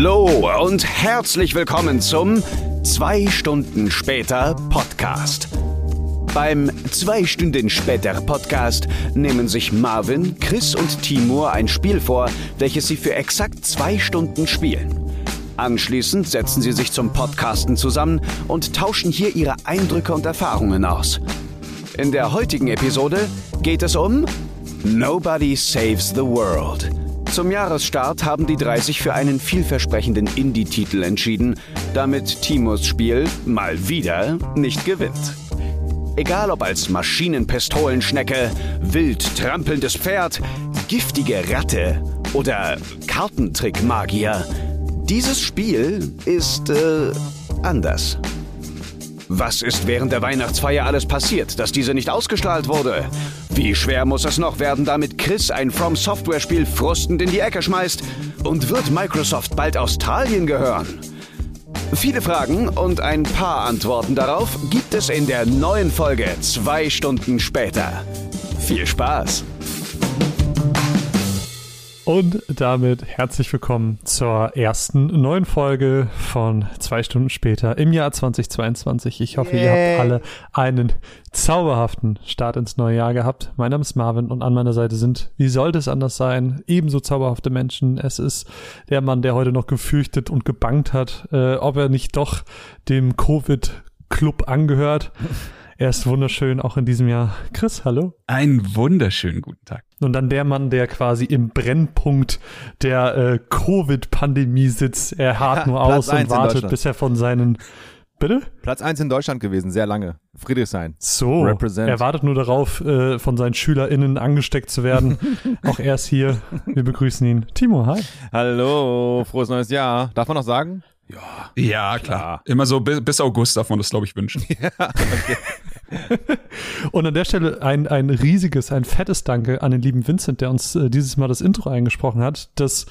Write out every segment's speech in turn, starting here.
Hallo und herzlich willkommen zum Zwei Stunden später Podcast. Beim Zwei Stunden später Podcast nehmen sich Marvin, Chris und Timur ein Spiel vor, welches sie für exakt zwei Stunden spielen. Anschließend setzen sie sich zum Podcasten zusammen und tauschen hier ihre Eindrücke und Erfahrungen aus. In der heutigen Episode geht es um Nobody Saves the World. Zum Jahresstart haben die 30 für einen vielversprechenden Indie-Titel entschieden, damit Timos Spiel mal wieder nicht gewinnt. Egal ob als Maschinenpistolenschnecke, wild trampelndes Pferd, giftige Ratte oder Kartentrickmagier, dieses Spiel ist äh, anders. Was ist während der Weihnachtsfeier alles passiert, dass diese nicht ausgestrahlt wurde? Wie schwer muss es noch werden, damit Chris ein From Software Spiel frustend in die Ecke schmeißt? Und wird Microsoft bald Australien gehören? Viele Fragen und ein paar Antworten darauf gibt es in der neuen Folge zwei Stunden später. Viel Spaß! Und damit herzlich willkommen zur ersten neuen Folge von zwei Stunden später im Jahr 2022. Ich hoffe, yeah. ihr habt alle einen zauberhaften Start ins neue Jahr gehabt. Mein Name ist Marvin und an meiner Seite sind, wie sollte es anders sein, ebenso zauberhafte Menschen. Es ist der Mann, der heute noch gefürchtet und gebangt hat, äh, ob er nicht doch dem Covid-Club angehört. Er ist wunderschön, auch in diesem Jahr. Chris, hallo. Einen wunderschönen guten Tag. Und dann der Mann, der quasi im Brennpunkt der äh, Covid-Pandemie sitzt. Er hart nur aus und wartet, bis er von seinen Bitte? Platz 1 in Deutschland gewesen, sehr lange. Friedrichshain. So, Represent. er wartet nur darauf, äh, von seinen SchülerInnen angesteckt zu werden. Auch er ist hier. Wir begrüßen ihn. Timo, hi. Hallo, frohes neues Jahr. Darf man noch sagen? Ja, ja klar. klar. Immer so bis, bis August darf man das, glaube ich, wünschen. ja, okay. Und an der Stelle ein, ein riesiges, ein fettes Danke an den lieben Vincent, der uns äh, dieses Mal das Intro eingesprochen hat. Das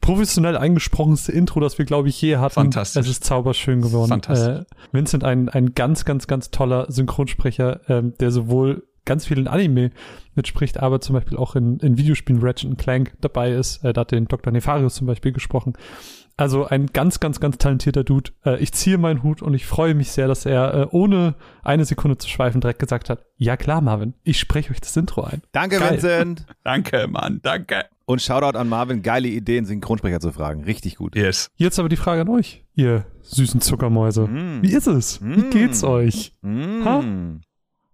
professionell eingesprochenste Intro, das wir, glaube ich, je hatten. Fantastisch. Es ist zauberschön geworden. Fantastisch. Äh, Vincent, ein, ein ganz, ganz, ganz toller Synchronsprecher, ähm, der sowohl ganz viel in Anime mitspricht, aber zum Beispiel auch in, in Videospielen Ratchet Clank dabei ist. Äh, da hat den Dr. Nefarius zum Beispiel gesprochen. Also ein ganz, ganz, ganz talentierter Dude. Äh, ich ziehe meinen Hut und ich freue mich sehr, dass er äh, ohne eine Sekunde zu schweifen direkt gesagt hat, ja klar, Marvin, ich spreche euch das Intro ein. Danke, Geil. Vincent. danke, Mann, danke. Und Shoutout an Marvin, geile Idee, einen Synchronsprecher zu fragen. Richtig gut. Yes. Jetzt aber die Frage an euch, ihr süßen Zuckermäuse. Mm. Wie ist es? Mm. Wie geht's euch? Mm. Ha?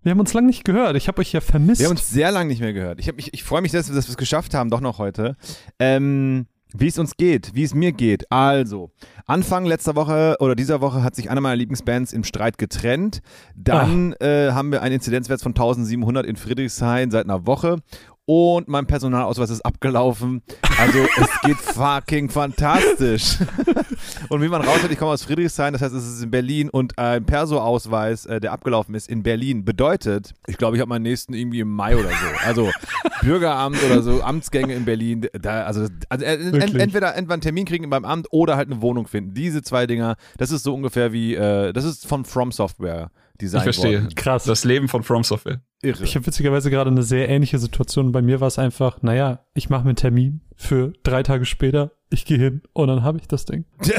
Wir haben uns lange nicht gehört. Ich habe euch ja vermisst. Wir haben uns sehr lange nicht mehr gehört. Ich, ich, ich freue mich, dass wir es geschafft haben, doch noch heute. Ähm, wie es uns geht, wie es mir geht. Also, Anfang letzter Woche oder dieser Woche hat sich einer meiner Lieblingsbands im Streit getrennt. Dann äh, haben wir einen Inzidenzwert von 1700 in Friedrichshain seit einer Woche und mein Personalausweis ist abgelaufen. Also es geht fucking fantastisch. und wie man raushört, ich komme aus Friedrichshain, das heißt, es ist in Berlin und ein Perso-Ausweis, äh, der abgelaufen ist, in Berlin bedeutet, ich glaube, ich habe meinen nächsten irgendwie im Mai oder so. Also Bürgeramt oder so, Amtsgänge in Berlin, da, also, also äh, entweder, entweder einen Termin kriegen beim Amt oder halt eine Wohnung finden. Diese zwei Dinger, das ist so ungefähr wie, äh, das ist von From Software. Design ich verstehe. Worden. Krass. Das Leben von From Software. Irre. Ich habe witzigerweise gerade eine sehr ähnliche Situation. Bei mir war es einfach, naja, ich mache mir einen Termin für drei Tage später, ich gehe hin und dann habe ich das Ding.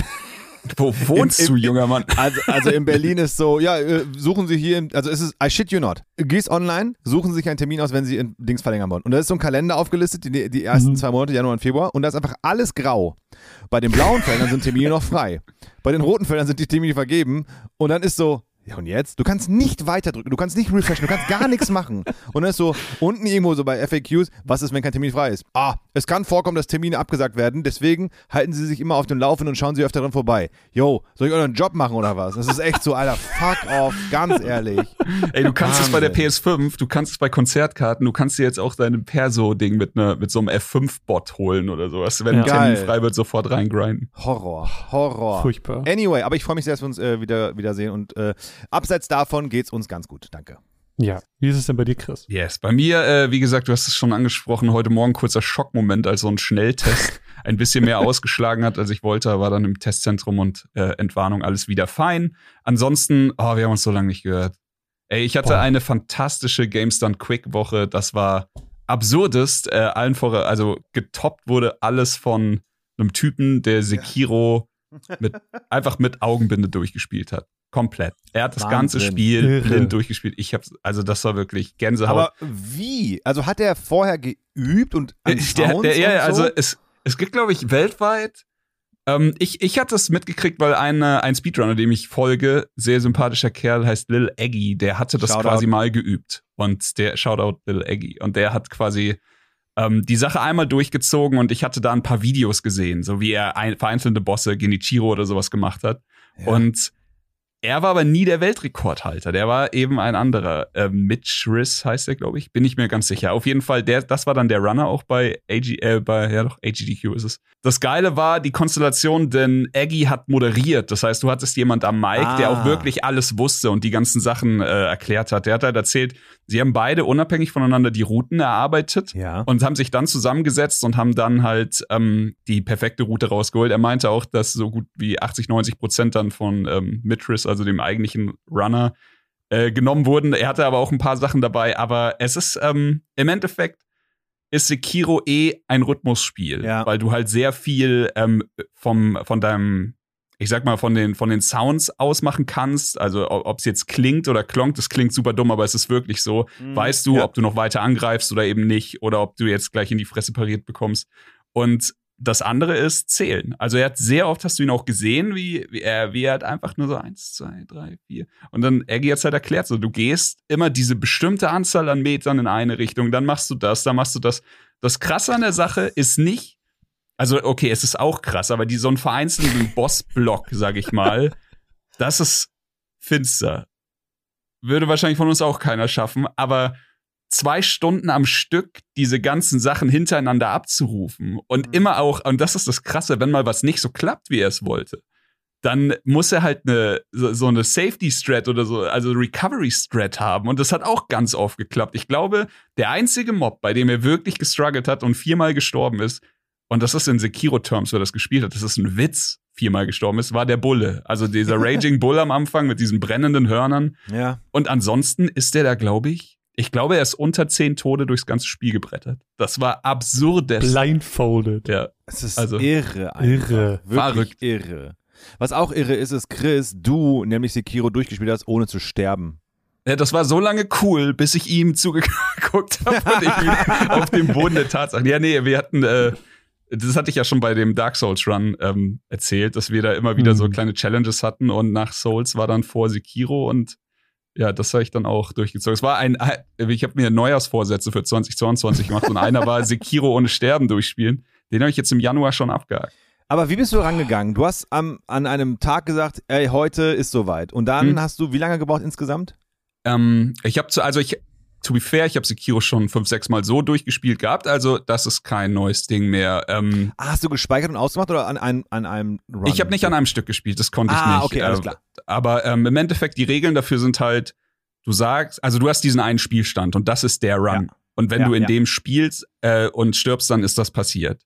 Wo wohnst Im, im, du, junger Mann? Also, also in Berlin ist so, ja, äh, suchen Sie hier, also es ist, I shit you not. Gehst online, suchen Sie sich einen Termin aus, wenn Sie in Dings verlängern wollen. Und da ist so ein Kalender aufgelistet, die, die ersten mhm. zwei Monate, Januar und Februar, und da ist einfach alles grau. Bei den blauen Feldern sind Termine noch frei. Bei den roten Feldern sind die Termine vergeben. Und dann ist so, ja, und jetzt? Du kannst nicht weiterdrücken, du kannst nicht refreshen, du kannst gar nichts machen. Und dann ist so unten irgendwo so bei FAQs, was ist, wenn kein Termin frei ist? Ah, es kann vorkommen, dass Termine abgesagt werden, deswegen halten sie sich immer auf dem Laufenden und schauen sie öfter dran vorbei. Yo, soll ich euren Job machen oder was? Das ist echt so, Alter, fuck off, ganz ehrlich. Ey, du kannst es bei der PS5, du kannst es bei Konzertkarten, du kannst dir jetzt auch dein Perso-Ding mit, ne, mit so einem F5-Bot holen oder sowas. Wenn ja. ein Termin frei wird, sofort reingrinden. Horror, Horror. Furchtbar. Anyway, aber ich freue mich sehr, dass wir uns äh, wieder, wiedersehen und äh, abseits davon geht es uns ganz gut. Danke. Ja, wie ist es denn bei dir, Chris? Yes, bei mir, äh, wie gesagt, du hast es schon angesprochen, heute Morgen kurzer Schockmoment, als so ein Schnelltest ein bisschen mehr ausgeschlagen hat, als ich wollte, war dann im Testzentrum und äh, Entwarnung alles wieder fein. Ansonsten, oh, wir haben uns so lange nicht gehört. Ey, ich hatte Boah. eine fantastische Games Done Quick Woche, das war absurdest, äh, allen vor, also getoppt wurde alles von einem Typen, der Sekiro mit, einfach mit Augenbinde durchgespielt hat. Komplett. Er hat das Wahnsinn. ganze Spiel Irre. blind durchgespielt. Ich hab's, also das war wirklich Gänsehaut. Aber wie? Also hat er vorher geübt und an Äh, der, der, ja, so? also es, es gibt, glaube ich, weltweit. Ähm, ich, ich hatte es mitgekriegt, weil eine, ein Speedrunner, dem ich folge, sehr sympathischer Kerl, heißt Lil Eggy, der hatte das Shoutout. quasi mal geübt. Und der, Shoutout Lil Eggy. Und der hat quasi ähm, die Sache einmal durchgezogen und ich hatte da ein paar Videos gesehen, so wie er ein, vereinzelte Bosse, Genichiro oder sowas gemacht hat. Ja. Und er war aber nie der Weltrekordhalter. Der war eben ein anderer. Ähm, Mitch Riss heißt er, glaube ich. Bin ich mir ganz sicher. Auf jeden Fall, der, das war dann der Runner auch bei AG, äh, bei, ja doch, AGDQ ist es. Das Geile war die Konstellation, denn Aggie hat moderiert. Das heißt, du hattest jemand am Mic, der Ah. auch wirklich alles wusste und die ganzen Sachen äh, erklärt hat. Der hat halt erzählt, sie haben beide unabhängig voneinander die Routen erarbeitet ja. und haben sich dann zusammengesetzt und haben dann halt ähm, die perfekte Route rausgeholt. Er meinte auch, dass so gut wie 80, 90 Prozent dann von ähm, Mitris, also dem eigentlichen Runner, äh, genommen wurden. Er hatte aber auch ein paar Sachen dabei, aber es ist ähm, im Endeffekt ist Sekiro eh ein Rhythmusspiel, Ja. weil du halt sehr viel ähm, vom, von deinem, ich sag mal, von den, von den Sounds ausmachen kannst. Also ob es jetzt klingt oder klonkt, das klingt super dumm, aber es ist wirklich so. Weißt du, Mhm. Ja. ob du noch weiter angreifst oder eben nicht, oder ob du jetzt gleich in die Fresse pariert bekommst. Und das andere ist zählen. Also er hat sehr oft, hast du ihn auch gesehen, wie, wie er, wie er hat einfach nur so eins, zwei, drei, vier. Und dann, er jetzt halt erklärt, so, du gehst immer diese bestimmte Anzahl an Metern in eine Richtung, dann machst du das, dann machst du das. Das Krasse an der Sache ist nicht, also okay, es ist auch krass, aber die so einen vereinzelten Bossblock, sag ich mal, das ist finster. Würde wahrscheinlich von uns auch keiner schaffen, aber zwei Stunden am Stück diese ganzen Sachen hintereinander abzurufen und Mhm. immer auch, und das ist das Krasse, wenn mal was nicht so klappt, wie er es wollte, dann muss er halt eine, so, so eine Safety-Strat oder so, also Recovery-Strat haben. Und das hat auch ganz oft geklappt. Ich glaube, der einzige Mob, bei dem er wirklich gestruggelt hat und viermal gestorben ist, und das ist in Sekiro-Terms, wer das gespielt hat, das ist ein Witz, viermal gestorben ist, war der Bulle. Also dieser Raging Bull am Anfang mit diesen brennenden Hörnern. Ja. Und ansonsten ist der da, glaube ich, ich glaube, er ist unter zehn Tode durchs ganze Spiel gebrettert. Das war absurdes. Blindfolded. Ja. Es ist Also, irre. Einfach. irre. Wirklich Verrückt. irre. Was auch irre ist, ist, Chris, du nämlich Sekiro durchgespielt hast, ohne zu sterben. Ja, das war so lange cool, bis ich ihm zugeguckt habe und ich auf dem Boden der Tatsachen. Ja, nee, wir hatten, äh, das hatte ich ja schon bei dem Dark Souls Run ähm, erzählt, dass wir da immer wieder so Mhm. kleine Challenges hatten und nach Souls war dann vor Sekiro und ja, das habe ich dann auch durchgezogen. Es war ein, ich habe mir Neujahrsvorsätze für 2022 gemacht und einer war Sekiro ohne Sterben durchspielen. Den habe ich jetzt im Januar schon abgehakt. Aber wie bist du rangegangen? Du hast am, an einem Tag gesagt, ey, heute ist soweit. Und dann Hm. hast du wie lange gebraucht insgesamt? Ähm, ich habe zu, also ich, to be fair, ich habe Sekiro schon fünf, sechs Mal so durchgespielt gehabt, also das ist kein neues Ding mehr. Ähm, Ah, hast du gespeichert und ausgemacht oder an, einem an einem Run? ich habe nicht an einem Stück gespielt, das konnte ich Ah, nicht. okay, alles Äh, klar. Aber ähm, im Endeffekt, die Regeln dafür sind halt, du sagst, also du hast diesen einen Spielstand und das ist der Run. Ja. Und wenn Ja, du in ja. dem spielst äh, und stirbst, dann ist das passiert.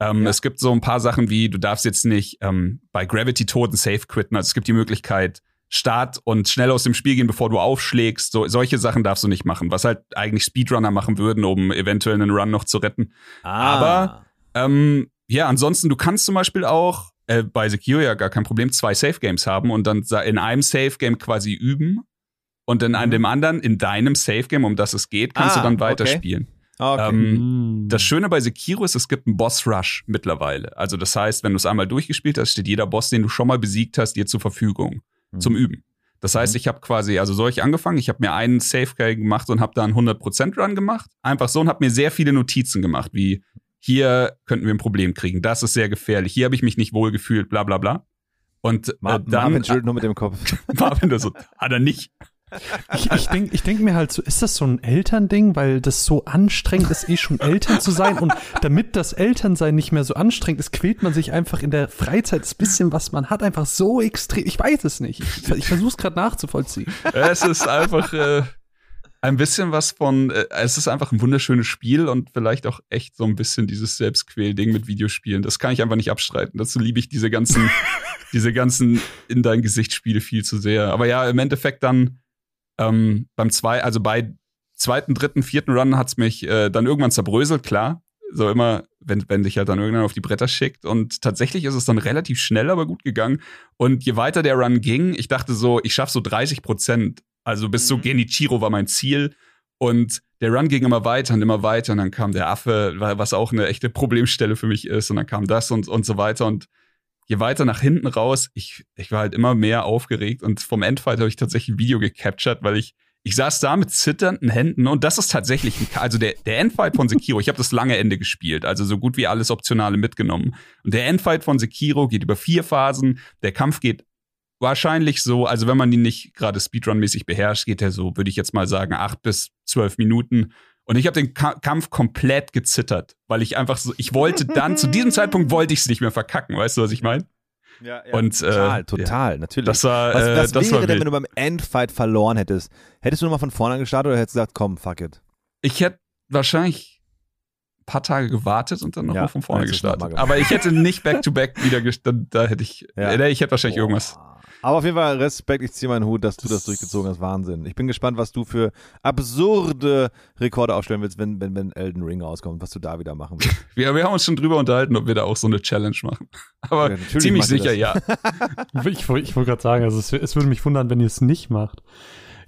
Ähm, Ja. Es gibt so ein paar Sachen wie, du darfst jetzt nicht ähm, bei Gravity Toten safe quitten. Also es gibt die Möglichkeit, Start und schnell aus dem Spiel gehen, bevor du aufschlägst. So, solche Sachen darfst du nicht machen, was halt eigentlich Speedrunner machen würden, um eventuell einen Run noch zu retten. Ah. aber- Ähm, ja, ansonsten, du kannst zum Beispiel auch äh, bei Sekiro ja gar kein Problem zwei Safe Games haben und dann in einem Safe Game quasi üben und in an Mhm. dem anderen, in deinem Safe Game, um das es geht, kannst Ah, du dann okay. weiterspielen. okay. Ähm, Mm. das Schöne bei Sekiro ist, es gibt einen Boss Rush mittlerweile. Also das heißt, wenn du es einmal durchgespielt hast, steht jeder Boss, den du schon mal besiegt hast, dir zur Verfügung Mhm. zum Üben. Das heißt, Mhm. ich habe quasi, also so ich angefangen, ich habe mir einen Safe Game gemacht und habe da einen 100% Run gemacht. Einfach so und habe mir sehr viele Notizen gemacht, wie hier könnten wir ein Problem kriegen, das ist sehr gefährlich, hier habe ich mich nicht wohl gefühlt, bla bla bla. Und äh, dann Marvin schüttelt nur mit dem Kopf. Marvin da so, hat er nicht. Ich, ich denke ich denk mir halt so, ist das so ein Elternding, weil das so anstrengend ist, eh schon Eltern zu sein und damit das Elternsein nicht mehr so anstrengend ist, quält man sich einfach in der Freizeit das bisschen, was man hat, einfach so extrem. Ich weiß es nicht. Ich, ich versuche es gerade nachzuvollziehen. Es ist einfach äh, ein bisschen was von, äh, es ist einfach ein wunderschönes Spiel und vielleicht auch echt so ein bisschen dieses Selbstquäl-Ding mit Videospielen. Das kann ich einfach nicht abstreiten. Dazu liebe ich diese ganzen, diese ganzen in dein Gesicht Spiele viel zu sehr. Aber ja, im Endeffekt dann ähm, beim zwei, also bei zweiten, dritten, vierten Run hat's mich äh, dann irgendwann zerbröselt, klar. So immer wenn, wenn dich halt dann irgendwann auf die Bretter schickt. Und tatsächlich ist es dann relativ schnell, aber gut gegangen. Und je weiter der Run ging, ich dachte so, ich schaffe so 30 Prozent. Also bis mhm. so Genichiro war mein Ziel. Und der Run ging immer weiter und immer weiter. Und dann kam der Affe, was auch eine echte Problemstelle für mich ist. Und dann kam das und, und so weiter. Und je weiter nach hinten raus, ich, ich war halt immer mehr aufgeregt. Und vom Endfight habe ich tatsächlich ein Video gecaptured, weil ich ich saß da mit zitternden Händen und das ist tatsächlich, ein, also der, der Endfight von Sekiro, ich habe das lange Ende gespielt, also so gut wie alles Optionale mitgenommen. Und der Endfight von Sekiro geht über vier Phasen. Der Kampf geht wahrscheinlich so, also wenn man ihn nicht gerade Speedrun-mäßig beherrscht, geht er so, würde ich jetzt mal sagen, acht bis zwölf Minuten. Und ich habe den Ka Kampf komplett gezittert, weil ich einfach so, ich wollte dann, zu diesem Zeitpunkt wollte ich es nicht mehr verkacken, weißt du, was ich meine? Ja, ja. Und, total, äh, total, ja. natürlich. Das war, was, was äh, das wäre war denn, wenn du beim Endfight verloren hättest? Hättest du nochmal von vorne gestartet oder hättest du gesagt, komm, fuck it? Ich hätte wahrscheinlich ein paar Tage gewartet und dann nochmal ja, von vorne gestartet. Aber ich hätte nicht back-to-back -back wieder gestartet. Da hätte ich, ja. äh, ich hätte wahrscheinlich oh. irgendwas aber auf jeden Fall Respekt, ich ziehe meinen Hut, dass du das durchgezogen hast. Wahnsinn. Ich bin gespannt, was du für absurde Rekorde aufstellen willst, wenn, wenn, wenn Elden Ring rauskommt, was du da wieder machen willst. Ja, wir haben uns schon drüber unterhalten, ob wir da auch so eine Challenge machen. Aber ja, ziemlich sicher, ja. ich, ich wollte gerade sagen, also es, es würde mich wundern, wenn ihr es nicht macht.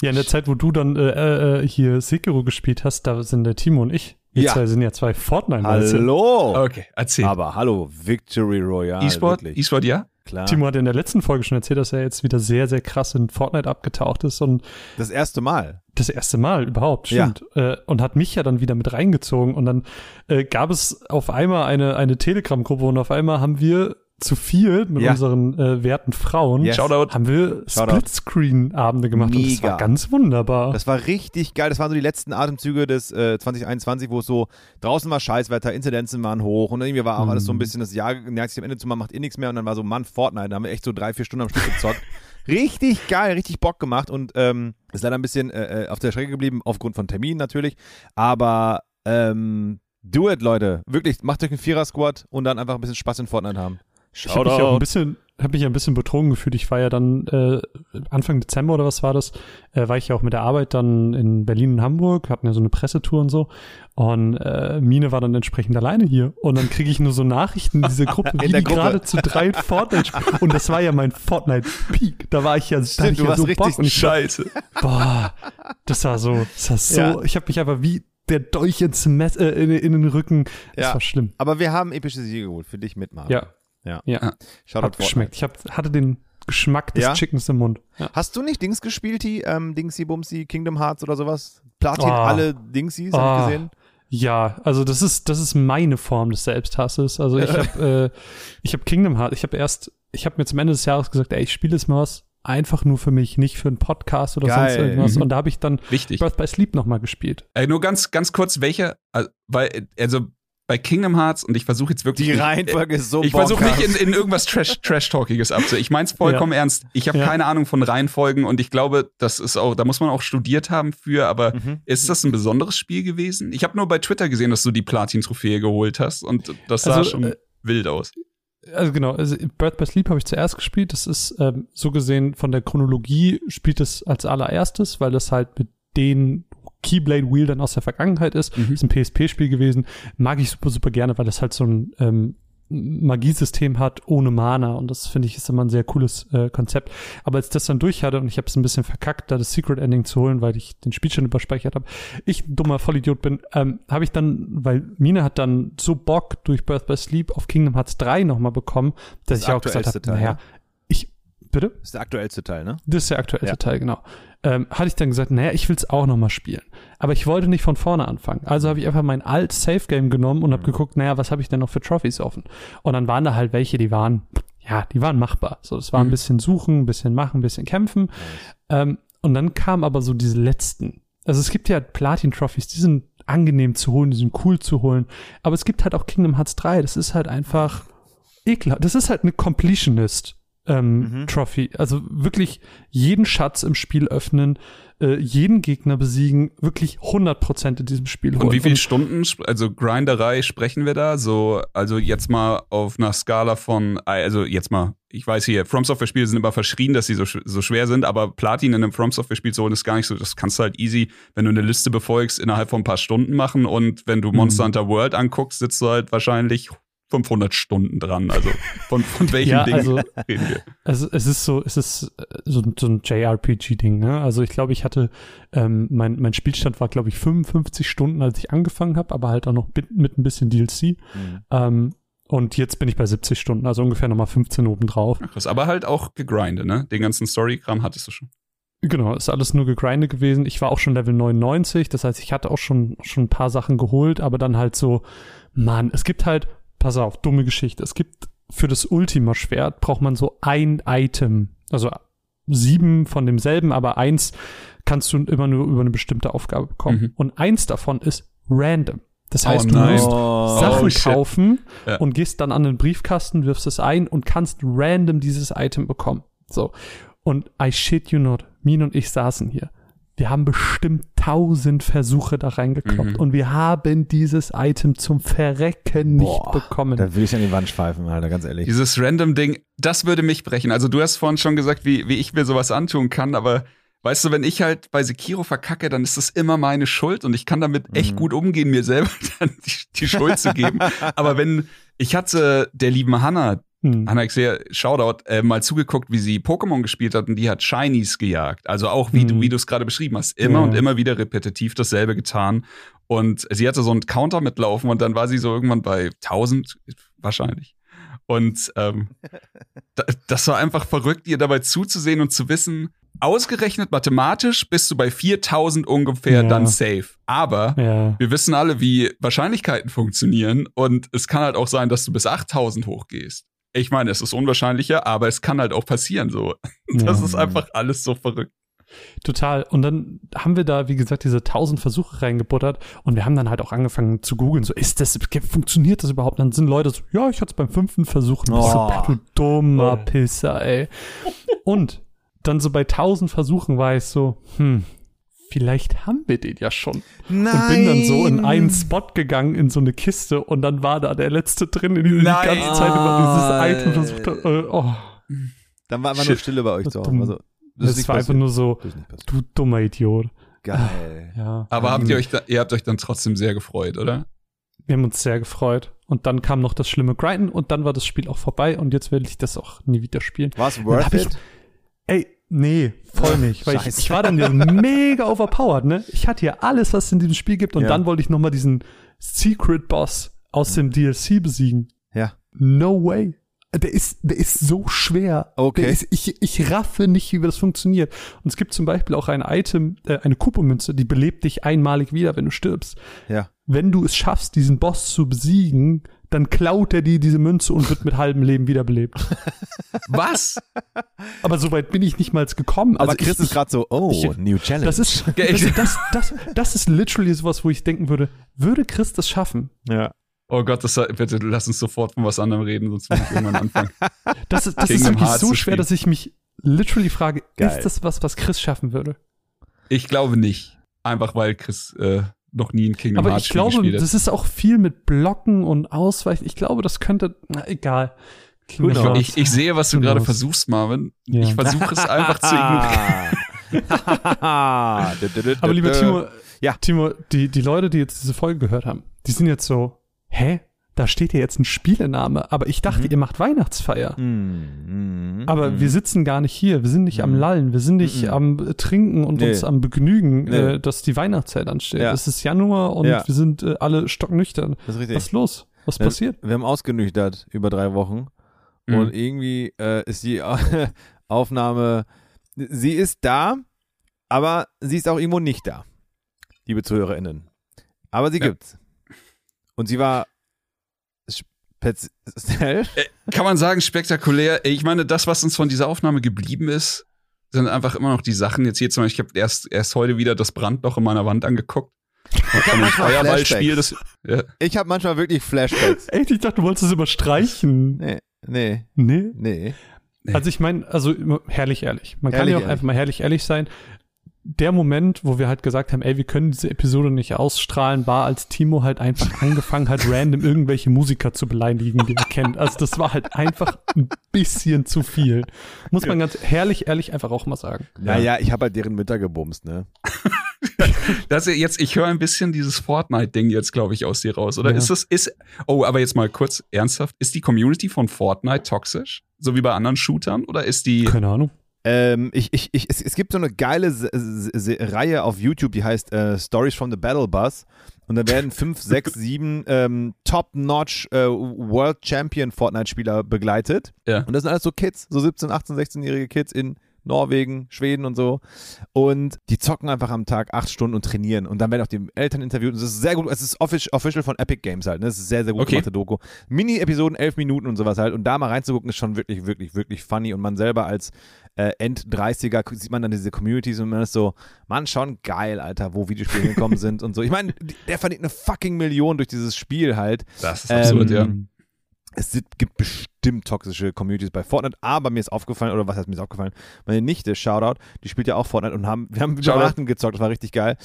Ja, in der Zeit, wo du dann äh, äh hier Sekiro gespielt hast, da sind der Timo und ich. Wir ja. zwei sind ja zwei Fortnite. Hallo. Okay, erzähl. Aber hallo, Victory Royale. E-Sport, E-Sport, ja? Klar. Timo hat in der letzten Folge schon erzählt, dass er jetzt wieder sehr, sehr krass in Fortnite abgetaucht ist und das erste Mal. Das erste Mal überhaupt, stimmt. Ja. Äh, und hat mich ja dann wieder mit reingezogen und dann äh, gab es auf einmal eine, eine Telegram-Gruppe und auf einmal haben wir zu viel mit ja. unseren äh, werten Frauen yes. Shoutout. haben wir Splitscreen-Abende gemacht Mega. und das war ganz wunderbar. Das war richtig geil. Das waren so die letzten Atemzüge des äh, 2021, wo es so draußen war Scheißwetter, Inzidenzen waren hoch und irgendwie war auch mhm. alles so ein mhm. bisschen das Jahr neigt sich am Ende zu, man macht eh nichts mehr und dann war so, Mann, Fortnite, da haben wir echt so drei, vier Stunden am Stück gezockt. richtig geil, richtig Bock gemacht und ähm, ist leider ein bisschen äh, äh, auf der Strecke geblieben, aufgrund von Terminen natürlich, aber ähm, do it, Leute. Wirklich, macht euch einen Vierer-Squad und dann einfach ein bisschen Spaß in Fortnite haben. Ich habe mich, ja ein bisschen, hab mich ja ein bisschen betrogen gefühlt. Ich war ja dann äh, Anfang Dezember oder was war das, äh, war ich ja auch mit der Arbeit dann in Berlin und Hamburg, hatten ja so eine Pressetour und so. Und äh, Mine war dann entsprechend alleine hier. Und dann kriege ich nur so Nachrichten in diese Gruppe, wie die gerade zu drei Fortnite spielen. Und das war ja mein Fortnite-Peak. Da war ich ja, Stimmt, ich du ja warst so richtig Bock. Und ich scheiße. Boah, das war so, das war so, ja. ich habe mich einfach wie der Dolch ins Mess, äh, in, in, den Rücken. Das ja. war schlimm. Aber wir haben epische Siege geholt für dich mit, Marvin. Ja, ja. ja. Shoutout hat geschmeckt. Ich hab, hatte den Geschmack des ja? Chickens im Mund. Ja. Hast du nicht Dings gespielt, die ähm, Dingsy Bumsy, Kingdom Hearts oder sowas? Platin oh. alle Dingsies, oh. hab ich gesehen? Ja, also das ist das ist meine Form des Selbsthasses. Also ich habe äh, ich habe Kingdom Hearts. Ich habe erst ich habe mir zum Ende des Jahres gesagt, ey, ich spiele jetzt mal was einfach nur für mich, nicht für einen Podcast oder Geil. sonst irgendwas. Mhm. Und da habe ich dann Wichtig. Birth by Sleep nochmal gespielt. Äh, nur ganz, ganz kurz, welche, also, weil, also bei Kingdom Hearts und ich versuche jetzt wirklich. Die Reihenfolge ist so Ich versuche nicht in, in irgendwas Trash, Trash-Talkiges abzu. Ich meine es vollkommen ja. ernst. Ich habe ja. keine Ahnung von Reihenfolgen und ich glaube, das ist auch, da muss man auch studiert haben für, aber mhm. ist das ein besonderes Spiel gewesen? Ich habe nur bei Twitter gesehen, dass du die Platin-Trophäe geholt hast und das sah also, schon äh, wild aus. Also genau, also Birth by Sleep habe ich zuerst gespielt. Das ist ähm, so gesehen von der Chronologie spielt es als allererstes, weil das halt mit den Keyblade Wheel dann aus der Vergangenheit ist. Mhm. Ist ein PSP-Spiel gewesen. Mag ich super, super gerne, weil das halt so ein ähm, Magiesystem hat ohne Mana und das finde ich ist immer ein sehr cooles äh, Konzept. Aber als das dann durch hatte und ich habe es ein bisschen verkackt, da das Secret Ending zu holen, weil ich den Spielstand überspeichert habe, ich dummer Vollidiot bin, ähm, habe ich dann, weil Mine hat dann so Bock durch Birth by Sleep auf Kingdom Hearts 3 nochmal bekommen, dass das ich auch gesagt habe, naja, ich bitte? Das ist der aktuellste Teil, ne? Das ist der aktuellste ja. Teil, genau ähm, hatte ich dann gesagt, naja, ich will es auch nochmal spielen. Aber ich wollte nicht von vorne anfangen. Also habe ich einfach mein alt Safe Game genommen und habe mhm. geguckt, naja, was habe ich denn noch für Trophies offen? Und dann waren da halt welche, die waren, ja, die waren machbar. So, das war mhm. ein bisschen suchen, ein bisschen machen, ein bisschen kämpfen. Ähm, und dann kamen aber so diese letzten. Also es gibt ja Platin-Trophies, die sind angenehm zu holen, die sind cool zu holen. Aber es gibt halt auch Kingdom Hearts 3, das ist halt einfach ekelhaft. Das ist halt eine Completionist ähm, Mhm. Trophy. Also wirklich jeden Schatz im Spiel öffnen, äh, jeden Gegner besiegen, wirklich 100% in diesem Spiel Und holen. wie viele Stunden, also Grinderei sprechen wir da? So, also jetzt mal auf einer Skala von, also jetzt mal, ich weiß hier, From Software Spiele sind immer verschrien, dass sie so, so schwer sind, aber Platin in einem From Software Spiel zu holen ist gar nicht so, das kannst du halt easy, wenn du eine Liste befolgst, innerhalb von ein paar Stunden machen und wenn du Monster Hunter World anguckst, sitzt du halt wahrscheinlich 500 Stunden dran. Also von, von welchem Ja, Ding also- reden wir? Also es ist so, es ist äh, so, ein- so ein JRPG-Ding, ne? Also ich glaube, ich hatte, ähm, mein, mein Spielstand war, glaube ich, 55 Stunden, als ich angefangen habe, aber halt auch noch mit, mit ein bisschen DLC. Mhm. Ähm, und jetzt bin ich bei 70 Stunden, also ungefähr nochmal 15 obendrauf. Krass, aber halt auch gegrindet, ne? Den ganzen Story-Kram hattest du schon. Genau, ist alles nur gegrindet gewesen. Ich war auch schon Level 99, das heißt, ich hatte auch schon, schon ein paar Sachen geholt, aber dann halt so, Mann, es gibt halt, pass auf, dumme Geschichte, es gibt für das Ultima-Schwert braucht man so ein Item, also sieben von demselben, aber eins kannst du immer nur über eine bestimmte Aufgabe bekommen. Mhm. Und eins davon ist random. Das Oh heißt, du nein. musst Oh. Sachen Oh, shit. kaufen Ja. und gehst dann an den Briefkasten, wirfst es ein und kannst random dieses Item bekommen. So. Und I shit you not, Min und ich saßen hier. Wir haben bestimmt tausend Versuche da reingekloppt Mhm. und wir haben dieses Item zum Verrecken nicht Boah, bekommen. Da will ich an die Wand pfeifen, Alter, ganz ehrlich. Dieses random Ding, das würde mich brechen. Also du hast vorhin schon gesagt, wie, wie ich mir sowas antun kann, aber weißt du, wenn ich halt bei Sekiro verkacke, dann ist das immer meine Schuld und ich kann damit echt Mhm. gut umgehen, mir selber dann die, die Schuld zu geben. Aber wenn, ich hatte der lieben Hannah, Hm. Hannah Xer, Shoutout, äh, mal zugeguckt, wie sie Pokémon gespielt hat und die hat Shinies gejagt. Also auch wie du, wie du es gerade beschrieben hast. Immer Ja. und immer wieder repetitiv dasselbe getan. Und sie hatte so einen Counter mitlaufen und dann war sie so irgendwann bei 1000 wahrscheinlich. Und ähm, da, das war einfach verrückt, ihr dabei zuzusehen und zu wissen, ausgerechnet mathematisch bist du bei 4000 ungefähr Ja. dann safe. Aber Ja. wir wissen alle, wie Wahrscheinlichkeiten funktionieren und es kann halt auch sein, dass du bis 8000 hochgehst. Ich meine, es ist unwahrscheinlicher, aber es kann halt auch passieren so. Das Ja. ist einfach alles so verrückt. Total. Und dann haben wir da, wie gesagt, diese tausend Versuche reingebuttert und wir haben dann halt auch angefangen zu googeln, so, ist das, funktioniert das überhaupt? Und dann sind Leute so, ja, ich hatte es beim fünften Versuch. Und ich so, Oh. du dummer Oh. Pisser, ey. Und dann so bei tausend Versuchen war ich so, hm, vielleicht haben wir den ja schon. Nein. Und bin dann so in einen Spot gegangen, in so eine Kiste und dann war da der letzte drin, in dem ich die ganze Zeit über dieses Item versucht habe. Äh, Oh, Dann war einfach nur Shit. Stille bei euch zu Hause. Also, das, ist nicht war einfach nur so, Das du dummer Idiot. Geil. Ja. Aber habt ihr euch da, ihr habt euch dann trotzdem sehr gefreut, oder? Wir haben uns sehr gefreut. Und dann kam noch das schlimme Grinden und dann war das Spiel auch vorbei und jetzt will ich das auch nie wieder spielen. War es worth hab ich- it? Ey, nee, voll nicht. Weil ich, ich war dann ja mega overpowered, ne? Ich hatte ja alles, was es in diesem Spiel gibt und Ja. dann wollte ich nochmal diesen Secret Boss aus dem DLC besiegen. Ja. No way. Der ist, der ist so schwer. Okay. Ist, ich, ich raffe nicht, wie das funktioniert. Und es gibt zum Beispiel auch ein Item, äh, eine Kupo-Münze, die belebt dich einmalig wieder, wenn du stirbst. Ja. Wenn du es schaffst, diesen Boss zu besiegen, dann klaut er dir diese Münze und wird mit halbem Leben wiederbelebt. Was? Aber so weit bin ich nicht mal gekommen. Aber Also Chris ich, ist gerade so, oh, ich- new challenge. Das ist, das, das, das, das ist literally sowas, wo ich denken würde, würde Chris das schaffen? ja. Oh Gott, das, bitte lass uns sofort von was anderem reden, sonst muss ich irgendwann anfangen. Das, ist- das ist wirklich so schwer, dass ich mich literally frage, Geil. ist das was, was Chris schaffen würde? Ich glaube nicht. Einfach weil Chris äh, noch nie ein Kingdom Aber Hearts ich glaube, gespielt das ist auch viel mit Blocken und Ausweichen. Ich glaube, das könnte, na egal. Kingdom? Hearts. Ich, ich sehe, was du gerade versuchst, Marvin. Ja. Ich versuche es einfach zu ignorieren. Aber lieber Timo, Ja. Timo, die, die Leute, die jetzt diese Folge gehört haben, die sind jetzt so, hä? Da steht ja jetzt ein Spielename, aber ich dachte, Mhm. ihr macht Weihnachtsfeier. Mm, mm, Aber mm. wir sitzen gar nicht hier, wir sind nicht am Mhm. Lallen, wir sind nicht Mhm. am äh, Trinken und Nee. uns am Begnügen, Nee. äh, dass die Weihnachtszeit ansteht. Ja. Es ist Januar und Ja. wir sind äh, alle stocknüchtern. Das ist richtig. Was ist los? Was passiert? Wir haben ausgenüchtert über drei Wochen. Mhm. Und irgendwie äh, ist die Aufnahme, sie ist da, aber sie ist auch irgendwo nicht da, liebe ZuhörerInnen. Aber sie Ja. gibt's. Und sie war speziell. Kann man sagen, spektakulär. Ich meine, das, was uns von dieser Aufnahme geblieben ist, sind einfach immer noch die Sachen. Jetzt hier zum Beispiel, ich habe erst, erst heute wieder das Brandloch in meiner Wand angeguckt. Von dem manchmal Feuerballspiel. Das, ja. Ich habe manchmal wirklich Flashbacks. Echt, ich dachte, du wolltest es überstreichen. Nee, nee, Nee? nee. Also ich meine, also herrlich ehrlich. Man Herrlich kann ja auch ehrlich. einfach mal herrlich ehrlich sein. Der Moment, wo wir halt gesagt haben, ey, wir können diese Episode nicht ausstrahlen, war, als Timo halt einfach angefangen hat, random irgendwelche Musiker zu beleidigen, die er kennt. Also das war halt einfach ein bisschen zu viel. Muss man ganz herrlich ehrlich einfach auch mal sagen. Naja, ich habe halt deren Mütter gebumst, ne? Das jetzt, ich höre ein bisschen dieses Fortnite-Ding jetzt, glaube ich, aus dir raus. Oder Ja. ist das, ist, oh, aber jetzt mal kurz ernsthaft. Ist die Community von Fortnite toxisch? So wie bei anderen Shootern? Oder ist die, Keine Ahnung. Ähm, ich, ich, ich, es, es gibt so eine geile Se Se Se Reihe auf YouTube, die heißt äh, Stories from the Battle Bus. Und da werden fünf, sechs, sieben ähm, Top-Notch äh, World Champion Fortnite-Spieler begleitet. Ja. Und das sind alles so Kids, so 17, 18, 16-jährige Kids in Norwegen, Schweden und so. Und die zocken einfach am Tag acht Stunden und trainieren. Und dann werden auch die Eltern interviewt. Und es ist sehr gut. Es ist offic- official von Epic Games halt. Ne? Es ist sehr, sehr gut Okay. gemachte Doku. Mini-Episoden, elf Minuten und sowas halt. Und da mal reinzugucken, ist schon wirklich, wirklich, wirklich funny. Und man selber als äh, End-30er sieht man dann diese Communities und man ist so, Mann, schon geil, Alter, wo Videospiele gekommen sind und so. Ich meine, der verdient eine fucking Million durch dieses Spiel halt. das ist absurd, ja. Ähm, es gibt bestimmt toxische Communities bei Fortnite, aber mir ist aufgefallen, oder was heißt mir ist aufgefallen? Meine Nichte, Shoutout, die spielt ja auch Fortnite und haben, wir haben. Weihnachten gezockt, das war richtig geil.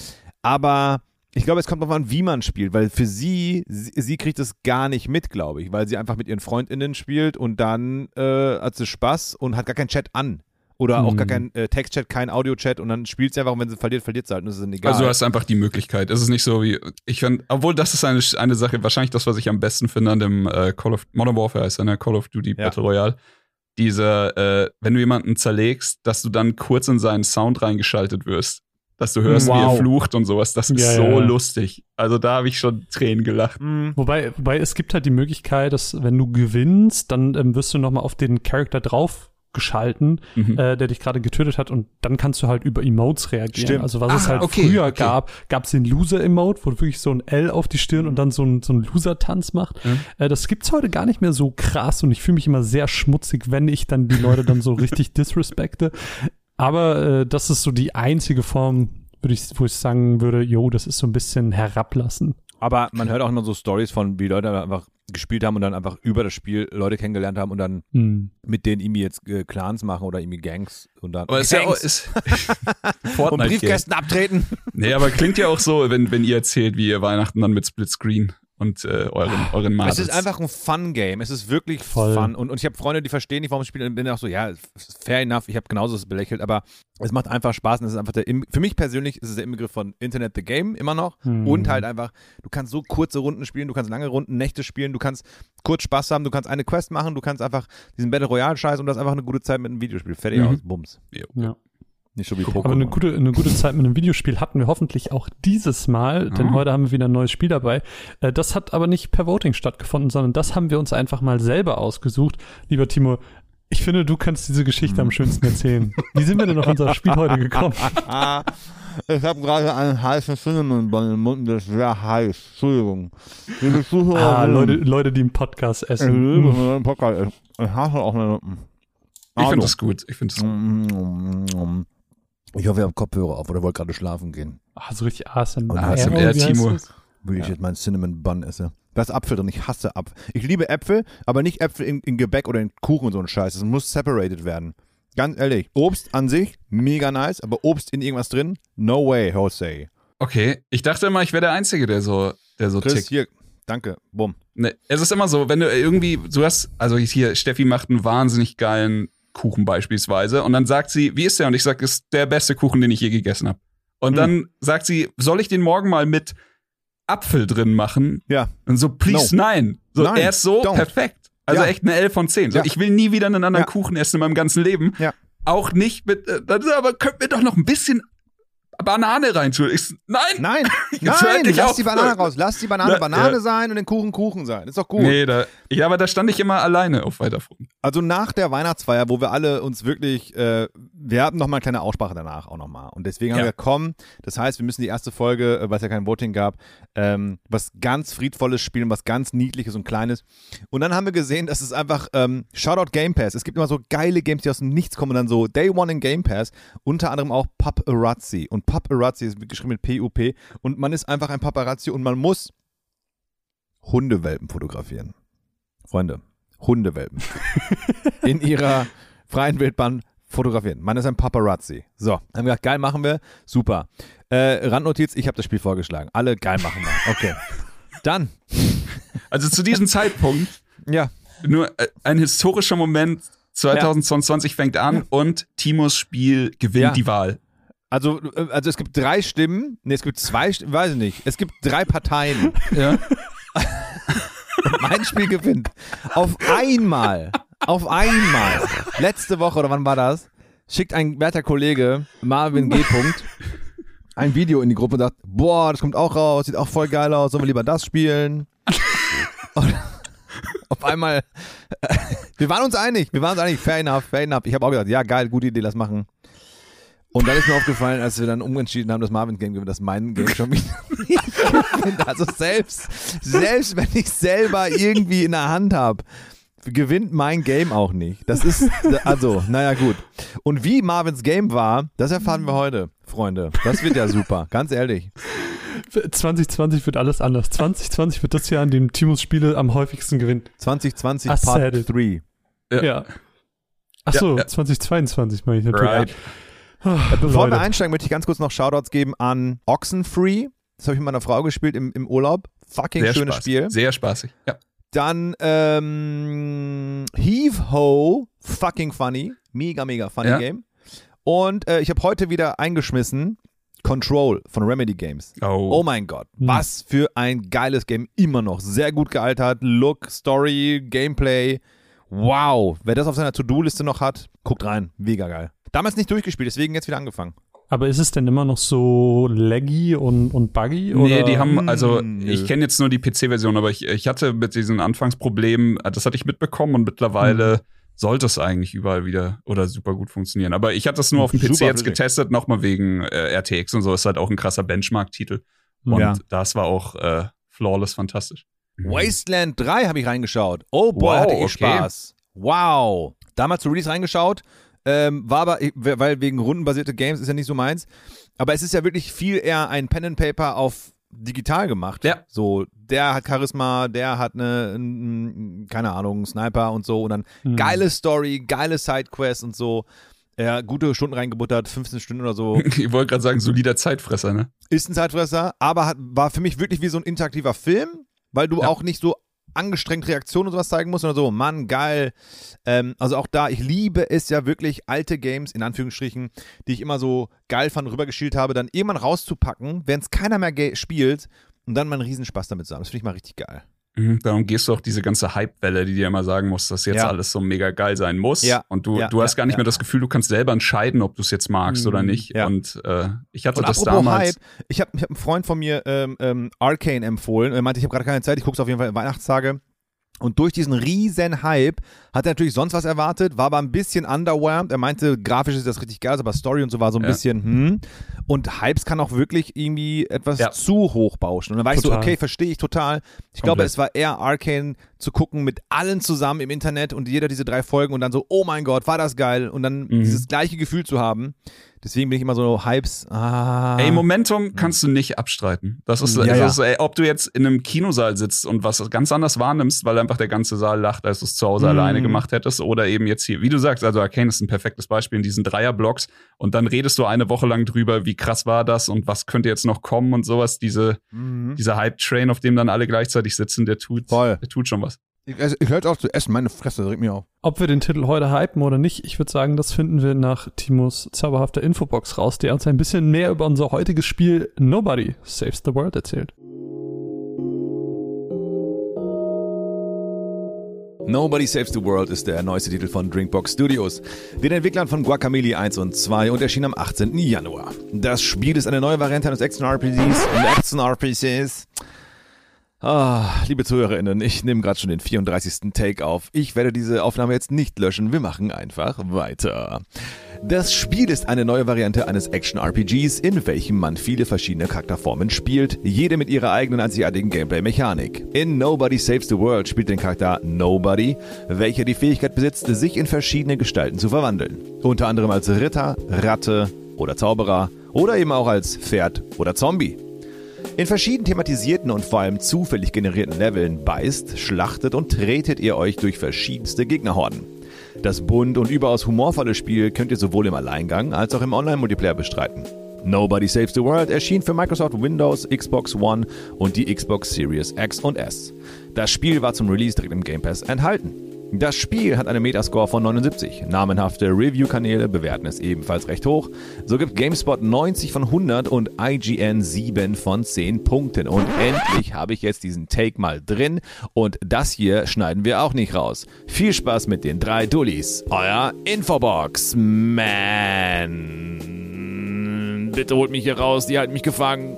Aber ich glaube, es kommt darauf an, wie man spielt, weil für sie, sie, sie kriegt es gar nicht mit, glaube ich, weil sie einfach mit ihren FreundInnen spielt und dann äh, hat sie Spaß und hat gar keinen Chat an. Oder auch gar Mhm. kein äh, Textchat, kein Audio-Chat und dann spielt sie einfach und wenn sie verliert, verliert sie halt und das ist dann egal. Also du hast einfach die Möglichkeit. Es ist nicht so wie, ich finde, obwohl das ist eine, eine Sache, wahrscheinlich das, was ich am besten finde an dem äh, Call of Modern Warfare heißt ja, ne? Call of Duty Ja. Battle Royale. Diese, äh, wenn du jemanden zerlegst, dass du dann kurz in seinen Sound reingeschaltet wirst. Dass du hörst, wie Wow. er flucht und sowas. Das ist Ja, so ja, ja. lustig. Also da habe ich schon Tränen gelacht. Mhm. Wobei, wobei es gibt halt die Möglichkeit, dass wenn du gewinnst, dann ähm, wirst du nochmal auf den Charakter drauf geschalten, Mhm. äh, der dich gerade getötet hat und dann kannst du halt über Emotes reagieren. Stimmt. Also was es Ah, halt okay, früher okay. gab, gab es den Loser-Emote, wo wirklich so ein L auf die Stirn und dann so ein, so ein Loser-Tanz macht. Mhm. Äh, das gibt's heute gar nicht mehr so krass und ich fühle mich immer sehr schmutzig, wenn ich dann die Leute dann so richtig disrespekte. Aber äh, das ist so die einzige Form, würde ich, wo ich sagen würde, jo, das ist so ein bisschen herablassen. Aber man hört auch immer so Stories von, wie Leute einfach gespielt haben und dann einfach über das Spiel Leute kennengelernt haben und dann Hm. mit denen irgendwie jetzt äh, Clans machen oder irgendwie Gangs und dann Aber ist ja auch, Gangs ist und. Briefkästen abtreten. Nee, aber klingt ja auch so, wenn, wenn ihr erzählt, wie ihr Weihnachten dann mit Splitscreen und äh, euren, euren Marbles. Es ist einfach ein Fun-Game. Es ist wirklich Voll. fun. Und, und ich habe Freunde, die verstehen nicht, warum ich spiele. Und bin auch so, ja, fair enough. Ich habe genauso das belächelt. Aber es macht einfach Spaß. Und es ist einfach der, Im- für mich persönlich ist es der Inbegriff von Internet the Game immer noch. Hm. Und halt einfach, du kannst so kurze Runden spielen, du kannst lange Runden, Nächte spielen, du kannst kurz Spaß haben, du kannst eine Quest machen, du kannst einfach diesen Battle Royale-Scheiß und das ist einfach eine gute Zeit mit einem Videospiel. Fertig Mhm. aus. Bums. Ja. Nicht so wie Aber eine Pokémon. gute, eine gute Zeit mit einem Videospiel hatten wir hoffentlich auch dieses Mal, denn Ah. heute haben wir wieder ein neues Spiel dabei. Äh, Das hat aber nicht per Voting stattgefunden, sondern das haben wir uns einfach mal selber ausgesucht. Lieber Timo, ich finde, du kannst diese Geschichte am schönsten erzählen. Wie sind wir denn auf unser Spiel heute gekommen? Ich habe gerade einen heißen Cinnamon Bun im Mund, der ist sehr heiß. Entschuldigung. Liebe Zuhörer, Ah, Leute, Leute, die im Podcast ich essen. liebe Mm. meinen Podcast. Ich hasse auch meine Lippen. ich finde das gut. Ich finde das Mm, Ich hoffe, ihr habt Kopfhörer auf oder wollt gerade schlafen gehen. Ah, so richtig ASMR. ASMR, Wie heißt Timo. Wie ich jetzt meinen Cinnamon Bun esse. Da ist Apfel drin. Ich hasse Apfel. Ich liebe Äpfel, aber nicht Äpfel in, in Gebäck oder in Kuchen und so ein Scheiß. Es muss separated werden. Ganz ehrlich. Obst an sich, mega nice, aber Obst in irgendwas drin, no way, Jose. Okay, ich dachte immer, ich wäre der Einzige, der so, der so Chris, tickt. hier, danke, bumm. Ne, es ist immer so, wenn du irgendwie, du hast, also hier, Steffi macht einen wahnsinnig geilen Kuchen beispielsweise und dann sagt sie, wie ist der? Und ich sag, ist der beste Kuchen, den ich je gegessen habe. Und Hm. dann sagt sie, soll ich den morgen mal mit Apfel drin machen? Ja. Und so, please, nein. So, Nein, er ist so don't. perfekt. Also Ja. echt eine 11 von 10. So, Ja. Ich will nie wieder einen anderen Ja. Kuchen essen in meinem ganzen Leben. Ja. Auch nicht mit, äh, aber könnt mir doch noch ein bisschen Banane reintun. Ich, nein! Nein, nein, lass auf. die Banane raus. Lass die Banane Na, Banane ja. sein und den Kuchen Kuchen sein. Ist doch gut. Nee, da, ja, aber da stand ich immer alleine auf weiter Front. Also nach der Weihnachtsfeier, wo wir alle uns wirklich, äh, wir hatten noch mal eine kleine Aussprache danach auch noch mal. Und deswegen haben Ja. wir kommen. Das heißt, wir müssen die erste Folge, äh, weil es ja kein Voting gab, ähm, was ganz friedvolles spielen, was ganz niedliches und kleines. Und dann haben wir gesehen, dass es einfach ähm, Shoutout Game Pass. Es gibt immer so geile Games, die aus dem Nichts kommen und dann so Day One in Game Pass. Unter anderem auch Paparazzi. Und Paparazzi ist geschrieben mit P-U-P. Und man ist einfach ein Paparazzi und man muss Hundewelpen fotografieren. Freunde, Hundewelpen. In ihrer freien Wildbahn fotografieren. Man ist ein Paparazzi. So, haben wir gesagt, geil machen wir, super. Äh, Randnotiz, ich habe das Spiel vorgeschlagen. Alle geil machen wir. Okay. Dann, Also zu diesem Zeitpunkt ja, nur äh, ein historischer Moment. 2022 fängt an und Timos Spiel gewinnt Ja. die Wahl. Also, äh, also es gibt drei Stimmen, nee, es gibt zwei, Stimmen, weiß ich nicht. Es gibt drei Parteien. Ja. Mein Spiel gewinnt. Auf einmal, auf einmal, letzte Woche oder wann war das, schickt ein werter Kollege, Marvin G. Punkt, ein Video in die Gruppe und sagt, boah, das kommt auch raus, sieht auch voll geil aus, sollen wir lieber das spielen? Und auf einmal, wir waren uns einig, wir waren uns einig, fair enough, fair enough. Ich habe auch gesagt, ja geil, gute Idee, lass machen. Und dann ist mir aufgefallen, als wir dann umentschieden haben, dass Marvin Game gewinnt, dass mein Game schon wieder nicht gewinnt. Also selbst, selbst wenn ich selber irgendwie in der Hand habe, gewinnt mein Game auch nicht. Das ist, also, naja, gut. Und wie Marvins Game war, das erfahren wir heute, Freunde. Das wird ja super, ganz ehrlich. 2020 wird alles anders. 2020 wird das Jahr, in dem Timos Spiele am häufigsten gewinnt. 2020 I Part said it. 3. Ja. Ja. Ach so, Ja, ja. 2022 meine ich natürlich. Right. Bevor wir Leute. einsteigen, möchte ich ganz kurz noch Shoutouts geben an Oxenfree. Das habe ich mit meiner Frau gespielt im, im Urlaub. Fucking Sehr schönes spaßig. Spiel. Sehr spaßig. Ja. Dann ähm, Heave Ho, fucking funny. Mega, mega funny Ja. Game. Und äh, ich habe heute wieder eingeschmissen Control von Remedy Games. Oh. Oh mein Gott, Hm. was für ein geiles Game. Immer noch sehr gut gealtert. Look, Story, Gameplay. Wow. Wer das auf seiner To-Do-Liste noch hat, guckt rein. Mega geil. Damals nicht durchgespielt, deswegen jetzt wieder angefangen. Aber ist es denn immer noch so laggy und, und buggy? Nee, oder? die haben, also Hm, ich kenne jetzt nur die PC-Version, aber ich, ich hatte mit diesen Anfangsproblemen, das hatte ich mitbekommen und mittlerweile sollte es eigentlich überall wieder oder super gut funktionieren. Aber ich hatte es nur auf dem PC Super jetzt getestet, nochmal wegen äh, RTX und so, ist halt auch ein krasser Benchmark-Titel. Und Ja. das war auch äh, flawless fantastisch. Wasteland 3 habe ich reingeschaut. Oh boy, Wow, hatte ich okay. Spaß. Wow. Damals zu Release reingeschaut. Ähm, war aber, weil wegen rundenbasierte Games ist ja nicht so meins. Aber es ist ja wirklich viel eher ein Pen and Paper auf digital gemacht. Ja. So, der hat Charisma, der hat eine, keine Ahnung, Sniper und so. Und dann Hm. geile Story, geile Sidequests und so. Ja, gute Stunden reingebuttert, 15 Stunden oder so. Ich wollte gerade sagen, solider Zeitfresser, ne? Ist ein Zeitfresser, aber hat, war für mich wirklich wie so ein interaktiver Film, weil du Ja. auch nicht so angestrengt Reaktionen und sowas zeigen musst, sondern so, Mann, geil. Ähm, also auch da, ich liebe es ja wirklich, alte Games, in Anführungsstrichen, die ich immer so geil fand, rübergeschielt habe, dann irgendwann rauszupacken, wenn es keiner mehr spielt und dann mal einen Riesenspaß damit zu haben. Das finde ich mal richtig geil. Mhm, darum gehst du auch diese ganze Hype-Welle, die dir immer sagen muss, dass jetzt Ja. alles so mega geil sein muss. Ja. Und du, Ja, du hast gar nicht mehr das Gefühl, du kannst selber entscheiden, ob du es jetzt magst Mhm. oder nicht. Ja. Und äh, ich hatte Und das damals. Hype, ich habe ich hab einen Freund von mir ähm, ähm, Arcane empfohlen. Er meinte, ich habe gerade keine Zeit, ich gucke es auf jeden Fall Weihnachtstage. Und durch diesen riesen Hype hat er natürlich sonst was erwartet, war aber ein bisschen underwhelmed. Er meinte, grafisch ist das richtig geil, aber Story und so war so ein Ja. bisschen, hm. Und Hypes kann auch wirklich irgendwie etwas Ja. zu hoch bauschen. Und dann war ich so, okay, verstehe ich total. Ich glaube, Komplett. es war eher Arcane zu gucken mit allen zusammen im Internet und jeder diese drei Folgen und dann so, oh mein Gott, war das geil. Und dann Mhm. dieses gleiche Gefühl zu haben. Deswegen bin ich immer so Hypes. Ah. Ey, Momentum kannst du nicht abstreiten. Das ist, Ja, das ist ey, ob du jetzt in einem Kinosaal sitzt und was ganz anders wahrnimmst, weil einfach der ganze Saal lacht, als du es zu Hause Mhm. alleine gemacht hättest, oder eben jetzt hier, wie du sagst, also Arcane ist ein perfektes Beispiel in diesen Dreierblocks und dann redest du eine Woche lang drüber, wie krass war das und was könnte jetzt noch kommen und sowas. Diese, Mhm. dieser Hype-Train, auf dem dann alle gleichzeitig sitzen, der tut, Voll. der tut schon was. Ich, also, ich höre jetzt auf zu essen, meine Fresse regt mich auf. Ob wir den Titel heute hypen oder nicht, ich würde sagen, das finden wir nach Timos zauberhafter Infobox raus, der uns ein bisschen mehr über unser heutiges Spiel Nobody Saves the World erzählt. Nobody Saves the World ist der neueste Titel von Drinkbox Studios, den Entwicklern von Guacamole 1 und 2 und erschien am 18. Januar. Das Spiel ist eine neue Variante eines Action-RPGs. Action-RPGs. Ah, liebe ZuhörerInnen, ich nehme gerade schon den 34. Take auf. Ich werde diese Aufnahme jetzt nicht löschen, wir machen einfach weiter. Das Spiel ist eine neue Variante eines Action-RPGs, in welchem man viele verschiedene Charakterformen spielt, jede mit ihrer eigenen einzigartigen Gameplay-Mechanik. In Nobody Saves the World spielt den Charakter Nobody, welcher die Fähigkeit besitzt, sich in verschiedene Gestalten zu verwandeln. Unter anderem als Ritter, Ratte oder Zauberer oder eben auch als Pferd oder Zombie. In verschieden thematisierten und vor allem zufällig generierten Leveln beißt, schlachtet und tretet ihr euch durch verschiedenste Gegnerhorden. Das bunt und überaus humorvolle Spiel könnt ihr sowohl im Alleingang als auch im Online-Multiplayer bestreiten. Nobody Saves the World erschien für Microsoft Windows, Xbox One und die Xbox Series X und S. Das Spiel war zum Release direkt im Game Pass enthalten. Das Spiel hat einen Metascore von 79. Namenhafte Review-Kanäle bewerten es ebenfalls recht hoch. So gibt GameSpot 90 von 100 und IGN 7 von 10 Punkten. Und endlich habe ich jetzt diesen Take mal drin. Und das hier schneiden wir auch nicht raus. Viel Spaß mit den drei Dullis. Euer Infobox Man. Bitte holt mich hier raus, die halten mich gefangen.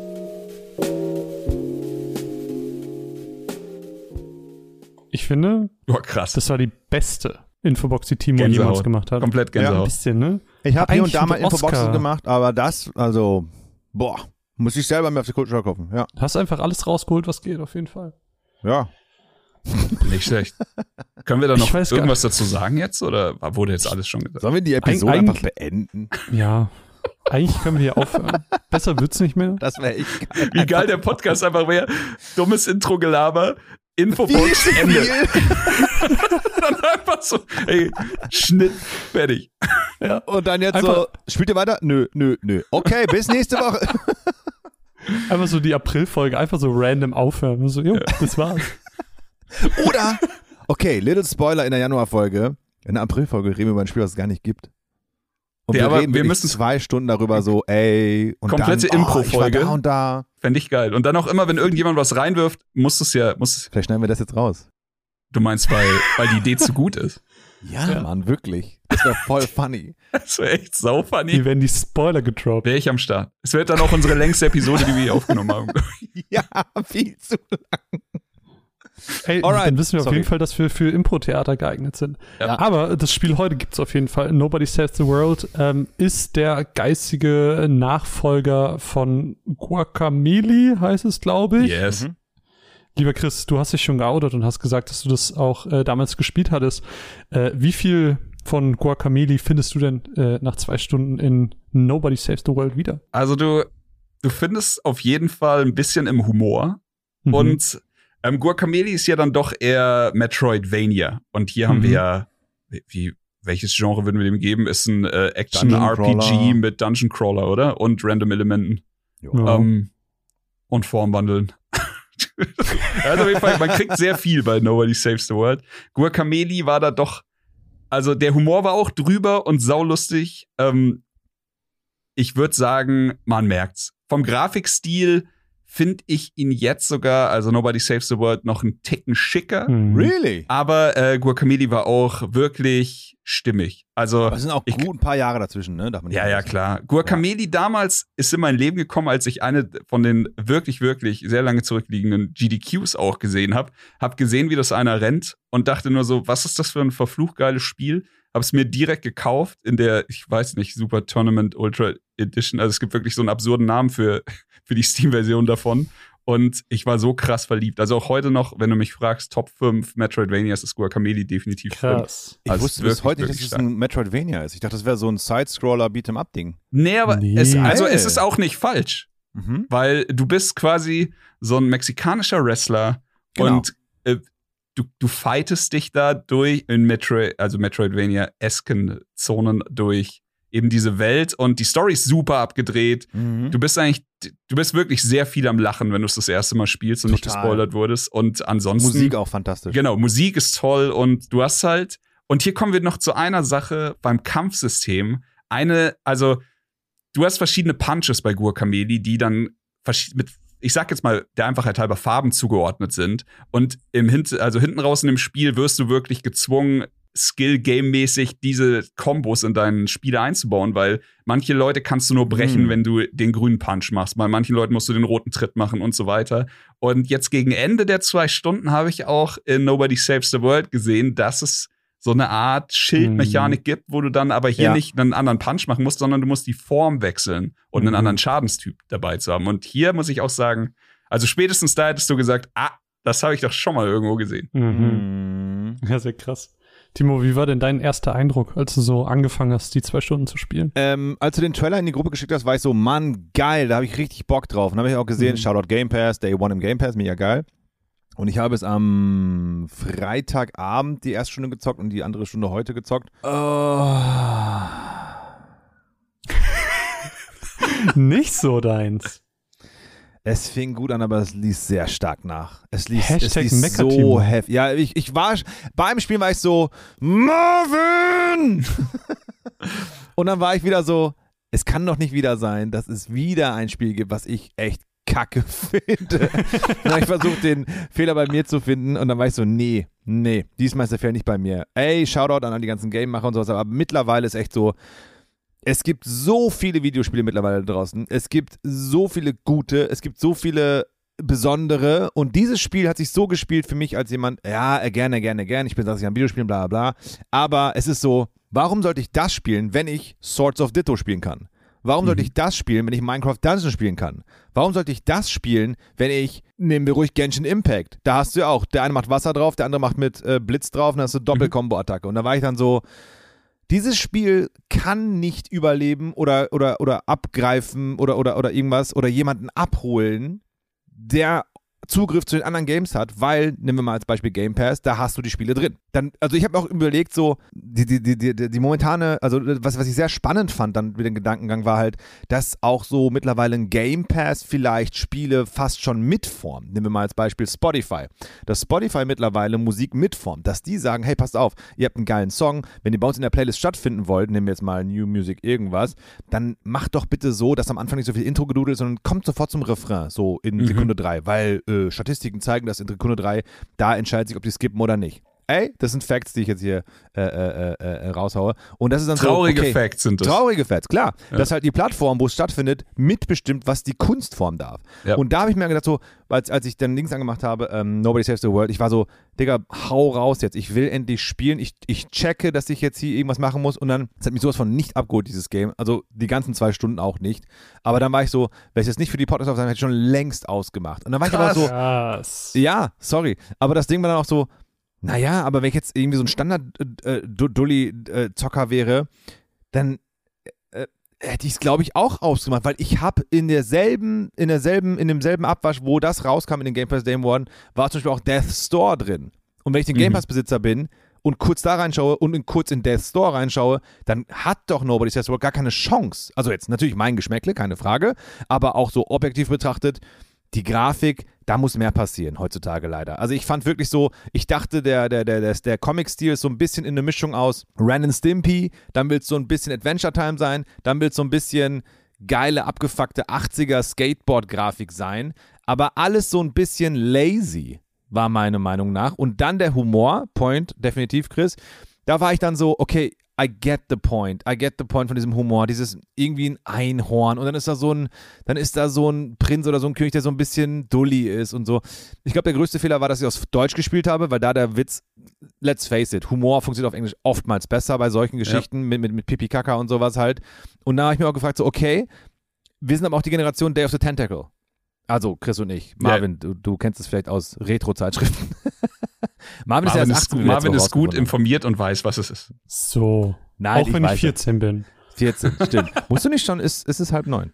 Ich finde, Boah, krass. das war die beste Infobox, die Timo Gänsehaut. jemals gemacht hat. Komplett Ein Gänsehaut. bisschen, ne? Ich habe hier und da mal für Oscar. Infoboxen gemacht, aber das, also, boah, muss ich selber mir auf die Kultur kaufen. Ja, Hast einfach alles rausgeholt, was geht, auf jeden Fall. ja. Nicht schlecht. Können wir da Ich noch irgendwas dazu sagen jetzt? Oder wurde jetzt alles schon gesagt? Sollen wir die Episode Eig- einfach beenden? Ja. Eigentlich können wir hier aufhören. Besser wird's nicht mehr. Das wäre echt geil. Wie geil der Podcast einfach wäre. Dummes Intro-Gelaber. Infobox, Ende. Dann einfach so, ey, Schnitt, fertig. Und dann jetzt so, Einfach- spielt ihr weiter? Nö, nö, nö. Okay, bis nächste Woche. Einfach so die Aprilfolge, einfach so random aufhören. So, jo, das war's. Oder, okay, little Spoiler in der Januarfolge. In der Aprilfolge reden wir über ein Spiel, das es gar nicht gibt. Und Ja, wir reden wir müssen- zwei Stunden darüber so, ey, und Komplette dann, oh, Impro-Folge. da und da. Fände ich geil. Und dann auch immer, wenn irgendjemand was reinwirft, muss es ja, muss es, Vielleicht schneiden wir das jetzt raus. du meinst, weil, weil die Idee zu gut ist. Ja, Ja. Mann, wirklich. Das wäre voll funny. Das wäre echt sau funny. Hier werden die Spoiler gedroppt. Wäre ich am Start. Es wird dann auch unsere längste Episode, die wir hier aufgenommen haben. ja, viel zu Hey, Alright, dann wissen wir auf sorry. jeden Fall, dass wir für Impro-Theater geeignet sind. Ja. Aber das Spiel heute gibt's auf jeden Fall. Nobody Saves the World ähm, ist der geistige Nachfolger von Guacamole, heißt es, glaube ich. Yes. Lieber Chris, du hast dich schon geoutet und hast gesagt, dass du das auch äh, damals gespielt hattest. Äh, wie viel von Guacamole findest du denn äh, nach zwei Stunden in Nobody Saves the World wieder? Also du, du findest auf jeden Fall ein bisschen im Humor. Mhm. Und ähm, Guacamole ist ja dann doch eher Metroidvania. Und hier haben Mhm. wir ja, wie- welches Genre würden wir dem geben? Ist ein äh, Action-RPG mit Dungeon Crawler, oder? Und random Elementen. Ja. Ähm, und Formwandeln. also auf jeden Fall, man kriegt sehr viel bei Nobody Saves the World. Guacamole war da doch, also der Humor war auch drüber und saulustig. Ähm, ich würde sagen, man merkt's. Vom Grafikstil finde ich ihn jetzt sogar, also Nobody Saves the World, noch einen Ticken schicker. Mhm. Really? Aber äh, Guacamole war auch wirklich stimmig. Also Aber es sind auch Ich- gut ein paar Jahre dazwischen, ne? Darf man nicht ja, ja, klar. Guacamole damals ist in mein Leben gekommen, als ich eine von den wirklich, wirklich sehr lange zurückliegenden GDQs auch gesehen habe. Hab gesehen, wie das einer rennt und dachte nur so, was ist das für ein verflucht geiles Spiel? Hab's mir direkt gekauft in der, ich weiß nicht, Super Tournament Ultra Edition. Also es gibt wirklich so einen absurden Namen für, für die Steam-Version davon. Und ich war so krass verliebt. Also auch heute noch, wenn du mich fragst, Top 5 Metroidvanias ist Guacamole definitiv drin. Krass. Ich Also wusste wirklich, bis heute nicht, dass es ein Metroidvania ist. Ich dachte, das wäre so ein Side-Scroller Beat'em-up-Ding. Nee, aber Nee. Es, also es ist auch nicht falsch. Mhm. weil du bist quasi so ein mexikanischer Wrestler Genau. und äh, du, du fightest dich da durch in Metroid, also Metroidvania-esken Zonen durch eben diese Welt und die Story ist super abgedreht. Mhm. Du bist eigentlich, du bist wirklich sehr viel am Lachen, wenn du es das erste Mal spielst und nicht Total. gespoilert wurdest. Und ansonsten. Musik auch fantastisch. Genau, Musik ist toll und du hast halt, und hier kommen wir noch zu einer Sache beim Kampfsystem. Eine, also, du hast verschiedene Punches bei Guacamole, die dann mit, ich sag jetzt mal, der Einfachheit halber Farben zugeordnet sind. Und im Hint also hinten raus in dem Spiel wirst du wirklich gezwungen, Skill-Game-mäßig diese Kombos in deinen Spiele einzubauen, weil manche Leute kannst du nur brechen, Hm. wenn du den grünen Punch machst. Bei manchen Leuten musst du den roten Tritt machen und so weiter. Und jetzt gegen Ende der zwei Stunden habe ich auch in Nobody Saves the World gesehen, dass es so eine Art Schildmechanik gibt, wo du dann aber hier Ja. nicht einen anderen Punch machen musst, sondern du musst die Form wechseln und einen Mhm. anderen Schadenstyp dabei zu haben. Und hier muss ich auch sagen, also spätestens da hättest du gesagt, ah, das habe ich doch schon mal irgendwo gesehen. Mhm. Mhm. Ja, sehr krass. Timo, wie war denn dein erster Eindruck, als du so angefangen hast, die zwei Stunden zu spielen? Ähm, als du den Trailer in die Gruppe geschickt hast, war ich so, Mann, geil, da habe ich richtig Bock drauf. Und habe ich auch gesehen, Mhm. Shoutout Game Pass, Day One im Game Pass, mega geil. Und ich habe es am Freitagabend die erste Stunde gezockt und die andere Stunde heute gezockt. Oh. Nicht so deins. Es fing gut an, aber es ließ sehr stark nach. Es ließ, Hashtag es ließ so heftig. Ja, ich, ich war, beim Spiel war ich so, Marvin! Und dann war ich wieder so, es kann doch nicht wieder sein, dass es wieder ein Spiel gibt, was ich echt kacke finde. dann ich versucht, den Fehler bei mir zu finden und dann war ich so, nee, nee, diesmal ist der Fehler nicht bei mir. Ey, Shoutout an all die ganzen Game-Macher und sowas, aber mittlerweile ist echt so, es gibt so viele Videospiele mittlerweile draußen. Es gibt so viele gute, es gibt so viele besondere. Und dieses Spiel hat sich so gespielt für mich als jemand, ja, gerne, gerne, gerne, ich bin dass ich am Videospielen, bla bla bla, aber es ist so, warum sollte ich das spielen, wenn ich Swords of Ditto spielen kann? Warum sollte ich das spielen, wenn ich Minecraft Dungeon spielen kann? Warum sollte ich das spielen, wenn ich, nehmen wir ruhig Genshin Impact, da hast du ja auch, der eine macht Wasser drauf, der andere macht mit äh, Blitz drauf und dann hast du Doppel-Kombo-Attacke. Und da war ich dann so, dieses Spiel kann nicht überleben oder, oder, oder abgreifen oder, oder, oder irgendwas oder jemanden abholen, der Zugriff zu den anderen Games hat, weil, nehmen wir mal als Beispiel Game Pass, da hast du die Spiele drin. Dann, also ich habe auch überlegt, so, die, die, die, die, die momentane, also was, was ich sehr spannend fand dann mit dem Gedankengang war halt, dass auch so mittlerweile ein Game Pass vielleicht Spiele fast schon mitformt. Nehmen wir mal als Beispiel Spotify. Dass Spotify mittlerweile Musik mitformt, dass die sagen, hey, passt auf, ihr habt einen geilen Song, wenn ihr bei uns in der Playlist stattfinden wollt, nehmen wir jetzt mal New Music irgendwas, dann macht doch bitte so, dass am Anfang nicht so viel Intro gedudelt, ist, sondern kommt sofort zum Refrain, so in Sekunde drei, weil äh, Statistiken zeigen, dass in Sekunde drei da entscheidet sich, ob die skippen oder nicht. Ey, das sind Facts, die ich jetzt hier äh, äh, äh, äh, raushaue. Und das ist dann Traurige so, okay, Facts sind das. Traurige Facts, klar. Dass halt die Plattform, wo es stattfindet, mitbestimmt, was die Kunstform darf. Ja. Und da habe ich mir gedacht, so, als, als ich dann links angemacht habe, ähm, Nobody Saves the World, ich war so, Digga, hau raus jetzt. Ich will endlich spielen. Ich, ich checke, dass ich jetzt hier irgendwas machen muss. Und dann, es hat mich sowas von nicht abgeholt, dieses Game. Also die ganzen zwei Stunden auch nicht. Aber dann war ich so, wenn ich jetzt nicht für die Podcast aufsage, hätte ich schon längst ausgemacht. Und dann war ich aber so, Krass. ja, sorry. Aber das Ding war dann auch so, naja, aber wenn ich jetzt irgendwie so ein Standard-Dulli-Zocker wäre, dann äh, hätte ich es, glaube ich, auch ausgemacht, weil ich habe in derselben, in derselben, in demselben Abwasch, wo das rauskam in den Game Pass Day One, war zum Beispiel auch Death Store drin. Und wenn ich den Game Mhm. Pass Besitzer bin und kurz da reinschaue und in, kurz in Death Store reinschaue, dann hat doch Nobody Says the World gar keine Chance. Also jetzt natürlich mein Geschmäckle, keine Frage, aber auch so objektiv betrachtet, die Grafik, da muss mehr passieren heutzutage leider. Also ich fand wirklich so, ich dachte, der, der, der, der, der Comic-Stil ist so ein bisschen in eine Mischung aus Ren and Stimpy, dann will es so ein bisschen Adventure Time sein, dann will es so ein bisschen geile, abgefuckte 80er Skateboard-Grafik sein, aber alles so ein bisschen lazy, war meine Meinung nach. Und dann der Humor, Point, definitiv, Chris, da war ich dann so, okay, I get the point. I get the point von diesem Humor. Dieses irgendwie ein Einhorn und dann ist da so ein, dann ist da so ein Prinz oder so ein König, der so ein bisschen dully ist und so. Ich glaube, der größte Fehler war, dass ich aus Deutsch gespielt habe, weil da der Witz, let's face it, Humor funktioniert auf Englisch oftmals besser bei solchen Geschichten mit, mit, mit Pipi Kaka und sowas halt. Und da habe ich mir auch gefragt, so, okay, wir sind aber auch die Generation Day of the Tentacle. Also Chris und ich. Marvin, du, du kennst es vielleicht aus Retro-Zeitschriften. Marvin, Marvin, ist, ja ist, erst 18, wie wir Marvin ist gut informiert und weiß, was es ist. So. Nein, auch wenn ich weiß es. 14 bin. 14, stimmt. Musst du nicht schon, ist, ist es halb neun.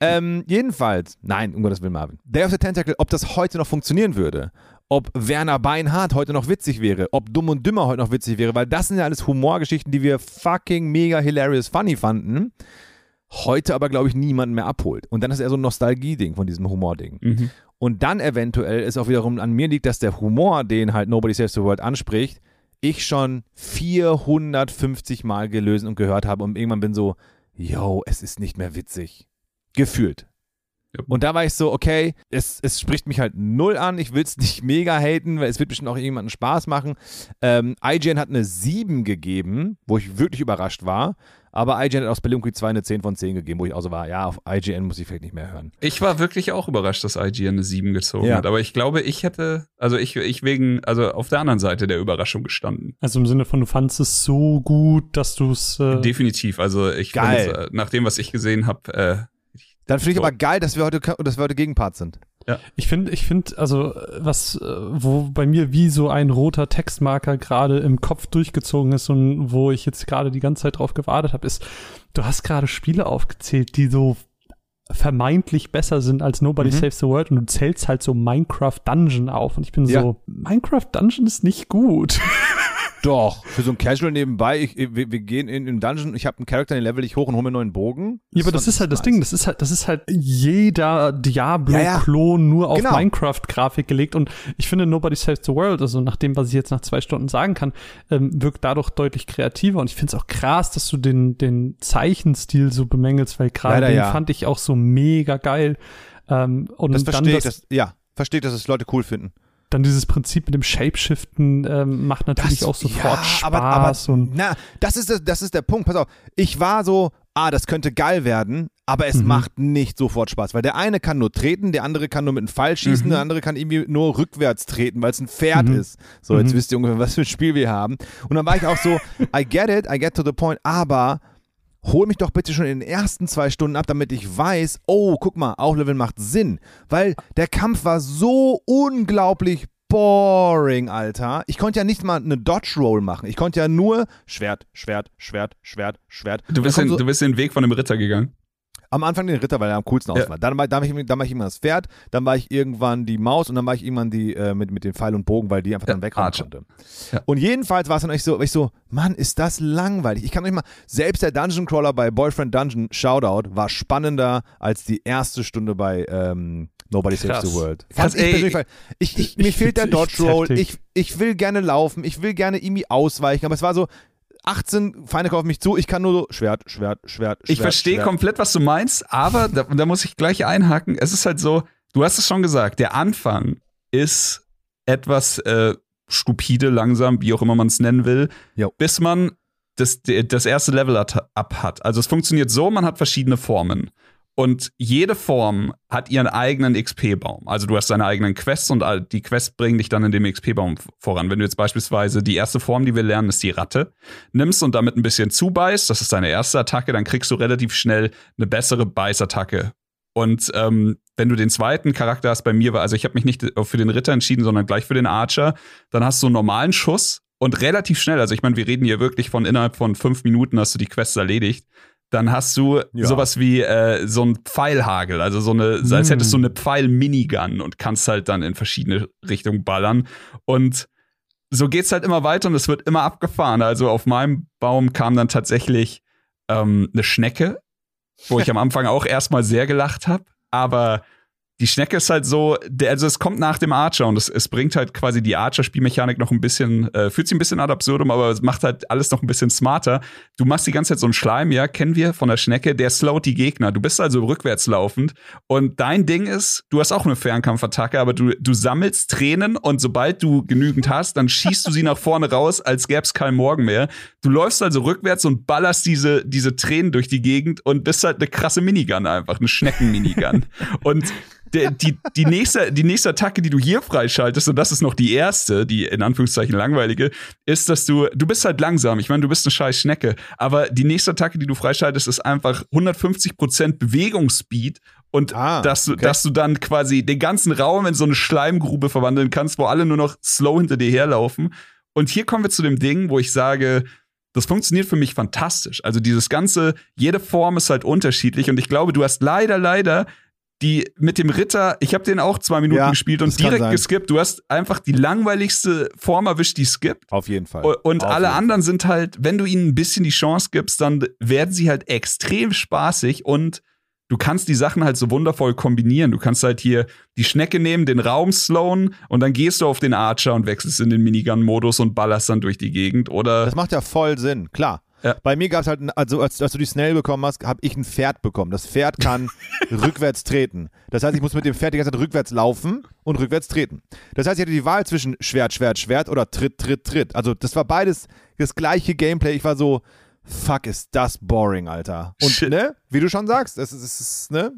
Ähm, jedenfalls, nein, um Gottes Willen, Marvin. Day of the Tentacle, ob das heute noch funktionieren würde, ob Werner Beinhardt heute noch witzig wäre, ob Dumm und Dümmer heute noch witzig wäre, weil das sind ja alles Humorgeschichten, die wir fucking mega hilarious funny fanden, heute aber, glaube ich, niemanden mehr abholt. Und dann ist eher so ein Nostalgie-Ding von diesem Humor-Ding. Mhm. Und dann eventuell ist auch wiederum an mir liegt, dass der Humor, den halt Nobody Saves the World anspricht, ich schon 450 Mal gelöst und gehört habe und irgendwann bin so, yo, es ist nicht mehr witzig. Gefühlt. Ja. Und da war ich so, okay, es, es spricht mich halt null an. Ich will es nicht mega haten, weil es wird bestimmt auch irgendjemanden Spaß machen. Ähm, IGN hat eine 7 gegeben, wo ich wirklich überrascht war. Aber IGN hat aus Spelunky 2 eine 10 von 10 gegeben, wo ich auch so war, ja, auf IGN muss ich vielleicht nicht mehr hören. Ich war wirklich auch überrascht, dass IGN eine 7 gezogen Ja. hat. Aber ich glaube, ich hätte, also ich, ich wegen, also auf der anderen Seite der Überraschung gestanden. Also im Sinne von, du fandest es so gut, dass du es. Äh, Definitiv. Also ich finde, äh, nach dem, was ich gesehen habe, äh, Dann finde ich So. aber geil, dass wir heute, dass wir heute Gegenpart sind. Ich finde, ich finde, also was, äh, wo bei mir wie so ein roter Textmarker gerade im Kopf durchgezogen ist und wo ich jetzt gerade die ganze Zeit drauf gewartet habe, ist, du hast gerade Spiele aufgezählt, die so vermeintlich besser sind als Nobody Mhm. Saves the World und du zählst halt so Minecraft Dungeon auf und ich bin Ja. so, Minecraft Dungeon ist nicht gut. Doch, für so ein Casual nebenbei, ich, wir, wir gehen in den Dungeon, ich habe einen Charakter, den level ich hoch und hole mir einen neuen Bogen. Ja, aber das ist halt das nice. Ding, das ist halt, das ist halt jeder Diablo-Klon nur auf Genau. Minecraft-Grafik gelegt und ich finde Nobody Saves the World, also nach dem, was ich jetzt nach zwei Stunden sagen kann, ähm, wirkt dadurch deutlich kreativer und ich finde es auch krass, dass du den, den Zeichenstil so bemängelst, weil gerade den ja. fand ich auch so mega geil. Ähm, und Das verstehe ich, das, das, ja, verstehe ich, dass es Leute cool finden. Dann dieses Prinzip mit dem Shapeshiften ähm, macht natürlich auch sofort Spaß aber, aber, und na, das ist, das, das ist der Punkt. Pass auf, ich war so, ah, das könnte geil werden, aber es Mhm. macht nicht sofort Spaß, weil der eine kann nur treten, der andere kann nur mit einem Pfeil schießen, Mhm. der andere kann irgendwie nur rückwärts treten, weil es ein Pferd Mhm. ist. So, jetzt Mhm. wisst ihr ungefähr, was für ein Spiel wir haben. Und dann war ich auch so, I get it, I get to the point, aber hol mich doch bitte schon in den ersten zwei Stunden ab, damit ich weiß, oh, guck mal, Aufleveln macht Sinn. Weil der Kampf war so unglaublich boring, Alter. Ich konnte ja nicht mal eine Dodge Roll machen. Ich konnte ja nur Schwert, Schwert, Schwert, Schwert, Schwert. Du bist, kommt so, du bist den Weg von dem Ritter gegangen. Am Anfang den Ritter, weil er am coolsten Ja. aussah. Dann, war- dann, war ich, dann war ich irgendwann das Pferd, dann war ich irgendwann die Maus und dann war ich irgendwann die äh, mit, mit den Pfeil und Bogen, weil die einfach Ja, dann Archer. konnte. Ja. Und jedenfalls war es dann echt so, ich so, Mann, ist das langweilig. Ich kann euch mal, selbst der Dungeon Crawler bei Boyfriend Dungeon Shoutout war spannender als die erste Stunde bei ähm, Nobody Saves Krass. the World. Krass, ich ey. persönlich, weil ich, ich, mir Ich fehlt der ich Dodge Roll, ich, ich will gerne laufen, ich will gerne irgendwie ausweichen, aber es war so, 18 Feinde auf mich zu, ich kann nur so Schwert, Schwert, Schwert, Schwert. Ich verstehe komplett, was du meinst, aber da, da muss ich gleich einhaken. Es ist halt so, du hast es schon gesagt, der Anfang ist etwas äh, stupide, langsam, wie auch immer man es nennen will, Jo. bis man das, das erste Level up hat. Also es funktioniert so, man hat verschiedene Formen. Und jede Form hat ihren eigenen XP-Baum. Also du hast deine eigenen Quests und die Quests bringen dich dann in dem XP-Baum voran. Wenn du jetzt beispielsweise die erste Form, die wir lernen, ist die Ratte, nimmst und damit ein bisschen zubeißt, das ist deine erste Attacke, dann kriegst du relativ schnell eine bessere Beißattacke. Und ähm, wenn du den zweiten Charakter hast, bei mir war, also ich habe mich nicht für den Ritter entschieden, sondern gleich für den Archer, dann hast du einen normalen Schuss und relativ schnell, also ich meine, wir reden hier wirklich von innerhalb von fünf Minuten hast du die Quests erledigt. Dann hast du Ja. sowas wie äh, so ein Pfeilhagel, also so eine, als Mm. hättest du eine Pfeil-Minigun und kannst halt dann in verschiedene Richtungen ballern. Und so geht's halt immer weiter und es wird immer abgefahren. Also auf meinem Baum kam dann tatsächlich ähm, eine Schnecke, wo ich am Anfang auch erstmal sehr gelacht habe. Aber die Schnecke ist halt so, der, also es kommt nach dem Archer und es, es bringt halt quasi die Archer-Spielmechanik noch ein bisschen, äh, fühlt sich ein bisschen ad absurdum, aber es macht halt alles noch ein bisschen smarter. Du machst die ganze Zeit so einen Schleim, ja, kennen wir von der Schnecke, der slowt die Gegner. Du bist also rückwärts laufend und dein Ding ist, du hast auch eine Fernkampfattacke, aber du, du sammelst Tränen und sobald du genügend hast, dann schießt du sie nach vorne raus, als gäb's keinen Morgen mehr. Du läufst also rückwärts und ballerst diese, diese Tränen durch die Gegend und bist halt eine krasse Minigun einfach, eine Schnecken-Minigun. und der, die, die, nächste, die nächste Attacke, die du hier freischaltest, und das ist noch die erste, die in Anführungszeichen langweilige, ist, dass du, du bist halt langsam. Ich meine, du bist eine scheiß Schnecke, aber die nächste Attacke, die du freischaltest, ist einfach 150% Bewegungsspeed und Ah, dass, du, okay. dass du dann quasi den ganzen Raum in so eine Schleimgrube verwandeln kannst, wo alle nur noch slow hinter dir herlaufen. Und hier kommen wir zu dem Ding, wo ich sage, das funktioniert für mich fantastisch. Also dieses ganze, jede Form ist halt unterschiedlich und ich glaube, du hast leider, leider die mit dem Ritter, ich habe den auch zwei Minuten Ja, gespielt und direkt geskippt. Du hast einfach die langweiligste Form erwischt, die es gibt. Auf jeden Fall. Und Auf alle anderen sind halt, wenn du ihnen ein bisschen die Chance gibst, dann werden sie halt extrem spaßig und du kannst die Sachen halt so wundervoll kombinieren. Du kannst halt hier die Schnecke nehmen, den Raum slowen und dann gehst du auf den Archer und wechselst in den Minigun-Modus und ballerst dann durch die Gegend. Oder Das macht ja voll Sinn, klar. Ja. Bei mir gab es halt, also als, als du die Snail bekommen hast, habe ich ein Pferd bekommen. Das Pferd kann rückwärts treten. Das heißt, ich muss mit dem Pferd die ganze Zeit rückwärts laufen und rückwärts treten. Das heißt, ich hatte die Wahl zwischen Schwert, Schwert, Schwert oder Tritt, Tritt, Tritt. Also das war beides das gleiche Gameplay. Ich war so, fuck, ist das boring, Alter. Und Shit. ne, wie du schon sagst, es ist, es ist ne,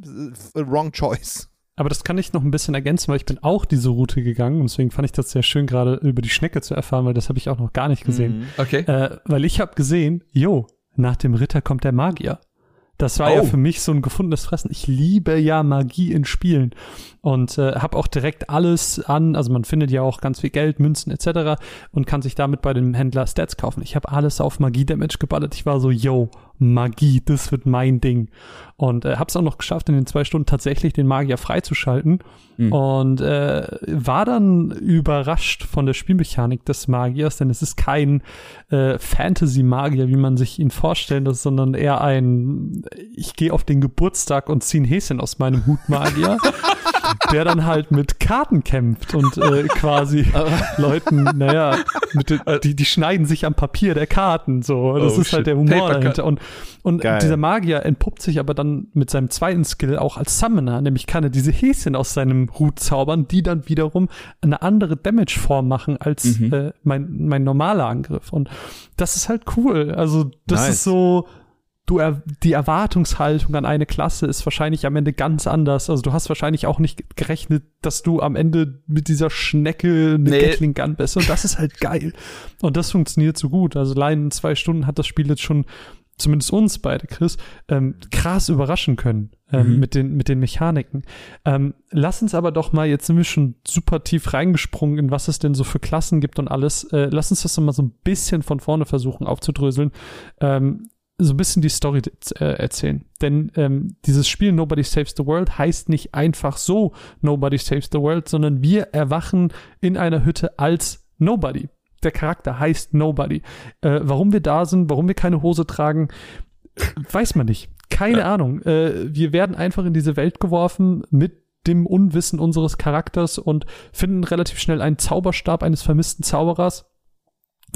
wrong choice. Aber das kann ich noch ein bisschen ergänzen, weil ich bin auch diese Route gegangen und deswegen fand ich das sehr schön, gerade über die Schnecke zu erfahren, weil das habe ich auch noch gar nicht gesehen. okay. Äh, weil ich habe gesehen, jo, nach dem Ritter kommt der Magier. Das war ja Oh. für mich so ein gefundenes Fressen. Ich liebe ja Magie in Spielen und äh, habe auch direkt alles an. Also man findet ja auch ganz viel Geld, Münzen etc. und kann sich damit bei dem Händler Stats kaufen. Ich habe alles auf Magie-Damage geballert. Ich war so, yo, Magie, das wird mein Ding. Und äh, hab's auch noch geschafft, in den zwei Stunden tatsächlich den Magier freizuschalten. Mhm. Und äh, war dann überrascht von der Spielmechanik des Magiers, denn es ist kein äh, Fantasy-Magier, wie man sich ihn vorstellt, sondern eher ein, ich gehe auf den Geburtstag und ziehe ein Häschen aus meinem Hut Magier. der dann halt mit Karten kämpft und äh, quasi Leuten, naja, mit, die, die schneiden sich am Papier der Karten, so. Das oh, ist halt der Humor dahinter. Und, und dieser Magier entpuppt sich aber dann mit seinem zweiten Skill auch als Summoner, nämlich kann er diese Häschen aus seinem Hut zaubern, die dann wiederum eine andere Damage-Form machen als mhm. äh, mein, mein normaler Angriff. Und das ist halt cool. Also, das nice. ist so, du er, die Erwartungshaltung an eine Klasse ist wahrscheinlich am Ende ganz anders. Also du hast wahrscheinlich auch nicht gerechnet, dass du am Ende mit dieser Schnecke eine nee. Gatling Gun bist. Und das ist halt geil. Und das funktioniert so gut. Also allein in zwei Stunden hat das Spiel jetzt schon zumindest uns beide, Chris, ähm, krass überraschen können ähm, mhm. mit, den, mit den Mechaniken. Ähm, lass uns aber doch mal, jetzt sind wir schon super tief reingesprungen, in was es denn so für Klassen gibt und alles. Äh, lass uns das doch mal so ein bisschen von vorne versuchen aufzudröseln. Ähm, so ein bisschen die Story äh, erzählen. Denn ähm, dieses Spiel Nobody Saves the World heißt nicht einfach so Nobody Saves the World, sondern wir erwachen in einer Hütte als Nobody. Der Charakter heißt Nobody. Äh, warum wir da sind, warum wir keine Hose tragen, weiß man nicht. Keine ja. Ahnung. Äh, wir werden einfach in diese Welt geworfen mit dem Unwissen unseres Charakters und finden relativ schnell einen Zauberstab eines vermissten Zauberers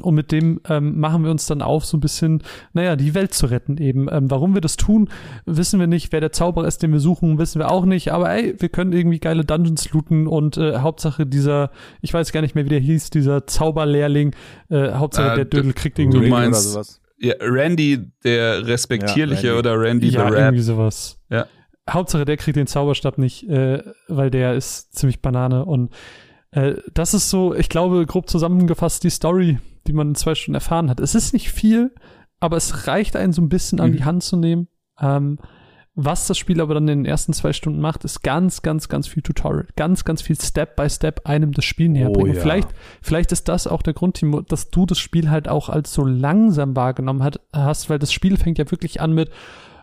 und mit dem ähm, machen wir uns dann auf, so ein bisschen, naja, die Welt zu retten eben. Ähm, warum wir das tun, wissen wir nicht. Wer der Zauberer ist, den wir suchen, wissen wir auch nicht. Aber ey, wir können irgendwie geile Dungeons looten und äh, Hauptsache dieser, ich weiß gar nicht mehr, wie der hieß, dieser Zauberlehrling, äh, Hauptsache äh, der Dödel kriegt irgendwie du meinst, oder sowas. Ja, Randy, der Respektierliche ja, Randy. oder Randy ja, the Rap. irgendwie sowas. Ja. Hauptsache der kriegt den Zauberstab nicht, äh, weil der ist ziemlich Banane und äh, das ist so, ich glaube, grob zusammengefasst die Story die man in zwei Stunden erfahren hat. Es ist nicht viel, aber es reicht einen so ein bisschen an mhm. die Hand zu nehmen. Ähm, was das Spiel aber dann in den ersten zwei Stunden macht, ist ganz, ganz, ganz viel Tutorial. Ganz, ganz viel Step by Step einem das Spiel näher bringen. Oh, ja. Vielleicht, vielleicht ist das auch der Grund, Timo, dass du das Spiel halt auch als so langsam wahrgenommen hast, weil das Spiel fängt ja wirklich an mit,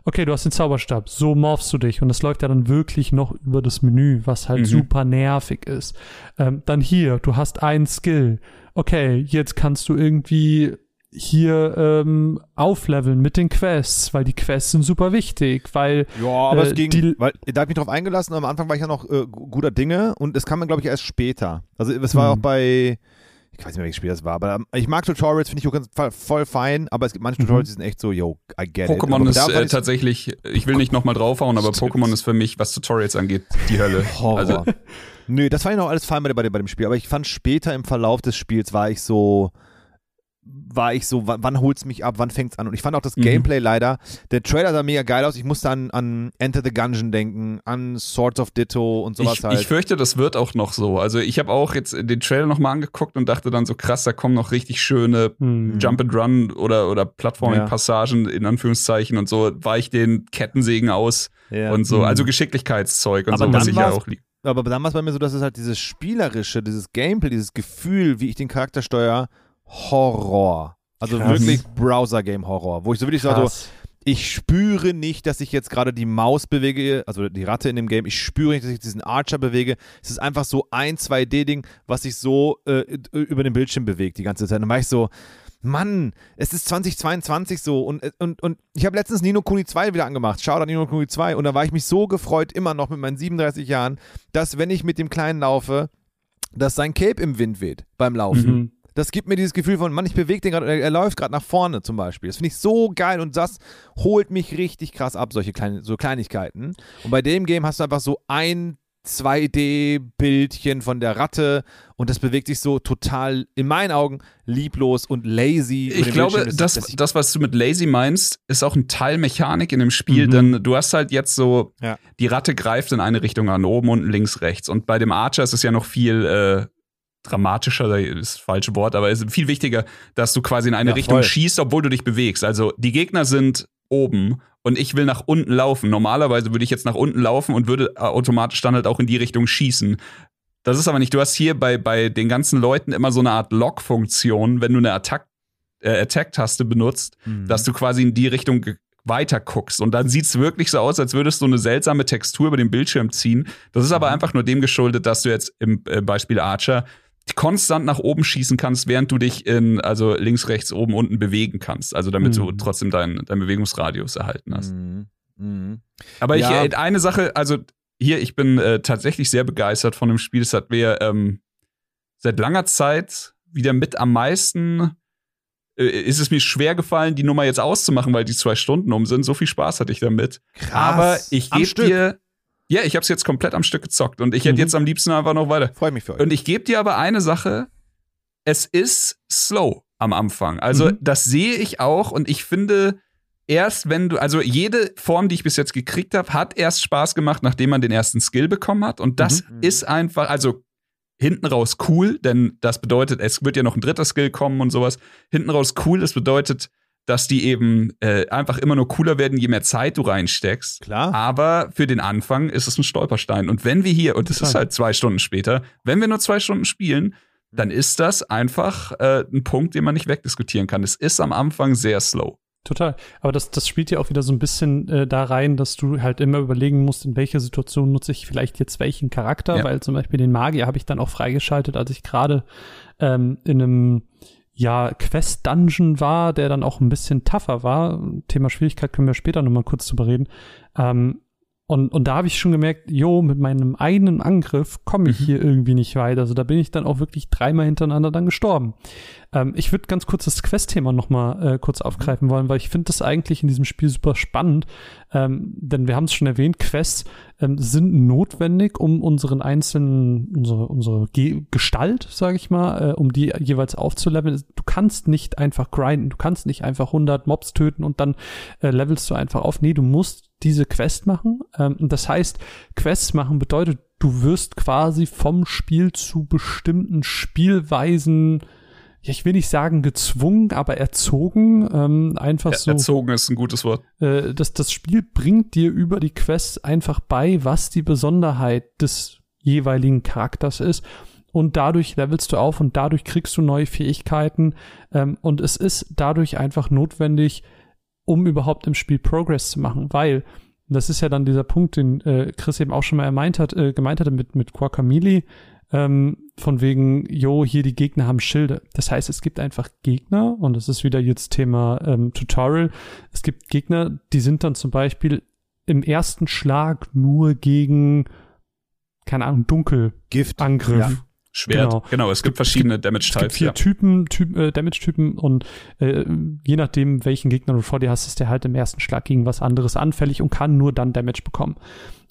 okay, du hast den Zauberstab, so morphst du dich und das läuft ja dann wirklich noch über das Menü, was halt mhm. super nervig ist. Ähm, dann hier, du hast einen Skill, okay, jetzt kannst du irgendwie hier ähm, aufleveln mit den Quests, weil die Quests sind super wichtig, weil ja, aber äh, es ging, die, weil da habe ich mich drauf eingelassen. Am Anfang war ich ja noch äh, guter Dinge und es kam mir glaube ich erst später. Also es war hm. auch bei ich weiß nicht mehr, welches Spiel das war, aber ähm, ich mag Tutorials, finde ich auch ganz, voll fein, aber es gibt manche. Tutorials, die sind echt so, yo, I get Pokémon it. Pokémon ist äh, tatsächlich, ich will nicht nochmal draufhauen, aber Pokémon ist für mich, was Tutorials angeht, die Hölle. Horror. Also, Nö, das fand ich noch alles fein bei, bei, bei dem Spiel, aber ich fand später im Verlauf des Spiels war ich so, war ich so, wann, wann holt's mich ab, wann fängt's an? Und ich fand auch das mhm. Gameplay leider, der Trailer sah mega geil aus. Ich musste an, an Enter the Gungeon denken, an Swords of Ditto und sowas ich, halt. Ich fürchte, das wird auch noch so. Also ich habe auch jetzt den Trailer nochmal angeguckt und dachte dann so krass, da kommen noch richtig schöne mhm. Jump and Run oder, oder Plattforming-Passagen ja. in Anführungszeichen und so weich den Kettensägen aus ja. und so. Mhm. Also Geschicklichkeitszeug und Aber so, was ich ja auch liebe aber dann war es bei mir so, dass es halt dieses Spielerische, dieses Gameplay, dieses Gefühl, wie ich den Charakter steuere, Horror. Also Krass. wirklich Browser-Game-Horror, wo ich so wirklich Krass. so, ich spüre nicht, dass ich jetzt gerade die Maus bewege, also die Ratte in dem Game, ich spüre nicht, dass ich diesen Archer bewege. Es ist einfach so ein 2D-Ding, was sich so äh, über den Bildschirm bewegt die ganze Zeit. dann war ich so, Mann, es ist 2022 so und, und, und ich habe letztens Nino Kuni 2 wieder angemacht. Schau da Nino Kuni 2 und da war ich mich so gefreut, immer noch mit meinen 37 Jahren, dass wenn ich mit dem Kleinen laufe, dass sein Cape im Wind weht beim Laufen. Mhm das gibt mir dieses Gefühl von, Mann, ich bewege den gerade, er, er, läuft gerade nach vorne zum Beispiel. Das finde ich so geil und das holt mich richtig krass ab, solche kleine, so Kleinigkeiten. Und bei dem Game hast du einfach so ein 2D-Bildchen von der Ratte und das bewegt sich so total, in meinen Augen, lieblos und lazy. Ich glaube, das, das, das, was du mit lazy meinst, ist auch ein Teil Mechanik in dem Spiel, mhm. denn du hast halt jetzt so, ja. die Ratte greift in eine Richtung an, oben, unten, links, rechts. Und bei dem Archer ist es ja noch viel äh, dramatischer, ist das falsche Wort, aber es ist viel wichtiger, dass du quasi in eine ja, Richtung voll. schießt, obwohl du dich bewegst. Also die Gegner sind oben und ich will nach unten laufen. Normalerweise würde ich jetzt nach unten laufen und würde automatisch dann halt auch in die Richtung schießen. Das ist aber nicht. Du hast hier bei, bei den ganzen Leuten immer so eine Art Lock-Funktion, wenn du eine Attack, äh, Attack-Taste benutzt, mhm. dass du quasi in die Richtung weiter guckst. Und dann sieht's wirklich so aus, als würdest du eine seltsame Textur über den Bildschirm ziehen. Das ist aber Mhm. einfach nur dem geschuldet, dass du jetzt im äh, Beispiel Archer konstant nach oben schießen kannst, während du dich in, also links, rechts, oben, unten bewegen kannst. Also damit du Mhm. trotzdem deinen dein Bewegungsradius erhalten hast. Mhm. Mhm. Aber ich, Ja. äh, eine Sache, also hier, ich bin äh, tatsächlich sehr begeistert von dem Spiel. Es hat mir ähm, seit langer Zeit wieder mit am meisten äh, ist es mir schwer gefallen, die Nummer jetzt auszumachen, weil die zwei Stunden um sind. So viel Spaß hatte ich damit. Krass. Aber ich gebe dir, ja, ich habe es jetzt komplett am Stück gezockt und ich hätte Mhm. jetzt am liebsten einfach noch weiter. Freue mich für euch. Und ich gebe dir aber eine Sache, es ist slow am Anfang. Also Mhm. das sehe ich auch und ich finde, erst wenn du, also jede Form, die ich bis jetzt gekriegt habe, hat erst Spaß gemacht, nachdem man den ersten Skill bekommen hat. Und das Mhm. ist einfach, also hinten raus cool, denn das bedeutet, es wird ja noch ein dritter Skill kommen und sowas. Hinten raus cool, das bedeutet, dass die eben äh, einfach immer nur cooler werden, je mehr Zeit du reinsteckst. Klar. Aber für den Anfang ist es ein Stolperstein. Und wenn wir hier, und das ist halt zwei Stunden später, wenn wir nur zwei Stunden spielen, dann ist das einfach äh, ein Punkt, den man nicht wegdiskutieren kann. Es ist am Anfang sehr slow. Total. Aber das, das spielt ja auch wieder so ein bisschen äh, da rein, dass du halt immer überlegen musst, in welcher Situation nutze ich vielleicht jetzt welchen Charakter, Ja. weil zum Beispiel den Magier habe ich dann auch freigeschaltet, als ich gerade ähm, in einem ja, Quest-Dungeon war, der dann auch ein bisschen tougher war. Thema Schwierigkeit können wir später nochmal kurz drüber reden. Ähm, und, und da habe ich schon gemerkt, jo, mit meinem eigenen Angriff komme ich hier irgendwie nicht weit. Also da bin ich dann auch wirklich dreimal hintereinander dann gestorben. Ähm, ich würde ganz kurz das Quest-Thema noch mal äh, kurz aufgreifen wollen, weil ich finde das eigentlich in diesem Spiel super spannend. Ähm, denn wir haben es schon erwähnt, Quests ähm, sind notwendig, um unseren einzelnen, unsere, unsere Ge Gestalt, sage ich mal, äh, um die jeweils aufzuleveln. Du kannst nicht einfach grinden, du kannst nicht einfach 100 Mobs töten und dann äh, levelst du einfach auf. Nee, du musst diese Quest machen. Ähm, das heißt, Quests machen bedeutet, du wirst quasi vom Spiel zu bestimmten Spielweisen ja, ich will nicht sagen gezwungen, aber erzogen, ähm, einfach so. Erzogen ist ein gutes Wort. Äh, das, das Spiel bringt dir über die Quests einfach bei, was die Besonderheit des jeweiligen Charakters ist. Und dadurch levelst du auf und dadurch kriegst du neue Fähigkeiten. Ähm, und es ist dadurch einfach notwendig, um überhaupt im Spiel Progress zu machen, weil das ist ja dann dieser Punkt, den äh, Chris eben auch schon mal gemeint hat, äh, gemeint hatte mit, mit Quacamili, ähm, von wegen, jo, hier die Gegner haben Schilde. Das heißt, es gibt einfach Gegner, und das ist wieder jetzt Thema ähm, Tutorial, es gibt Gegner, die sind dann zum Beispiel im ersten Schlag nur gegen, keine Ahnung, Gift. Dunkelangriff. Ja. Schwert. Genau. Genau, es gibt verschiedene Es gibt Damage-Types. vier Ja. Typen, typ, äh, Damage-Typen und äh, je nachdem, welchen Gegner du vor dir hast, ist der halt im ersten Schlag gegen was anderes anfällig und kann nur dann Damage bekommen.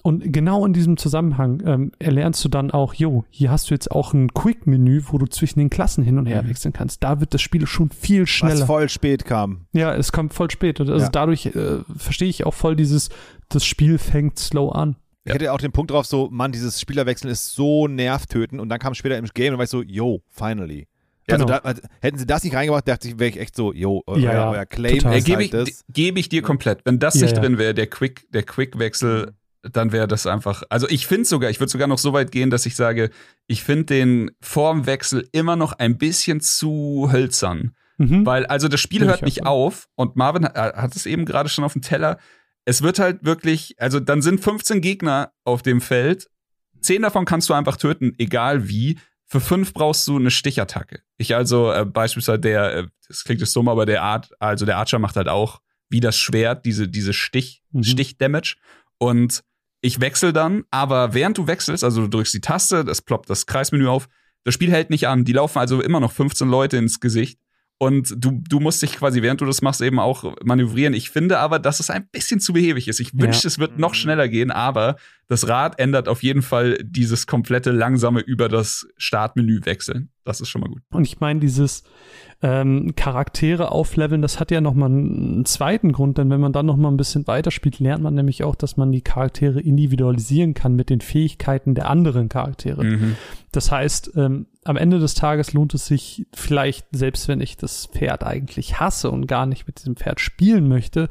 Und genau in diesem Zusammenhang ähm, erlernst du dann auch, jo, hier hast du jetzt auch ein Quick-Menü, wo du zwischen den Klassen hin und her Mhm. wechseln kannst. Da wird das Spiel schon viel Was schneller. voll spät kam. Ja, es kommt voll spät. Und also Ja. dadurch äh, verstehe ich auch voll dieses, das Spiel fängt slow an. Ich hätte auch den Punkt drauf, so, Mann, dieses Spielerwechseln ist so nervtötend. Und dann kam später im Game und war ich so, yo, finally. Also, Genau. da, also hätten sie das nicht reingebracht, dachte ich, wäre ich echt so, yo, euer, Ja, ja, euer Claim total. Ist Gebe halt ich, das. geb ich dir komplett. Wenn das Ja, nicht ja. drin wäre, der Quick, der Quick-Wechsel, dann wäre das einfach. Also ich finde sogar, ich würde sogar noch so weit gehen, dass ich sage, ich finde den Formwechsel immer noch ein bisschen zu hölzern. Mhm. Weil, also das Spiel hört nicht auf und Marvin hat, hat es eben gerade schon auf dem Teller. Es wird halt wirklich, also dann sind 15 Gegner auf dem Feld. Zehn davon kannst du einfach töten, egal wie. Für fünf brauchst du eine Stichattacke. Ich also äh, beispielsweise der, äh, das klingt jetzt dumm, aber der Art, also der Archer macht halt auch wie das Schwert diese diese Stich Mhm. Stich-Damage und ich wechsle dann, aber während du wechselst, also du drückst die Taste, das ploppt das Kreismenü auf, das Spiel hält nicht an. Die laufen also immer noch 15 Leute ins Gesicht. Und du, du musst dich quasi, während du das machst, eben auch manövrieren. Ich finde aber, dass es ein bisschen zu behäbig ist. Ich wünschte, es wird noch schneller gehen, aber das Rad ändert auf jeden Fall dieses komplette langsame über das Startmenü wechseln. Das ist schon mal gut. Und ich meine, dieses ähm, Charaktere aufleveln, das hat ja noch mal einen zweiten Grund, denn wenn man dann noch mal ein bisschen weiterspielt, lernt man nämlich auch, dass man die Charaktere individualisieren kann mit den Fähigkeiten der anderen Charaktere. Mhm. Das heißt, ähm, am Ende des Tages lohnt es sich vielleicht, selbst wenn ich das Pferd eigentlich hasse und gar nicht mit diesem Pferd spielen möchte,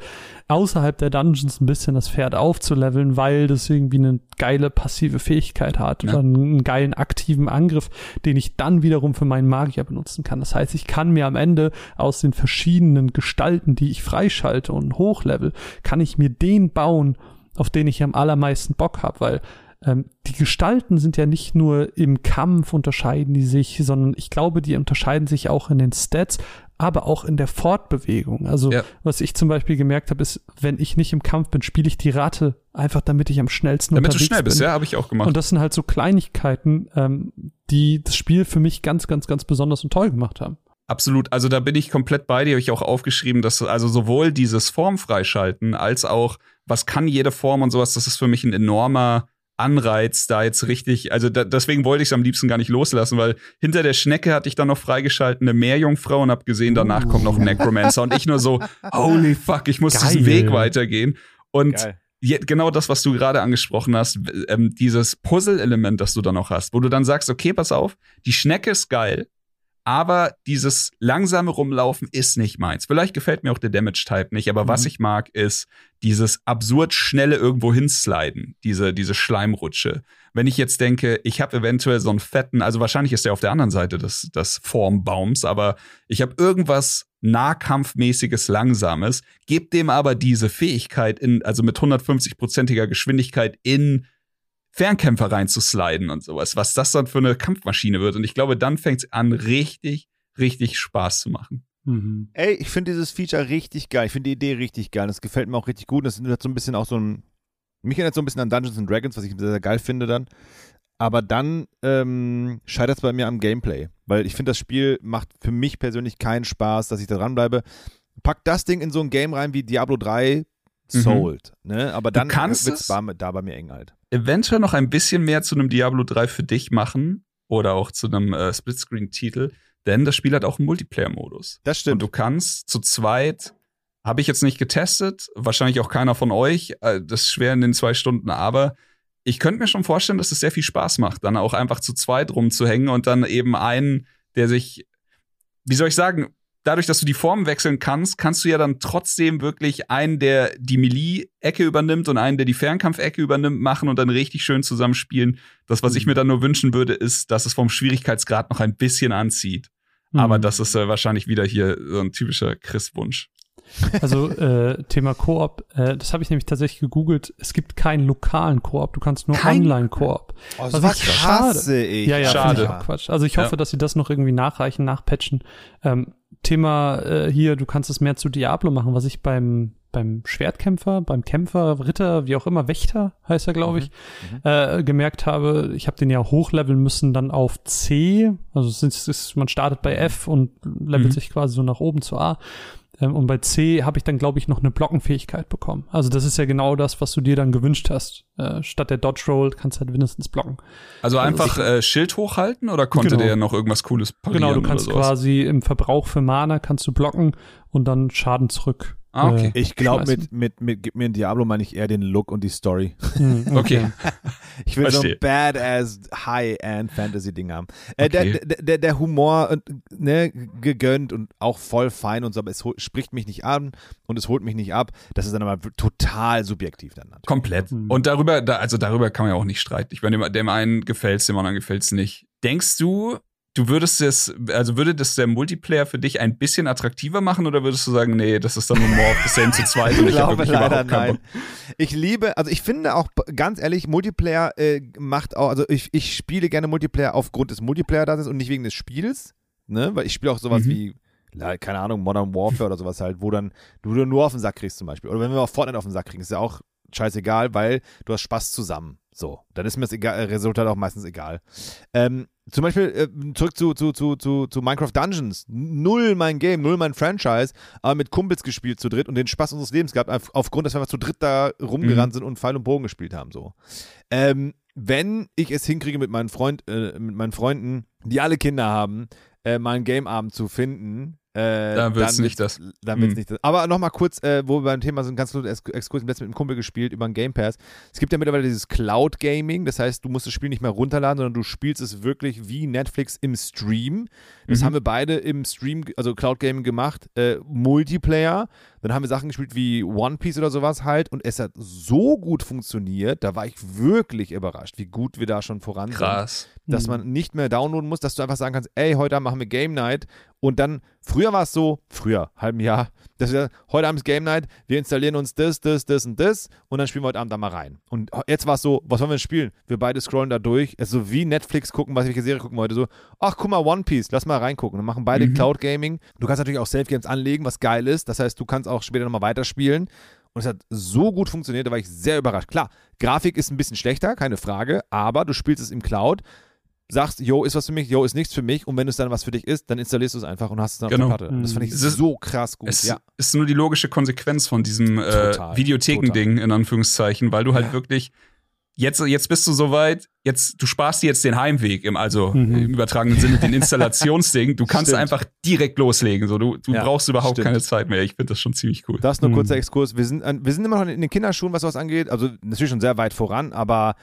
außerhalb der Dungeons ein bisschen das Pferd aufzuleveln, weil das irgendwie eine geile passive Fähigkeit hat Ja. oder einen geilen aktiven Angriff, den ich dann wiederum wiederum für meinen Magier benutzen kann. Das heißt, ich kann mir am Ende aus den verschiedenen Gestalten, die ich freischalte und hochlevel, kann ich mir den bauen, auf den ich am allermeisten Bock habe, weil ähm, die Gestalten sind ja nicht nur im Kampf unterscheiden die sich, sondern ich glaube, die unterscheiden sich auch in den Stats, aber auch in der Fortbewegung. Also ja. was ich zum Beispiel gemerkt habe, ist, wenn ich nicht im Kampf bin, spiele ich die Ratte einfach, damit ich am schnellsten damit unterwegs bin. Damit du schnell bist, ja, habe ich auch gemacht. Und das sind halt so Kleinigkeiten, ähm, die das Spiel für mich ganz, ganz, ganz besonders und toll gemacht haben. Absolut, also da bin ich komplett bei dir, habe ich auch aufgeschrieben, dass also sowohl dieses Formfreischalten als auch was kann jede Form und sowas, das ist für mich ein enormer Anreiz, da jetzt richtig, also da, deswegen wollte ich es am liebsten gar nicht loslassen, weil hinter der Schnecke hatte ich dann noch freigeschalten eine Meerjungfrau und hab gesehen, danach uh. kommt noch ein Necromancer und ich nur so, holy fuck, ich muss Geil. diesen Weg weitergehen. Und je, genau das, was du gerade angesprochen hast, ähm, dieses Puzzle-Element, das du dann noch hast, wo du dann sagst, okay, pass auf, die Schnecke ist geil, aber dieses langsame Rumlaufen ist nicht meins. Vielleicht gefällt mir auch der Damage-Type nicht, aber mhm. was ich mag, ist dieses absurd schnelle irgendwo hinsliden, diese, diese Schleimrutsche. Wenn ich jetzt denke, ich habe eventuell so einen fetten, also wahrscheinlich ist der auf der anderen Seite des, des Formbaums, aber ich habe irgendwas Nahkampfmäßiges, Langsames, gebe dem aber diese Fähigkeit in, also mit 150-prozentiger Geschwindigkeit in Fernkämpfer reinzusliden und sowas, was das dann für eine Kampfmaschine wird. Und ich glaube, dann fängt es an, richtig, richtig Spaß zu machen. Mhm. Ey, ich finde dieses Feature richtig geil. Ich finde die Idee richtig geil. Das gefällt mir auch richtig gut. Das hat so ein bisschen auch so ein. Mich erinnert so ein bisschen an Dungeons and Dragons, was ich sehr, sehr geil finde dann. Aber dann ähm, scheitert es bei mir am Gameplay. Weil ich finde, das Spiel macht für mich persönlich keinen Spaß, dass ich da dranbleibe. Pack das Ding in so ein Game rein wie Diablo 3 Sold. Mhm. Ne? Aber dann wird es da bei mir eng halt eventuell noch ein bisschen mehr zu einem Diablo 3 für dich machen oder auch zu einem äh, Splitscreen-Titel, denn das Spiel hat auch einen Multiplayer-Modus. Das stimmt. Und du kannst zu zweit, habe ich jetzt nicht getestet, wahrscheinlich auch keiner von euch, äh, das ist schwer in den zwei Stunden, aber ich könnte mir schon vorstellen, dass es sehr viel Spaß macht, dann auch einfach zu zweit rumzuhängen und dann eben einen, der sich, wie soll ich sagen, dadurch, dass du die Form wechseln kannst, kannst du ja dann trotzdem wirklich einen, der die Melee-Ecke übernimmt und einen, der die Fernkampfecke übernimmt, machen und dann richtig schön zusammenspielen. Das, was mhm. ich mir dann nur wünschen würde, ist, dass es vom Schwierigkeitsgrad noch ein bisschen anzieht. Mhm. Aber das ist äh, wahrscheinlich wieder hier so ein typischer Chris-Wunsch. Also äh, Thema Koop, äh, das habe ich nämlich tatsächlich gegoogelt. Es gibt keinen lokalen Koop, du kannst nur Kein? Online-Koop. Oh, was was schade. Ich. Ja, ja, schade. Ich auch Quatsch. Also ich hoffe, ja. dass sie das noch irgendwie nachreichen, nachpatchen. Ähm, Thema äh, hier, du kannst es mehr zu Diablo machen, was ich beim beim Schwertkämpfer, beim Kämpfer, Ritter, wie auch immer, Wächter heißt er, glaube ich, mhm. mhm. äh, gemerkt habe, ich habe den ja hochleveln müssen dann auf C, also es ist, ist, man startet bei F und levelt mhm. sich quasi so nach oben zu A. Ähm, und bei C habe ich dann, glaube ich, noch eine Blockenfähigkeit bekommen. Also das ist ja genau das, was du dir dann gewünscht hast. Äh, statt der Dodge Roll kannst du halt mindestens blocken. Also, also einfach äh, Schild hochhalten oder konnte genau. der noch irgendwas Cooles parieren? Genau, du kannst quasi im Verbrauch für Mana kannst du blocken und dann Schaden zurück Ah, okay. Äh, ich glaube, mit, mit, mit Gib mir ein Diablo meine ich eher den Look und die Story. Hm, okay. ich will Verstehe. so ein badass High-End-Fantasy-Ding haben. Äh, okay. der, der, der Humor, ne, gegönnt und auch voll fein und so, aber es spricht mich nicht an und es holt mich nicht ab. Das ist dann aber total subjektiv dann natürlich. Komplett. Mhm. Und darüber, da, also darüber kann man ja auch nicht streiten. Ich meine, dem, dem einen gefällt es, dem anderen gefällt es nicht. Denkst du, Du würdest es, also würde das der Multiplayer für dich ein bisschen attraktiver machen oder würdest du sagen, nee, das ist dann nur more of the same zu zweit und ich glaube leider nein. Ich liebe, also ich finde auch ganz ehrlich, Multiplayer äh, macht auch, also ich, ich spiele gerne Multiplayer aufgrund des Multiplayer-Daseins und nicht wegen des Spiels, ne, weil ich spiele auch sowas mhm. wie keine Ahnung, Modern Warfare oder sowas halt, wo dann du nur auf den Sack kriegst zum Beispiel. Oder wenn wir auf Fortnite auf den Sack kriegen, ist ja auch scheißegal, weil du hast Spaß zusammen. So, dann ist mir das egal, Resultat auch meistens egal. Ähm, zum Beispiel äh, zurück zu, zu, zu, zu, zu Minecraft Dungeons. Null mein Game, null mein Franchise, aber mit Kumpels gespielt zu dritt und den Spaß unseres Lebens gehabt, auf, aufgrund, dass wir einfach zu dritt da rumgerannt mhm. sind und Pfeil und Bogen gespielt haben. So. Ähm, wenn ich es hinkriege mit meinen, Freund, äh, mit meinen Freunden, die alle Kinder haben, äh, mal einen Gameabend zu finden, Äh, Da wird's dann nicht das. Dann wird's Hm. nicht das. Aber nochmal kurz, äh, wo wir beim Thema sind, ganz kurz Ex- Exkurs, letztens mit einem Kumpel gespielt über einen Game Pass. Es gibt ja mittlerweile dieses Cloud Gaming, das heißt, du musst das Spiel nicht mehr runterladen, sondern du spielst es wirklich wie Netflix im Stream. Das Mhm. haben wir beide im Stream, also Cloud Gaming gemacht, äh, Multiplayer. Dann haben wir Sachen gespielt wie One Piece oder sowas halt und es hat so gut funktioniert, da war ich wirklich überrascht, wie gut wir da schon voran sind Krass. dass Mhm. man nicht mehr downloaden muss, dass du einfach sagen kannst, ey, heute machen wir Game Night und dann, früher war es so, früher, halben Jahr, dass wir, heute Abend ist Game Night, wir installieren uns das, das, das und das und dann spielen wir heute Abend da mal rein. Und jetzt war es so, was wollen wir denn spielen? Wir beide scrollen da durch, es ist so wie Netflix gucken, was welche Serie gucken wir heute, so, ach, guck mal, One Piece, lass mal reingucken. Dann machen beide Mhm. Cloud Gaming. Du kannst natürlich auch Safe Games anlegen, was geil ist, das heißt, du kannst auch später nochmal weiterspielen. Und es hat so gut funktioniert, da war ich sehr überrascht. Klar, Grafik ist ein bisschen schlechter, keine Frage, aber du spielst es im Cloud, sagst, yo, ist was für mich, yo, ist nichts für mich. Und wenn es dann was für dich ist, dann installierst du es einfach und hast es dann Genau. auf der Platte. Und das fand ich Es ist- so krass gut. Es ja. ist nur die logische Konsequenz von diesem äh, Videothekending, in Anführungszeichen, weil du halt Ja. wirklich. Jetzt, jetzt bist du soweit, jetzt, du sparst dir jetzt den Heimweg, im, also Mhm. im übertragenen Sinne den Installationsding. Du kannst Stimmt. einfach direkt loslegen. So, du du Ja, brauchst überhaupt stimmt. keine Zeit mehr. Ich finde das schon ziemlich cool. Das nur ein Mhm. kurzer Exkurs. Wir sind, wir sind immer noch in den Kinderschuhen, was sowas angeht. Also natürlich schon sehr weit voran, aber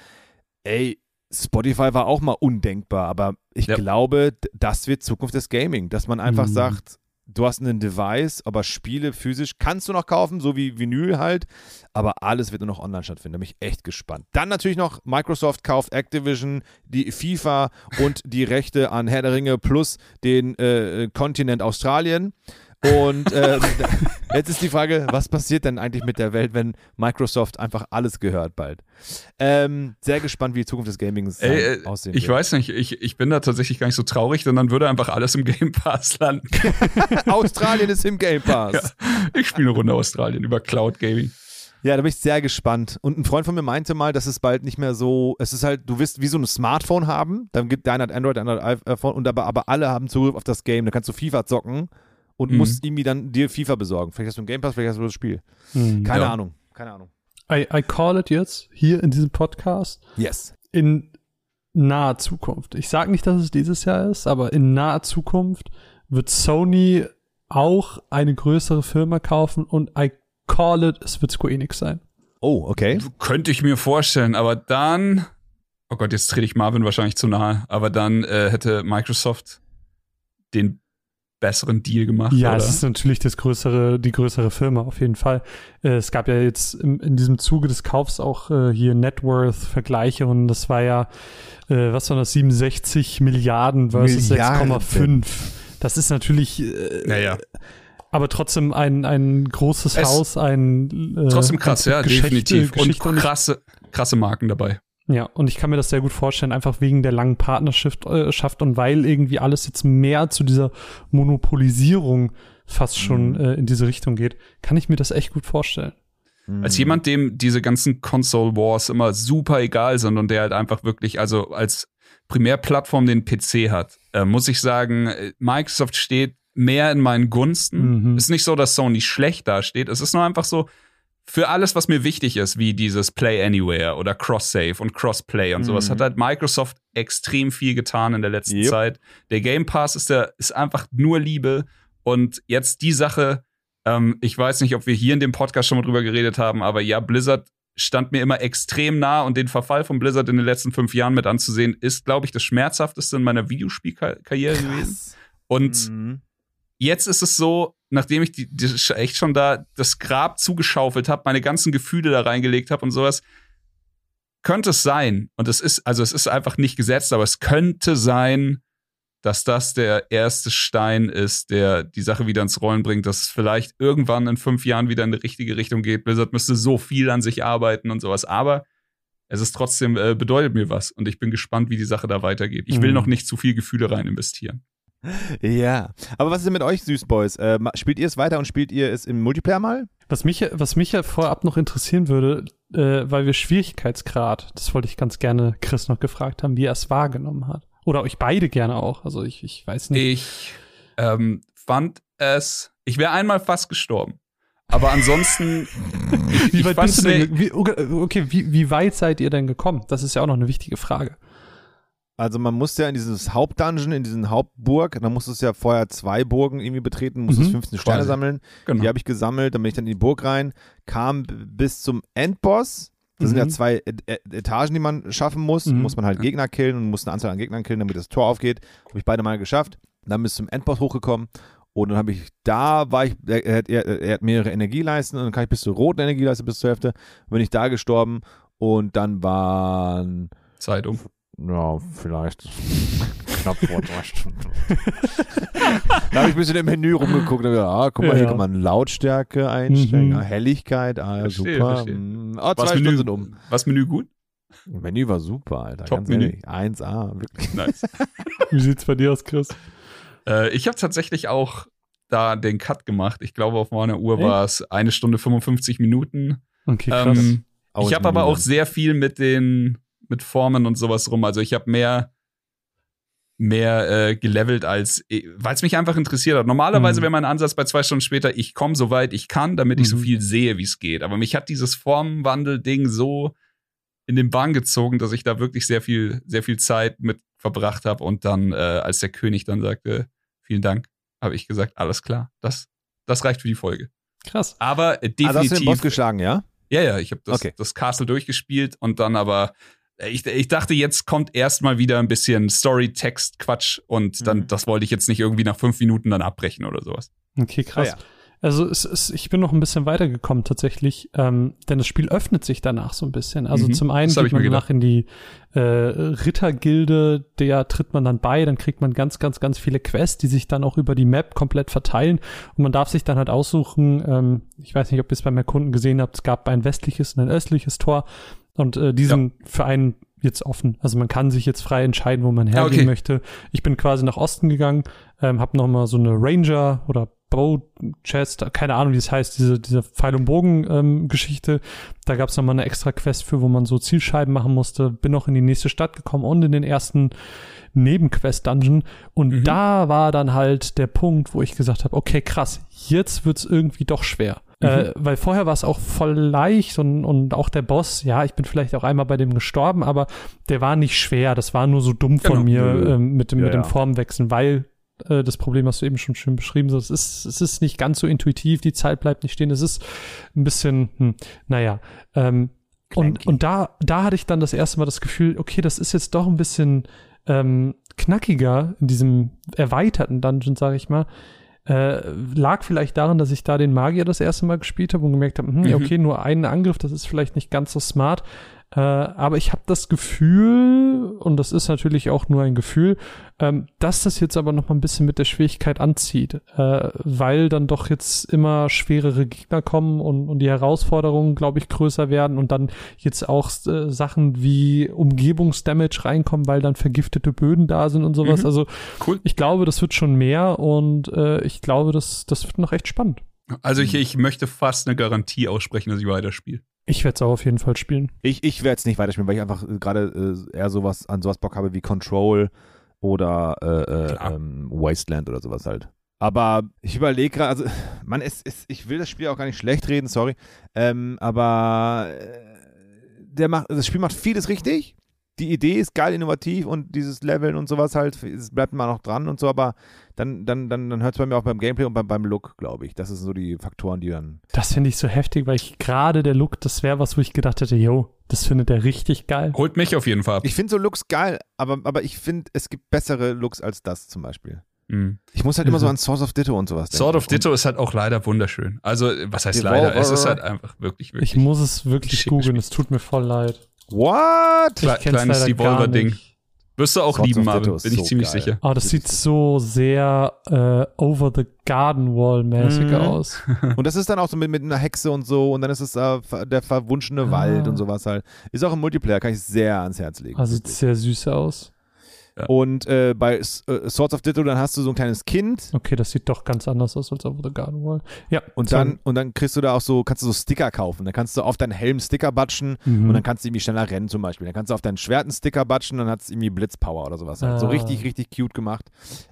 ey, Spotify war auch mal undenkbar. Aber ich Ja. glaube, das wird Zukunft des Gaming, dass man einfach Mhm. sagt, du hast ein Device, aber Spiele physisch kannst du noch kaufen, so wie Vinyl halt, aber alles wird nur noch online stattfinden. Da bin ich echt gespannt. Dann natürlich noch, Microsoft kauft Activision, die FIFA und die Rechte an Herr der Ringe plus den äh, Kontinent Australien. Und äh, jetzt ist die Frage, was passiert denn eigentlich mit der Welt, wenn Microsoft einfach alles gehört bald? Ähm, sehr gespannt, wie die Zukunft des Gamings Ey, äh, äh, aussehen ich wird. weiß nicht, ich, ich bin da tatsächlich gar nicht so traurig, denn dann würde einfach alles im Game Pass landen. Australien ist im Game Pass. Ich spiele eine Runde Australien über Cloud Gaming. Ja, da bin ich sehr gespannt. Und ein Freund von mir meinte mal, dass es bald nicht mehr so, es ist halt, du wirst wie so ein Smartphone haben, dann gibt deiner hat Android, deiner hat iPhone und aber, aber alle haben Zugriff auf das Game. Da kannst du FIFA zocken und Mhm. musst irgendwie dann dir FIFA besorgen. Vielleicht hast du ein Game Pass, vielleicht hast du das Spiel. Mhm. Keine Ja. Ahnung. Keine Ahnung. I, I call it jetzt hier in diesem Podcast Yes. in naher Zukunft. Ich sage nicht, dass es dieses Jahr ist, aber in naher Zukunft wird Sony auch eine größere Firma kaufen und I call it, es wird Square Enix sein. Oh, okay. Könnte ich mir vorstellen, aber dann, oh Gott, jetzt trete ich Marvin wahrscheinlich zu nahe, aber dann äh, hätte Microsoft den besseren Deal gemacht. Ja, oder? es ist natürlich das größere, die größere Firma auf jeden Fall. Äh, es gab ja jetzt im, in diesem Zuge des Kaufs auch äh, hier Networth-Vergleiche und das war ja, äh, was waren das, 67 Milliarden versus Milliarden. 6,5. Das ist natürlich, äh, Naja. aber trotzdem ein, ein großes Es- Haus, ein äh, Trotzdem krass, ja, Geschichte- definitiv. Und Geschichte und ich- krasse, krasse Marken dabei. Ja, und ich kann mir das sehr gut vorstellen, einfach wegen der langen Partnerschaft äh, schafft und weil irgendwie alles jetzt mehr zu dieser Monopolisierung fast schon äh, in diese Richtung geht, kann ich mir das echt gut vorstellen. Als jemand, dem diese ganzen Console Wars immer super egal sind und der halt einfach wirklich, also als Primärplattform den PC hat, äh, muss ich sagen, äh, Microsoft steht mehr in meinen Gunsten. Mhm. Ist nicht so, dass Sony schlecht dasteht. Es ist nur einfach so, für alles, was mir wichtig ist, wie dieses Play Anywhere oder Cross-Save und Crossplay und sowas, Mhm. hat halt Microsoft extrem viel getan in der letzten Yep. Zeit. Der Game Pass ist, der, ist einfach nur Liebe. Und jetzt die Sache, ähm, ich weiß nicht, ob wir hier in dem Podcast schon mal drüber geredet haben, aber ja, Blizzard stand mir immer extrem nah und den Verfall von Blizzard in den letzten fünf Jahren mit anzusehen, ist, glaube ich, das Schmerzhafteste in meiner Videospielkarriere gewesen. Und Mhm. jetzt ist es so, nachdem ich die, die echt schon da das Grab zugeschaufelt habe, meine ganzen Gefühle da reingelegt habe und sowas, könnte es sein, und es ist, also es ist einfach nicht gesetzt, aber es könnte sein, dass das der erste Stein ist, der die Sache wieder ins Rollen bringt, dass es vielleicht irgendwann in fünf Jahren wieder in die richtige Richtung geht. Blizzard müsste so viel an sich arbeiten und sowas, aber es ist trotzdem, äh, bedeutet mir was und ich bin gespannt, wie die Sache da weitergeht. Ich will Mhm. noch nicht zu viel Gefühle rein investieren. Ja. Aber was ist denn mit euch, Süßboys? Äh, spielt ihr es weiter und spielt ihr es im Multiplayer mal? Was mich, was mich ja vorab noch interessieren würde, äh, weil wir Schwierigkeitsgrad, das wollte ich ganz gerne Chris noch gefragt haben, wie er es wahrgenommen hat. Oder euch beide gerne auch. Also ich, ich weiß nicht. Ich ähm, fand es, ich wäre einmal fast gestorben. Aber ansonsten, ich, wie weit bist du denn? Wie, okay, okay, wie, wie weit seid ihr denn gekommen? Das ist ja auch noch eine wichtige Frage. Also man musste ja in dieses Hauptdungeon, in diesen Hauptburg, dann musstest du ja vorher zwei Burgen irgendwie betreten, musstest Mhm. 15 Sterne Quasi. sammeln. Genau. Die habe ich gesammelt, dann bin ich dann in die Burg rein, kam bis zum Endboss. Das sind Mhm. ja zwei E- E- Etagen, die man schaffen muss. Mhm. Muss man halt Gegner killen und muss eine Anzahl an Gegnern killen, damit das Tor aufgeht. Habe ich beide mal geschafft. Dann bis zum Endboss hochgekommen. Und dann habe ich, da war ich, er, er, hat- er, er hat mehrere Energieleisten und dann kann ich bis zur roten Energieleiste bis zur Hälfte. Bin ich da gestorben und dann waren Zeit um. Ja, vielleicht knapp vor drei Stunden. da habe ich ein bisschen im Menü rumgeguckt und gedacht, ah, guck mal, hier Ja. kann man Lautstärke einstellen, Mhm. ja, Helligkeit, ah, Verstehe, super. verstehe. Mm, Ah, Was zwei Stunden Menü, sind um. was Menü gut? Menü war super, Alter, ganz Top-Menü. ehrlich. 1A, wirklich. Nice. Wie sieht's bei dir aus, Chris? äh, ich habe tatsächlich auch da den Cut gemacht. Ich glaube, auf meiner Uhr war es eine Stunde 55 Minuten. Okay, krass. Ähm, ich habe aber Menü auch sehr viel mit den mit Formen und sowas rum. Also ich habe mehr mehr äh, gelevelt als weil es mich einfach interessiert hat. Normalerweise Mhm. wäre mein Ansatz bei zwei Stunden später, ich komme so weit ich kann, damit ich so Mhm. viel sehe, wie es geht. Aber mich hat dieses Formenwandel-Ding so in den Bann gezogen, dass ich da wirklich sehr viel sehr viel Zeit mit verbracht habe und dann äh, als der König dann sagte, vielen Dank, habe ich gesagt, alles klar, das das reicht für die Folge. krass. Aber äh, Also hast du den definitiv Boss geschlagen, ja? ja, ja, ich habe das, Okay. das Castle durchgespielt und dann aber, äh, ich, ich dachte, jetzt kommt erstmal wieder ein bisschen Story-Text-Quatsch und dann, Mhm. das wollte ich jetzt nicht irgendwie nach fünf Minuten dann abbrechen oder sowas. Okay, krass. Ah, ja. Also es, es, ich bin noch ein bisschen weitergekommen tatsächlich, ähm, denn das Spiel öffnet sich danach so ein bisschen. Also Mhm, zum einen geht man gedacht. danach in die äh, Rittergilde, der tritt man dann bei, dann kriegt man ganz, ganz, ganz viele Quests, die sich dann auch über die Map komplett verteilen und man darf sich dann halt aussuchen, ähm, ich weiß nicht, ob ihr es beim Erkunden gesehen habt, es gab ein westliches und ein östliches Tor und äh, die sind für einen jetzt offen. Also man kann sich jetzt frei entscheiden, wo man hergehen okay. möchte. Ich bin quasi nach Osten gegangen, ähm, habe noch mal so eine Ranger oder Bow Chest, keine Ahnung, wie es heißt, diese, diese Pfeil- und Bogen-Geschichte. da gab es nochmal eine extra Quest für, wo man so Zielscheiben machen musste. Bin noch in die nächste Stadt gekommen und in den ersten Nebenquest-Dungeon. Und Mhm. da war dann halt der Punkt, wo ich gesagt habe, okay, krass, jetzt wird's irgendwie doch schwer. Äh, weil vorher war es auch voll leicht und, und auch der Boss, ja, ich bin vielleicht auch einmal bei dem gestorben, aber der war nicht schwer. Das war nur so dumm von Genau. mir ähm, mit dem, Ja, mit dem. Formwechseln, weil äh, das Problem hast du eben schon schön beschrieben. So, es ist, es ist nicht ganz so intuitiv, die Zeit bleibt nicht stehen. Es ist ein bisschen, hm, naja. Ähm, und, und da, da hatte ich dann das erste Mal das Gefühl, okay, das ist jetzt doch ein bisschen ähm, knackiger in diesem erweiterten Dungeon, sage ich mal. Äh, lag vielleicht daran, dass ich da den Magier das erste Mal gespielt habe und gemerkt habe, hm, Mhm. okay, nur einen Angriff, das ist vielleicht nicht ganz so smart. Äh, aber ich habe das Gefühl, und das ist natürlich auch nur ein Gefühl, ähm, dass das jetzt aber noch mal ein bisschen mit der Schwierigkeit anzieht, äh, weil dann doch jetzt immer schwerere Gegner kommen und, und die Herausforderungen, glaube ich, größer werden und dann jetzt auch äh, Sachen wie Umgebungsdamage reinkommen, weil dann vergiftete Böden da sind und sowas. Mhm. Also Cool. ich glaube, das wird schon mehr und äh, ich glaube, das, das wird noch echt spannend. Also ich, ich möchte fast eine Garantie aussprechen, dass ich weiterspiele. Ich werde es auch auf jeden Fall spielen. Ich, ich werde es nicht weiterspielen, weil ich einfach äh, gerade äh, eher sowas an sowas Bock habe wie Control oder äh, äh, ähm, Wasteland oder sowas halt. Aber ich überlege gerade, also, man, es, es, ich will das Spiel auch gar nicht schlecht reden, sorry. Ähm, aber äh, der macht, das Spiel macht vieles richtig. Die Idee ist geil, innovativ und dieses Leveln und sowas halt, es bleibt mal noch dran und so, aber dann, dann, dann, dann hört es bei mir auch beim Gameplay und beim, beim Look, glaube ich. Das sind so die Faktoren, die dann. Das finde ich so heftig, weil ich gerade der Look, das wäre was, wo ich gedacht hätte, yo, das findet er richtig geil. Holt mich auf jeden Fall ab. Ich finde so Looks geil, aber, aber ich finde, es gibt bessere Looks als das zum Beispiel. Mhm. Ich muss halt immer so Mhm. an Source of Ditto und sowas denken. Sword of Und- Ditto ist halt auch leider wunderschön. Also, was heißt Devolver. leider? Es ist halt einfach wirklich, wirklich. Ich muss es wirklich googeln, es tut mir voll leid. What? Kle- kleines Devolver-Ding. Wirst du auch Swords lieben, Marvin, bin ich so ziemlich geil. sicher. Aber das sieht so sehr äh, over the garden wall mäßig Mhm. aus. Und das ist dann auch so mit, mit einer Hexe und so und dann ist es äh, der verwunschene Ah. Wald und sowas halt. Ist auch im Multiplayer, kann ich sehr ans Herz legen. Also sieht wirklich. sehr süß aus. Und äh, bei S- äh, Swords of Ditto, dann hast du so ein kleines Kind Okay, das sieht doch ganz anders aus als over the garden wall. Ja. und dann, und dann kriegst du da auch so, kannst du so Sticker kaufen. Dann kannst du auf deinen Helm Sticker batschen Mhm. und dann kannst du irgendwie schneller rennen zum Beispiel. Dann kannst du auf dein Schwert einen Sticker batschen, dann hat es irgendwie Blitzpower oder sowas. Halt. So Ah. richtig, richtig cute gemacht.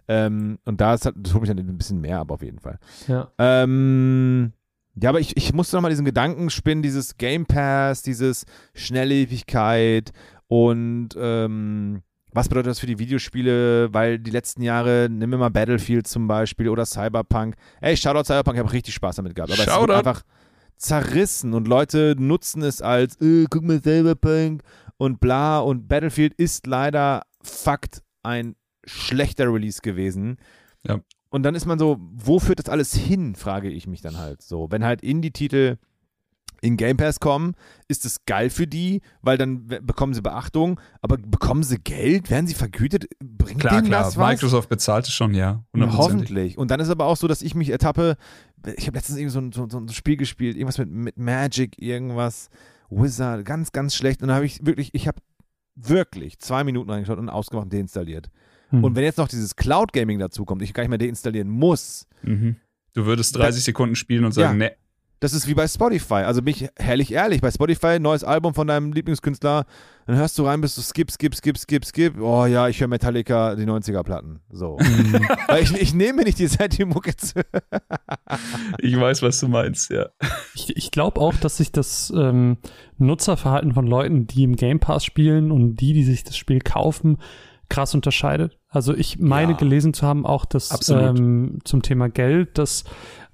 Ähm, und da ist halt, das holt mich dann ein bisschen mehr ab auf jeden Fall. ja. Ähm, ja, aber ich, ich musste nochmal diesen Gedanken spinnen, dieses Game Pass, dieses Schnelllebigkeit und ähm, was bedeutet das für die Videospiele, weil die letzten Jahre, nimm mir mal Battlefield zum Beispiel oder Cyberpunk. Ey, Shoutout Cyberpunk, ich habe richtig Spaß damit gehabt. Aber es Shoutout. wird einfach zerrissen und Leute nutzen es als, äh, guck mal Cyberpunk und bla und Battlefield ist leider Fakt ein schlechter Release gewesen. Ja. Und dann ist man so, wo führt das alles hin, frage ich mich dann halt so. Wenn halt Indie-Titel in Game Pass kommen, ist es geil für die, weil dann bekommen sie Beachtung, aber bekommen sie Geld? Werden sie vergütet? Bringt Klar, denen klar. das was? Microsoft bezahlt es schon, ja. Hoffentlich. Und dann ist aber auch so, dass ich mich ertappe, ich habe letztens irgendwie so ein, so, ein Spiel gespielt, irgendwas mit, mit Magic, irgendwas, Wizard, ganz, ganz schlecht. Und dann habe ich wirklich, ich habe wirklich zwei Minuten reingeschaut und ausgemacht und deinstalliert. Hm. Und wenn jetzt noch dieses Cloud Gaming dazu kommt, ich gar nicht mehr deinstallieren muss, Mhm. Du würdest 30 Sekunden spielen und sagen, Ja. ne, das ist wie bei Spotify. Also bin ich herrlich ehrlich, bei Spotify, neues Album von deinem Lieblingskünstler, dann hörst du rein, bist du skip, skip, skip, skip, skip. Oh ja, ich höre Metallica, die 90er-Platten. So. Weil ich, ich nehme mir nicht die Zeit, die Mucke zu. ich weiß, was du meinst, ja. Ich, ich glaube auch, dass sich das ähm, Nutzerverhalten von Leuten, die im Game Pass spielen und die, die sich das Spiel kaufen, krass unterscheidet. Also ich meine Ja. gelesen zu haben, auch dass Absolut. ähm, zum Thema Geld, dass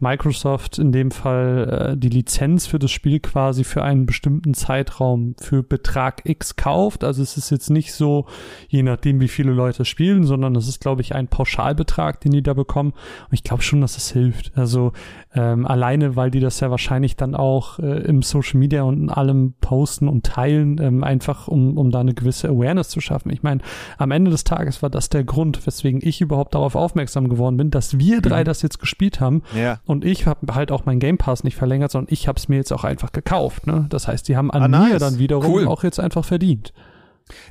Microsoft in dem Fall äh, die Lizenz für das Spiel quasi für einen bestimmten Zeitraum für Betrag X kauft. Also es ist jetzt nicht so, je nachdem wie viele Leute spielen, sondern es ist, glaube ich, ein Pauschalbetrag, den die da bekommen. Und ich glaube schon, dass es hilft. Also ähm, alleine, weil die das ja wahrscheinlich dann auch äh, im Social Media und in allem posten und teilen, ähm, einfach um, um da eine gewisse Awareness zu schaffen. Ich meine, am Ende des Tages war das der Grund, weswegen ich überhaupt darauf aufmerksam geworden bin, dass wir drei Mhm. das jetzt gespielt haben. Ja. Und ich habe halt auch mein Game Pass nicht verlängert, sondern ich habe es mir jetzt auch einfach gekauft. Ne? Das heißt, die haben an Ah, mir nice. dann wiederum Cool. auch jetzt einfach verdient.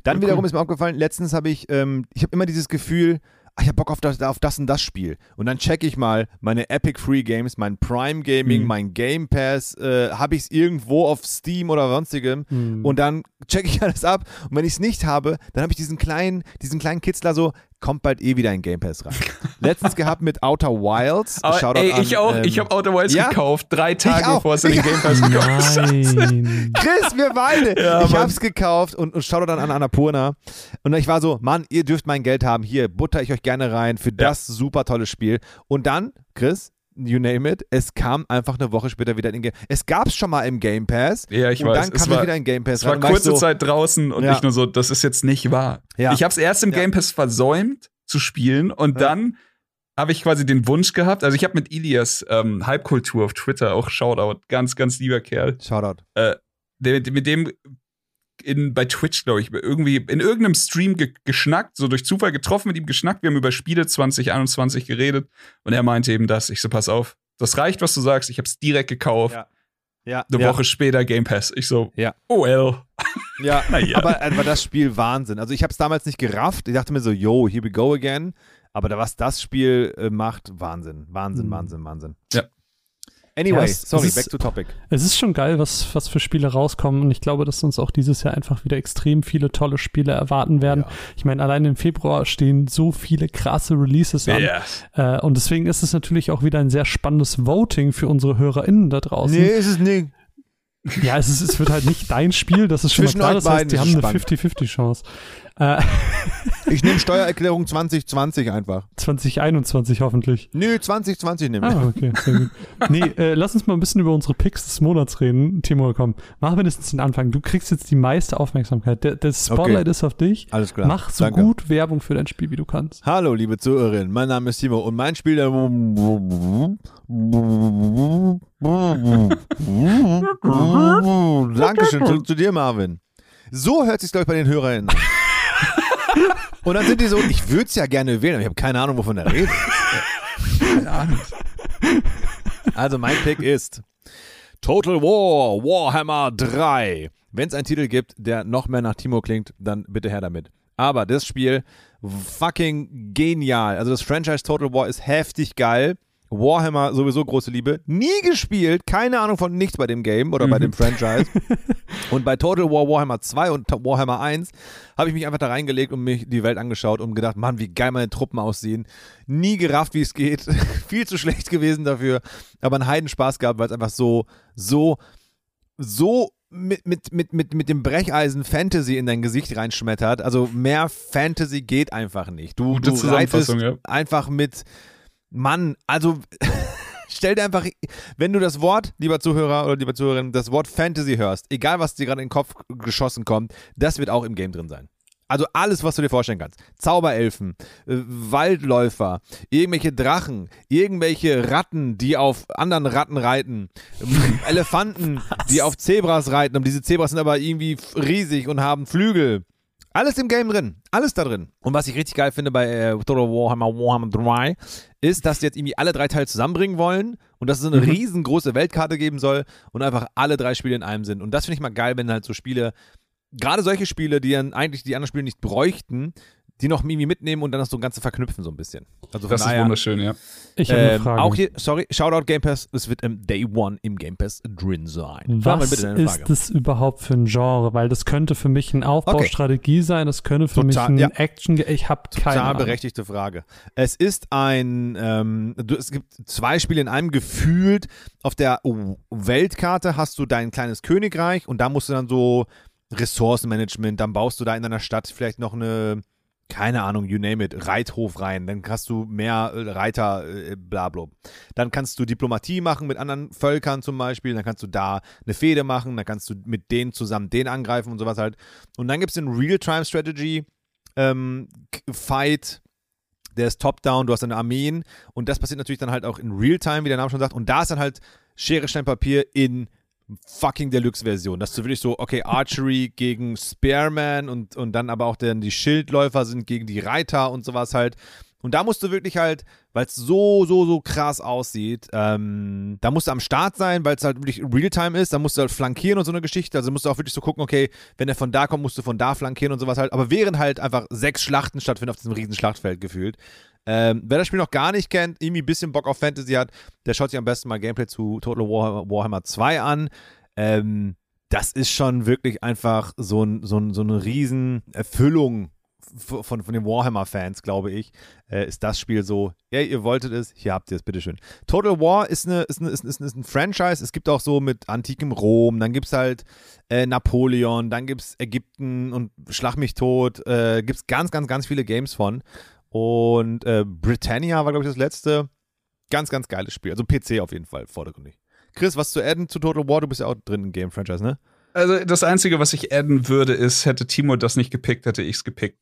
Dann Ja, wiederum cool. ist mir aufgefallen, letztens habe ich, ähm, ich habe immer dieses Gefühl, ah, ich habe Bock auf das, auf das und das Spiel. Und dann checke ich mal meine Epic Free Games, mein Prime Gaming, Mhm. mein Game Pass, äh, habe ich es irgendwo auf Steam oder sonstigem. Mhm. Und dann checke ich alles ab. Und wenn ich es nicht habe, dann habe ich diesen kleinen, diesen kleinen Kitzler so, kommt bald eh wieder in Game Pass rein. Letztens gehabt mit Outer Wilds. Aber Shoutout ey, ich an, auch. ähm, ich habe Outer Wilds ja? gekauft, drei Tage bevor es in den Game Pass gekommen ist. Nein. Chris, wir beide. Ja, ich Mann. hab's gekauft und, und schaute dann an Annapurna. Und ich war so, Mann, ihr dürft mein Geld haben. Hier, butter ich euch gerne rein für das super tolle Spiel. Und dann, Chris, you name it, es kam einfach eine Woche später wieder in den Game Es gab's schon mal im Game Pass. Ja, ich und weiß. dann Es kam war- er wieder in Game Pass Es war kurze so, Zeit draußen und Ja. ich nur so, das ist jetzt nicht wahr. Ja. Ich habe es erst im Ja. Game Pass versäumt zu spielen und dann habe ich quasi den Wunsch gehabt. Also ich habe mit Ilias ähm, Halbkultur auf Twitter auch Shoutout, ganz ganz lieber Kerl. Shoutout. der, mit dem in, bei Twitch, glaube ich, irgendwie in irgendeinem Stream ge geschnackt, so durch Zufall getroffen, mit ihm geschnackt. Wir haben über Spiele 2021 geredet und er meinte eben das. Ich so, pass auf, das reicht, was du sagst. Ich habe es direkt gekauft. Ja. Ja, Eine ja, Woche später Game Pass. Ich so, Ja. oh well. Ja, ja. aber aber das Spiel Wahnsinn. Also ich habe es damals nicht gerafft. Ich dachte mir so, yo, here we go again. Aber da, was das Spiel äh, macht, Wahnsinn, Wahnsinn, Mhm. Wahnsinn, Wahnsinn. Ja. Anyway, Ja, es- sorry, ist- back to topic. Es ist schon geil, was, was für Spiele rauskommen und ich glaube, dass uns auch dieses Jahr einfach wieder extrem viele tolle Spiele erwarten werden. Ja. Ich meine, allein im Februar stehen so viele krasse Releases an. Ja. Äh, und deswegen ist es natürlich auch wieder ein sehr spannendes Voting für unsere HörerInnen da draußen. ist es nicht. Ja, es, ist, es wird halt nicht dein Spiel, das ist schon mal Zwischen klar. euch Das heißt, die haben eine spannend. 50-50-Chance. Äh, Ich nehme Steuererklärung 2020 einfach. 2021 hoffentlich. Nö, 2020 nehme ich. Ah, okay, sehr gut. Nee, äh, lass uns mal ein bisschen über unsere Picks des Monats reden. Timo, komm, mach mindestens den Anfang. Du kriegst jetzt die meiste Aufmerksamkeit. Der, der Spotlight Okay. ist auf dich. Alles klar. Mach so Danke. gut Werbung für dein Spiel, wie du kannst. Hallo, liebe Zuhörerinnen, mein Name ist Timo und mein Spiel der Dankeschön, zurück zu dir, Marvin. So hört sich glaube ich bei den HörerInnen an. Und dann sind die so, ich würde es ja gerne wählen, aber ich habe keine Ahnung, wovon er redet. Keine Ahnung. Also mein Pick ist Total War Warhammer 3. Wenn es einen Titel gibt, der noch mehr nach Timo klingt, dann bitte her damit. Aber das Spiel fucking genial. Also das Franchise Total War ist heftig geil. Warhammer sowieso große Liebe. Nie gespielt, keine Ahnung von nichts bei dem Game oder bei dem Franchise. und bei Total War Warhammer 2 und Warhammer 1 habe ich mich einfach da reingelegt und mich die Welt angeschaut und gedacht, Mann, wie geil meine Truppen aussehen. Nie gerafft, wie es geht. Viel zu schlecht gewesen dafür. Aber einen Heidenspaß gehabt, weil es einfach so, so, so mit, mit, mit, mit, mit dem Brecheisen Fantasy in dein Gesicht reinschmettert. Also mehr Fantasy geht einfach nicht. Du, Gute du reitest ja. einfach mit Mann, also stell dir einfach, wenn du das Wort, lieber Zuhörer oder lieber Zuhörerin, das Wort Fantasy hörst, egal was dir gerade in den Kopf geschossen kommt, das wird auch im Game drin sein. Also alles, was du dir vorstellen kannst. Zauberelfen, äh, Waldläufer, irgendwelche Drachen, irgendwelche Ratten, die auf anderen Ratten reiten, Elefanten, die auf Zebras reiten. Und diese Zebras sind aber irgendwie riesig und haben Flügel. Alles im Game drin. Alles da drin. Und was ich richtig geil finde bei äh, Total Warhammer Warhammer 3, ist, dass die jetzt irgendwie alle drei Teile zusammenbringen wollen und dass es eine riesengroße Weltkarte geben soll und einfach alle drei Spiele in einem sind. Und das finde ich mal geil, wenn halt so Spiele, gerade solche Spiele, die dann eigentlich die anderen Spiele nicht bräuchten, die noch irgendwie mitnehmen und dann das so Ganze verknüpfen so ein bisschen. Also Das ist daher, wunderschön, ja. Ich habe eine ähm, Frage. auch hier, sorry, Shoutout Game Pass, es wird im Day One im Game Pass drin sein. Was ist das überhaupt für ein Genre? Weil das könnte für mich ein Aufbaustrategie sein, das könnte für Total, mich ja. ein Action. Ich habe keine Total berechtigte Frage. Es ist ein, ähm, du, es gibt zwei Spiele in einem gefühlt. Auf der Weltkarte hast du dein kleines Königreich und da musst du dann so Ressourcenmanagement, dann baust du da in deiner Stadt vielleicht noch eine, keine Ahnung, you name it, Reithof rein, dann hast du mehr äh, Reiter, äh, bla bla. Dann kannst du Diplomatie machen mit anderen Völkern zum Beispiel, dann kannst du da eine Fehde machen, dann kannst du mit denen zusammen den angreifen und sowas halt. Und dann gibt es den Real-Time-Strategy, ähm, Fight, der ist top-down, du hast deine Armeen und das passiert natürlich dann halt auch in Real-Time, wie der Name schon sagt. Und da ist dann halt Schere, Stein, Papier in fucking Deluxe-Version. Dass du wirklich so, okay, Archery gegen Spearman und, und dann aber auch dann die Schildläufer sind gegen die Reiter und sowas halt. Und da musst du wirklich halt, weil es so, so, so krass aussieht, ähm, da musst du am Start sein, weil es halt wirklich Realtime ist, da musst du halt flankieren und so eine Geschichte. Also musst du auch wirklich so gucken, okay, wenn er von da kommt, musst du von da flankieren und sowas halt. Aber während halt einfach sechs Schlachten stattfinden auf diesem riesen Schlachtfeld gefühlt. Ähm, wer das Spiel noch gar nicht kennt, irgendwie ein bisschen Bock auf Fantasy hat, der schaut sich am besten mal Gameplay zu Total War, Warhammer 2 an. Ähm, das ist schon wirklich einfach so, ein, so, ein, so eine riesen Erfüllung von, von den Warhammer-Fans, glaube ich, äh, ist das Spiel so, ja, ihr wolltet es, hier habt ihr es, bitteschön. Total War ist, eine, ist, eine, ist, ist, ist ein Franchise, es gibt auch so mit antikem Rom, dann gibt es halt äh, Napoleon, dann gibt es Ägypten und Schlag mich tot, äh, gibt es ganz, ganz, ganz viele Games von. Und äh, Britannia war, glaube ich, das letzte. Ganz, ganz geiles Spiel. Also PC auf jeden Fall, vordergründig. Chris, was zu adden zu Total War? Du bist ja auch drin im Game-Franchise, ne? Also das Einzige, was ich adden würde, ist, hätte Timo das nicht gepickt, hätte ich es gepickt.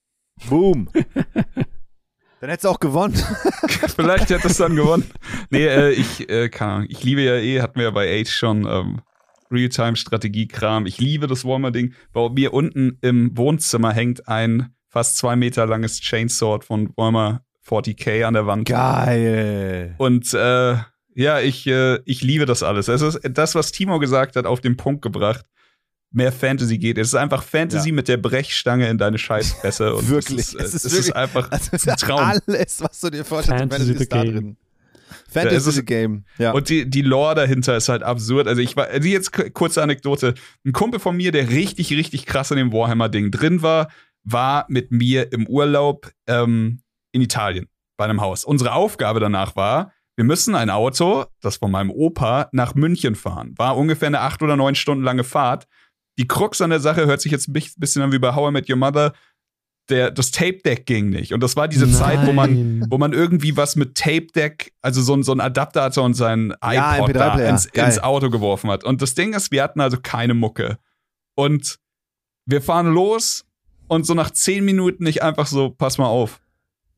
Boom. Dann hättest du auch gewonnen. Vielleicht hätte es dann gewonnen. Nee, äh, ich, äh, keine Ahnung. Ich liebe ja eh, hatten wir ja bei Age schon, ähm, Realtime-Strategie-Kram. Ich liebe das Warhammer-Ding. Bei mir unten im Wohnzimmer hängt ein fast zwei Meter langes Chainsword von Warhammer 40k an der Wand. Geil. Und äh, ja, ich, äh, ich liebe das alles. Es ist das, was Timo gesagt hat, auf den Punkt gebracht. Mehr Fantasy geht. Es ist einfach Fantasy Ja. mit der Brechstange in deine Scheißfresse. Und Wirklich. Es ist, äh, Es ist es wirklich- ist einfach Also, ein Traum. alles, was du dir vorstellst, Fantasy ist da drin. Es Fantasy ist- the Game. Ja. Und die, die Lore dahinter ist halt absurd. Also ich war, also jetzt kurze Anekdote. Ein Kumpel von mir, der richtig, richtig krass in dem Warhammer-Ding drin war, war mit mir im Urlaub ähm, in Italien bei einem Haus. Unsere Aufgabe danach war, wir müssen ein Auto, das von meinem Opa, nach München fahren. War ungefähr eine acht oder neun Stunden lange Fahrt. Die Krux an der Sache hört sich jetzt ein bi- bisschen an wie bei How I Met Your Mother. Der, das Tape-Deck ging nicht. Und das war diese Zeit, wo man, Nein. wo man irgendwie was mit Tape Deck, also so, ein- so ein Adapter hatte und sein Ja, iPod da MP3-Player. ins, ins Auto geworfen hat. Und das Ding ist, wir hatten also keine Mucke. Und wir fahren los und so nach zehn Minuten nicht einfach so, pass mal auf,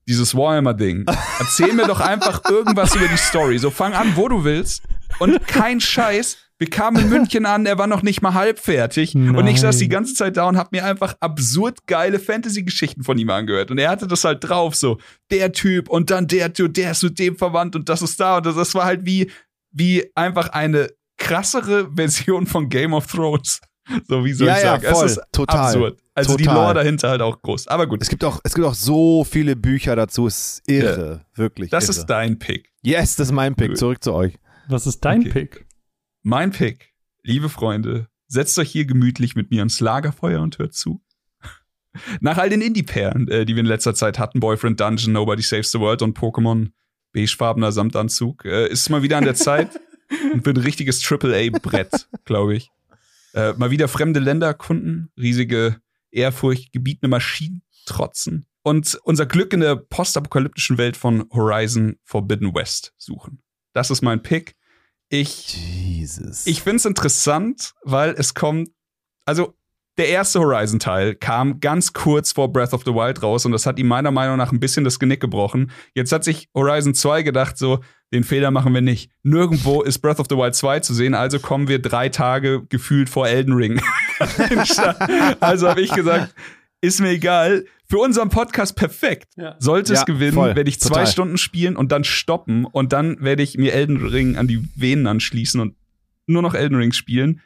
dieses Warhammer-Ding. Erzähl mir doch einfach irgendwas über die Story. So fang an, wo du willst. Und kein Scheiß. Wir kamen in München an, er war noch nicht mal halb fertig. Und ich saß die Nein. ganze Zeit da und hab mir einfach absurd geile Fantasy-Geschichten von ihm angehört. Und er hatte das halt drauf, so, der Typ und dann der Typ, der ist mit dem verwandt und das ist da. Und das, war halt wie, wie einfach eine krassere Version von Game of Thrones. So wie soll Ja, ich ja, sagen. voll. Es ist Total. absurd. Also die Total. Lore dahinter halt auch groß. Aber gut, es gibt auch, es gibt auch so viele Bücher dazu. Es ist irre. Wirklich. das irre. ist dein Pick. Yes, das ist mein Pick. Zurück zu euch. Was ist dein Okay. Pick? Mein Pick, liebe Freunde, setzt euch hier gemütlich mit mir ans Lagerfeuer und hört zu. Nach all den Indie-Perlen, äh, die wir in letzter Zeit hatten, Boyfriend Dungeon, Nobody Saves the World und Pokémon beigefarbener Samtanzug, äh, ist es mal wieder an der Zeit und wird ein richtiges AAA-Brett, glaube ich. Äh, mal wieder fremde Länder erkunden, riesige, ehrfurchtgebietende Maschinen trotzen und unser Glück in der postapokalyptischen Welt von Horizon Forbidden West suchen. Das ist mein Pick. Ich, Jesus. ich finde es interessant, weil es kommt, also der erste Horizon-Teil kam ganz kurz vor Breath of the Wild raus und das hat ihm meiner Meinung nach ein bisschen das Genick gebrochen. Jetzt hat sich Horizon 2 gedacht, so, den Fehler machen wir nicht. Nirgendwo ist Breath of the Wild 2 zu sehen, also kommen wir drei Tage gefühlt vor Elden Ring. also habe ich gesagt, ist mir egal. Für unseren Podcast perfekt. Ja. Sollte es Ja, gewinnen, voll. werde ich zwei Total. Stunden spielen und dann stoppen und dann werde ich mir Elden Ring an die Venen anschließen und nur noch Elden Ring spielen.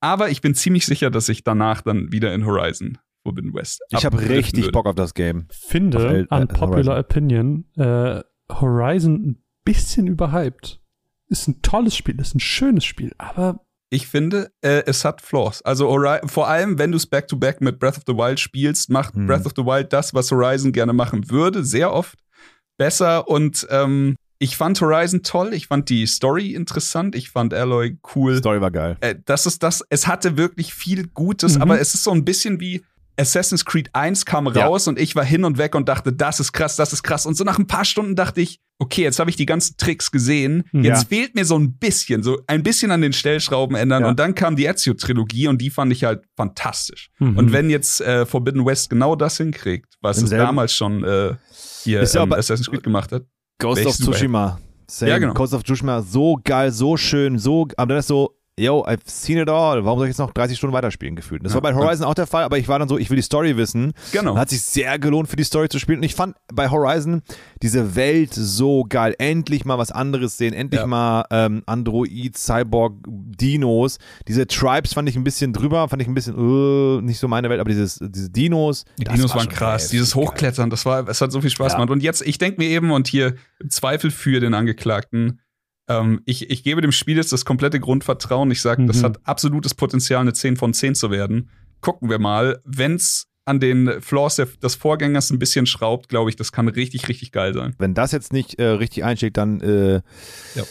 Aber ich bin ziemlich sicher, dass ich danach dann wieder in Horizon Forbidden West. ich habe richtig würde. Bock auf das Game. Finde, äh, unpopular Horizon. opinion, äh, Horizon ein bisschen überhyped. Ist ein tolles Spiel, ist ein schönes Spiel, aber Ich finde, äh, es hat Flaws. Also vor allem, wenn du es back-to-back mit Breath of the Wild spielst, macht Mhm. Breath of the Wild das, was Horizon gerne machen würde, sehr oft besser. Und ähm, ich fand Horizon toll, ich fand die Story interessant, ich fand Alloy cool. Story war geil. Äh, das ist das, es hatte wirklich viel Gutes, Mhm. aber es ist so ein bisschen wie Assassin's Creed 1 kam Ja. raus und ich war hin und weg und dachte, das ist krass, das ist krass. Und so nach ein paar Stunden dachte ich, okay, jetzt habe ich die ganzen Tricks gesehen. Mhm. Jetzt Ja. fehlt mir so ein bisschen, so ein bisschen an den Stellschrauben ändern. Ja. Und dann kam die Ezio-Trilogie und die fand ich halt fantastisch. Mhm. Und wenn jetzt äh, Forbidden West genau das hinkriegt, was es damals schon äh, hier Ist ja ähm, Assassin's Creed gemacht hat. Ghost of Tsushima. Same. Ja, genau. Ghost of Tsushima, so geil, so schön, so, aber dann ist so, yo, I've seen it all. Warum soll ich jetzt noch 30 Stunden weiterspielen gefühlt? Das Ja, war bei Horizon auch der Fall, aber ich war dann so, ich will die Story wissen. Genau. Und hat sich sehr gelohnt für die Story zu spielen. Und ich fand bei Horizon diese Welt so geil. Endlich mal was anderes sehen. Endlich Ja. mal ähm, Android, Cyborg, Dinos. Diese Tribes fand ich ein bisschen drüber, fand ich ein bisschen uh, nicht so meine Welt, aber dieses, diese Dinos. Die Dinos war waren krass. heftig Dieses geil. Hochklettern, das war, es hat so viel Spaß Ja. gemacht. Und jetzt, ich denke mir eben, und hier im Zweifel für den Angeklagten, ähm, ich, ich gebe dem Spiel jetzt das komplette Grundvertrauen. Ich sage, das Mhm. hat absolutes Potenzial, eine 10 von 10 zu werden. Gucken wir mal. Wenn's an den Flaws des Vorgängers ein bisschen schraubt, glaube ich, das kann richtig, richtig geil sein. Wenn das jetzt nicht äh, richtig einschlägt, dann äh, Ja.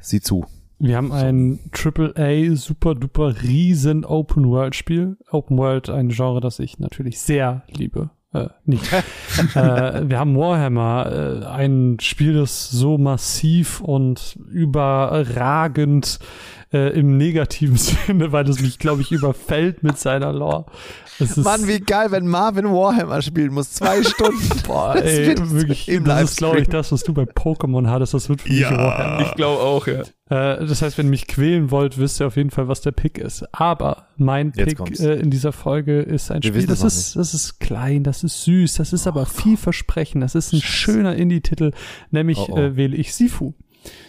sieh zu. Wir haben ein AAA super duper riesen Open World Spiel. Open World, ein Genre, das ich natürlich sehr liebe. Äh, nicht. äh, wir haben Warhammer, äh, ein Spiel, das so massiv und überragend äh, im negativen Sinne, weil es mich, glaube ich, überfällt mit seiner Lore. Es ist, Mann, wie geil, wenn Marvin Warhammer spielen muss. Zwei Stunden. boah, das ey, wirklich, im das ist, glaube ich, das, was du bei Pokémon hattest. Das wird für mich Warhammer. Ich glaube auch, ja. Äh, das heißt, wenn ihr mich quälen wollt, wisst ihr auf jeden Fall, was der Pick ist. Aber mein Jetzt Pick äh, in dieser Folge ist ein Wir Spiel, das ist, das ist klein, das ist süß, das ist aber vielversprechend. Das ist ein schöner Indie-Titel, nämlich Oh, oh. Äh, wähle ich Sifu.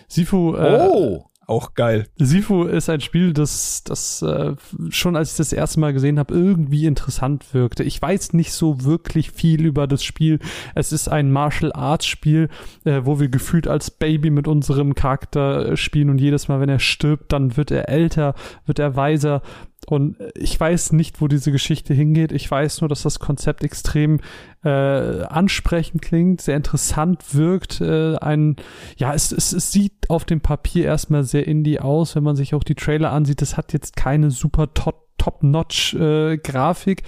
Sifu, äh, Oh! Auch geil. Sifu ist ein Spiel, das, das äh, schon als ich das erste Mal gesehen habe, irgendwie interessant wirkte. Ich weiß nicht so wirklich viel über das Spiel. Es ist ein Martial Arts Spiel, äh, wo wir gefühlt als Baby mit unserem Charakter äh, spielen und jedes Mal, wenn er stirbt, dann wird er älter, wird er weiser. Und äh, ich weiß nicht, wo diese Geschichte hingeht. Ich weiß nur, dass das Konzept extrem äh, ansprechend klingt, sehr interessant wirkt. Äh, ein, ja, es, es, es sieht auf dem Papier erstmal sehr indie aus, wenn man sich auch die Trailer ansieht. Das hat jetzt keine super top- top-notch-Grafik.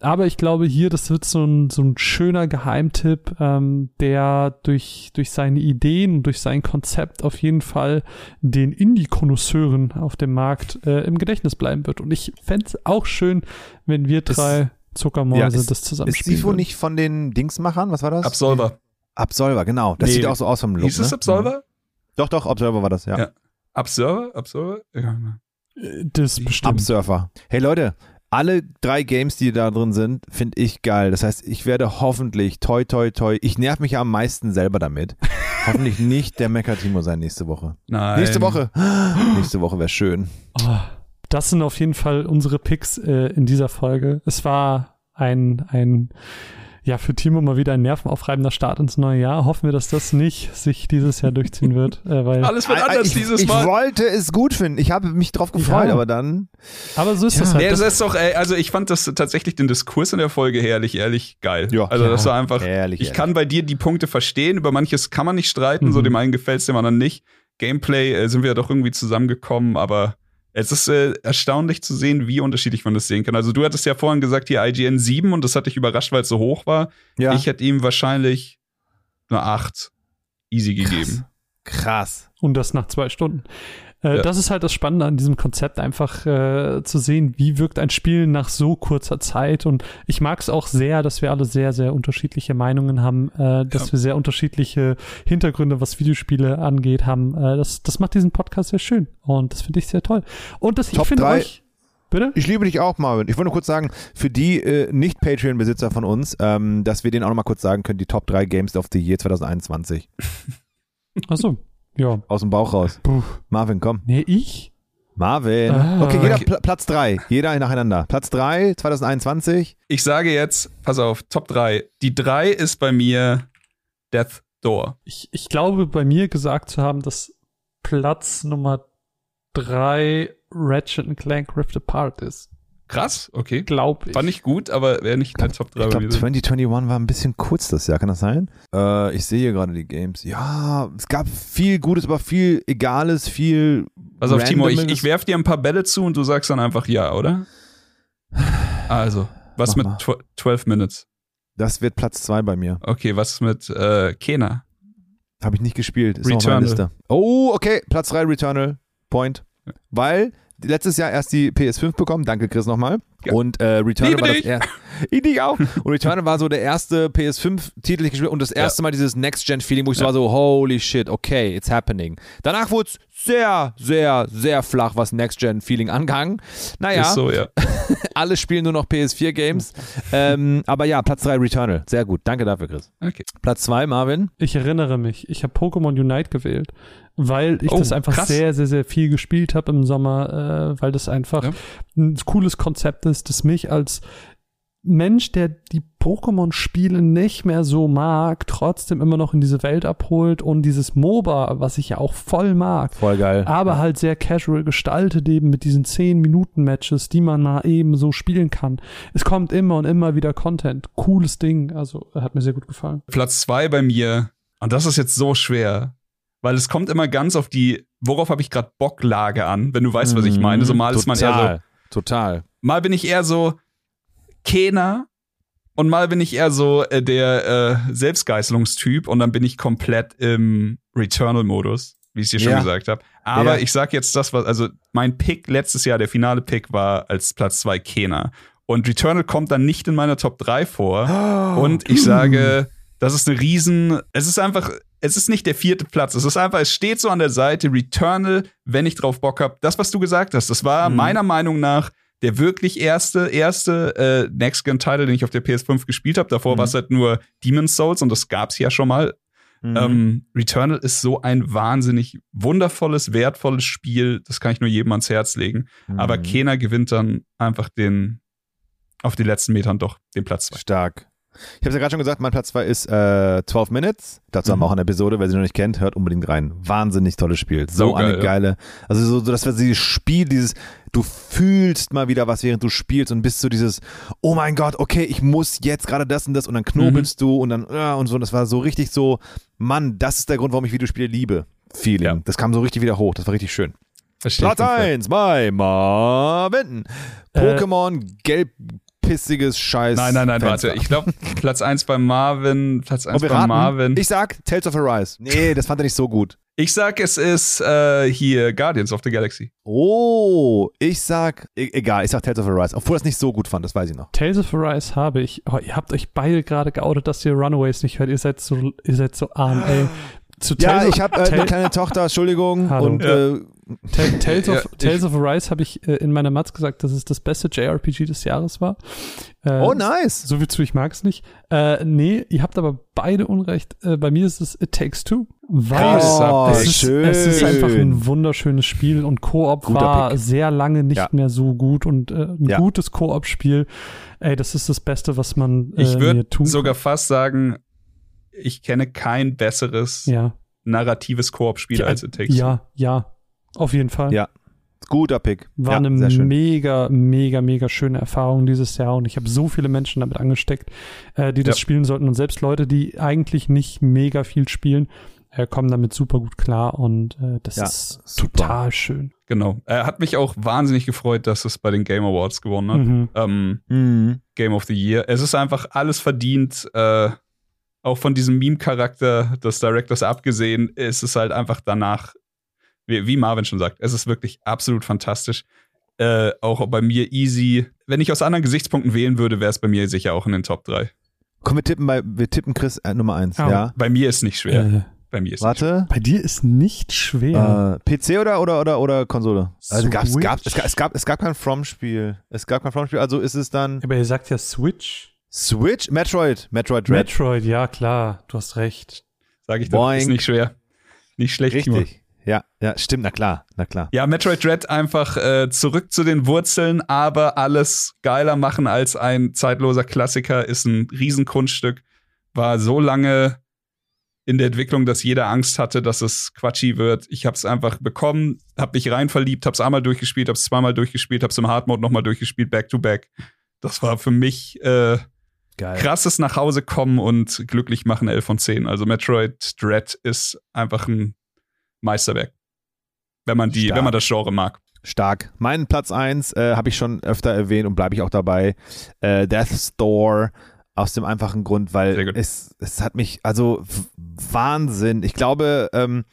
Aber ich glaube hier, das wird so ein, so ein schöner Geheimtipp, ähm, der durch, durch seine Ideen und durch sein Konzept auf jeden Fall den Indie-Konnoisseuren auf dem Markt äh, im Gedächtnis bleiben wird. Und ich fände es auch schön, wenn wir drei Zuckermäuse Ja, ist- das zusammen Ist würden. nicht von den Dingsmachern? Was war das? Absolver. Absolver, genau. Das Nee. sieht auch so aus vom Look. Hieß es ne? Absolver? Doch, doch, Absolver war das, ja. Ja. Absolver? Absolver? Ja. Äh, Das bestimmt. Absurfer. Hey Leute, alle drei Games, die da drin sind, finde ich geil. Das heißt, ich werde hoffentlich, toi, toi, toi, ich nerv mich ja am meisten selber damit. hoffentlich nicht der Mecha-Timo sein nächste Woche. Nein. Nächste Woche. nächste Woche wäre schön. Oh, das sind auf jeden Fall unsere Picks äh, in dieser Folge. Es war ein, ein, ja, für Timo mal wieder ein nervenaufreibender Start ins neue Jahr. Hoffen wir, dass das nicht sich dieses Jahr durchziehen wird, äh, weil, Alles wird anders ich, dieses ich Mal. wollte es gut finden. Ich habe mich drauf gefreut, Ja. aber dann. aber so ist Tja. das halt. Nee, das ist doch, ey, also ich fand das tatsächlich den Diskurs in der Folge herrlich, ehrlich geil. Ja. also das Ja. war einfach, Ehrlich, ich ehrlich. kann bei dir die Punkte verstehen, über manches kann man nicht streiten, so Mhm. dem einen gefällt es, dem anderen nicht. Gameplay äh, sind wir ja doch irgendwie zusammengekommen, aber Es ist äh, erstaunlich zu sehen, wie unterschiedlich man das sehen kann. Also du hattest ja vorhin gesagt, hier IGN 7 und das hat dich überrascht, weil es so hoch war. Ja. Ich hätte ihm wahrscheinlich eine 8 easy gegeben. Krass. Und das nach zwei Stunden. Äh, Ja. Das ist halt das Spannende an diesem Konzept, einfach äh, zu sehen, wie wirkt ein Spiel nach so kurzer Zeit. Und ich mag es auch sehr, dass wir alle sehr, sehr unterschiedliche Meinungen haben, äh, dass Ja. wir sehr unterschiedliche Hintergründe, was Videospiele angeht, haben. Äh, das, das macht diesen Podcast sehr schön. Und das finde ich sehr toll. Und das, ich Top finde drei. euch. Bitte? Ich liebe dich auch, Marvin. Ich wollte nur kurz sagen, für die äh, Nicht-Patreon-Besitzer von uns, ähm, dass wir denen auch noch mal kurz sagen können, die Top 3 Games of the Year 2021. Achso. Ja. Aus dem Bauch raus. Puh. Marvin, komm. Nee, ich? Marvin. Ah. okay, jeder. Pla Platz 3. Jeder nacheinander. Platz 3, 2021. Ich sage jetzt, pass auf, Top 3. Die 3 ist bei mir Death Door. Ich, ich glaube, bei mir gesagt zu haben, dass Platz Nummer drei Ratchet Clank Rift Apart ist. Krass, okay. Glaube ich. Fand ich gut, aber wäre nicht in der Top 3 Ich bei glaube, mir. 2021 war ein bisschen kurz das Jahr, kann das sein? Äh, ich sehe hier gerade die Games. Ja, es gab viel Gutes, aber viel Egales, viel. Pass auf, Timo, ich, ich werf dir ein paar Bälle zu und du sagst dann einfach ja, oder? Also, was Mach mit mal. tw 12 Minutes? Das wird Platz 2 bei mir. Okay, was ist mit äh, Kena? Habe ich nicht gespielt. Ist noch auf Returnal. Liste. Oh, okay. Platz 3 Returnal. Point. Weil letztes Jahr erst die PS5 bekommen. Danke, Chris, nochmal. Ja. Und äh, Returnal Liebe war das dich. erste. ich dich auch. Und Returnal war so der erste PS5-Titel, den ich gespielt habe. Und das erste Mal dieses Next-Gen-Feeling, wo ich so Ja. war so, holy shit, okay, it's happening. Danach wurde es sehr, sehr, sehr flach, was Next-Gen-Feeling angegangen. Naja, Ist so, ja. alle spielen nur noch PS4-Games. ähm, aber ja, Platz 3 Returnal. Sehr gut. Danke dafür, Chris. Okay. Platz 2, Marvin. Ich erinnere mich, ich habe Pokémon Unite gewählt, weil ich Oh, das einfach krass. sehr, sehr, sehr viel gespielt habe im Sommer, äh, weil das einfach Ja. ein cooles Konzept ist, das mich als Mensch, der die Pokémon-Spiele nicht mehr so mag, trotzdem immer noch in diese Welt abholt und dieses MOBA, was ich ja auch voll mag, Voll geil. aber halt sehr casual gestaltet eben mit diesen 10-Minuten-Matches, die man mal eben so spielen kann. Es kommt immer und immer wieder Content. Cooles Ding. Also hat mir sehr gut gefallen. Platz 2 bei mir, und das ist jetzt so schwer, weil es kommt immer ganz auf die, worauf habe ich gerade Bocklage an, wenn du weißt, was ich meine. So mal ist man eher so, Total. Total. mal bin ich eher so Kena und mal bin ich eher so äh, der äh, Selbstgeißelungstyp und dann bin ich komplett im Returnal-Modus, wie ich es dir schon Ja. gesagt habe. Aber Ja. ich sag jetzt das, was, also mein Pick letztes Jahr, der finale Pick war als Platz 2 Kena. Und Returnal kommt dann nicht in meiner Top 3 vor. Und ich sage, das ist eine riesen, es ist einfach, es ist nicht der vierte Platz. Es ist einfach, es steht so an der Seite, Returnal, wenn ich drauf Bock hab. Das, was du gesagt hast, das war Mhm. meiner Meinung nach der wirklich erste, erste äh, Next-Gen-Title, den ich auf der PS5 gespielt habe. Davor Mhm. war es halt nur Demon's Souls und das gab's ja schon mal. Mhm. Ähm, Returnal ist so ein wahnsinnig wundervolles, wertvolles Spiel. Das kann ich nur jedem ans Herz legen. Aber Mhm. keiner gewinnt dann einfach den auf den letzten Metern doch den Platz zwei. Stark. Ich habe es ja gerade schon gesagt, mein Platz 2 ist äh, 12 Minutes. Dazu haben wir Mhm. auch eine Episode, wer sie noch nicht kennt, hört unbedingt rein. Wahnsinnig tolles Spiel. So So geil, eine ja. geile, also so, so wir dieses Spiel, dieses, du fühlst mal wieder was, während du spielst und bist so dieses, oh mein Gott, okay, ich muss jetzt gerade das und das und dann knobelst du und dann, ja, und so. Und das war so richtig so, Mann, das ist der Grund, warum ich Videospiele liebe. Feeling. Ja. Das kam so richtig wieder hoch. Das war richtig schön. Platz komplett. 1 bei Marvin. Äh, Pokémon, gelbpissiges Scheiß. Nein, nein, nein, Fenster. warte. Ich glaube, Platz 1 bei Marvin, Platz 1 Und wir bei raten, Marvin. Ich, Ich sag Tales of Arise. Nee, das fand er nicht so gut. sag, es ist äh, hier Guardians of the Galaxy. Oh, ich sag, e egal, ich sag Tales of Arise. Obwohl er es nicht so gut fand, das weiß ich noch. Tales of Arise habe ich. Oh, ihr habt euch beide gerade geoutet, dass ihr Runaways nicht hört. Ihr seid so, ihr seid so arm, ey. Zu Ja, Tales of- ich habe äh, eine kleine Tochter, Entschuldigung. Hallo. Und Ja. äh, Tales, Ja, of, ich- Tales of Arise habe ich äh, in meiner Matz gesagt, dass es das beste JRPG des Jahres war. Äh, oh, nice. So viel zu, ich mag es nicht. Äh, nee, ihr habt aber beide Unrecht. Äh, bei mir ist es It Takes Two. Weil Oh, es, ist, schön. es ist einfach ein wunderschönes Spiel und Koop Guter war Pick. sehr lange nicht Ja. mehr so gut und äh, ein Ja. gutes Koop-Spiel. Ey, das ist das Beste, was man äh, Ich mir würde tun sogar fast sagen, ich kenne kein besseres Ja, narratives Koop-Spiel Ja, als It Takes Two. ja, ja. Auf jeden Fall. Ja. Guter Pick. War ja, eine sehr schön. mega, mega, mega schöne Erfahrung dieses Jahr und ich habe so viele Menschen damit angesteckt, äh, die das Ja. spielen sollten und selbst Leute, die eigentlich nicht mega viel spielen, äh, kommen damit super gut klar und äh, das Ja, ist super. total schön. Genau. Er hat mich auch wahnsinnig gefreut, dass es bei den Game Awards gewonnen hat. Mhm. Ähm, Mhm. Game of the Year. Es ist einfach alles verdient, äh, auch von diesem Meme-Charakter des Directors abgesehen, ist es halt einfach danach, wie, wie Marvin schon sagt, es ist wirklich absolut fantastisch. Äh, auch bei mir easy. Wenn ich aus anderen Gesichtspunkten wählen würde, wäre es bei mir sicher auch in den Top 3. Komm, wir tippen bei, wir tippen Chris äh, Nummer eins, Oh. ja. Bei mir ist nicht schwer. Äh, bei mir ist Warte. bei dir ist nicht schwer. Äh, PC oder, oder, oder, oder Konsole? Also gab's, Switch? gab, es, gab, es, gab, es gab kein From-Spiel. Es gab kein From-Spiel, also ist es dann Aber ihr sagt ja Switch. Switch? Metroid. Metroid Dread. Metroid, ja klar, du hast recht. Sag ich doch, Boing. ist nicht schwer. Nicht schlecht. Timo. Richtig. Ja, ja, stimmt, na klar, na klar. Ja, Metroid Dread einfach äh, zurück zu den Wurzeln, aber alles geiler machen als ein zeitloser Klassiker ist ein Riesenkunststück. War so lange in der Entwicklung, dass jeder Angst hatte, dass es quatschy wird. Ich habe es einfach bekommen, habe mich rein verliebt, habe es einmal durchgespielt, habe es zweimal durchgespielt, habe es im Hard Mode nochmal durchgespielt, back to back. Das war für mich äh, Geil. krasses nach Hause kommen und glücklich machen 11 von 10. Also Metroid Dread ist einfach ein Meisterwerk. Wenn man die, Stark. wenn man das Genre mag. Stark. Mein Platz 1 äh, habe ich schon öfter erwähnt und bleibe ich auch dabei. Äh, Death Store aus dem einfachen Grund, weil es, es hat mich, also Wahnsinn. Ich glaube, ähm,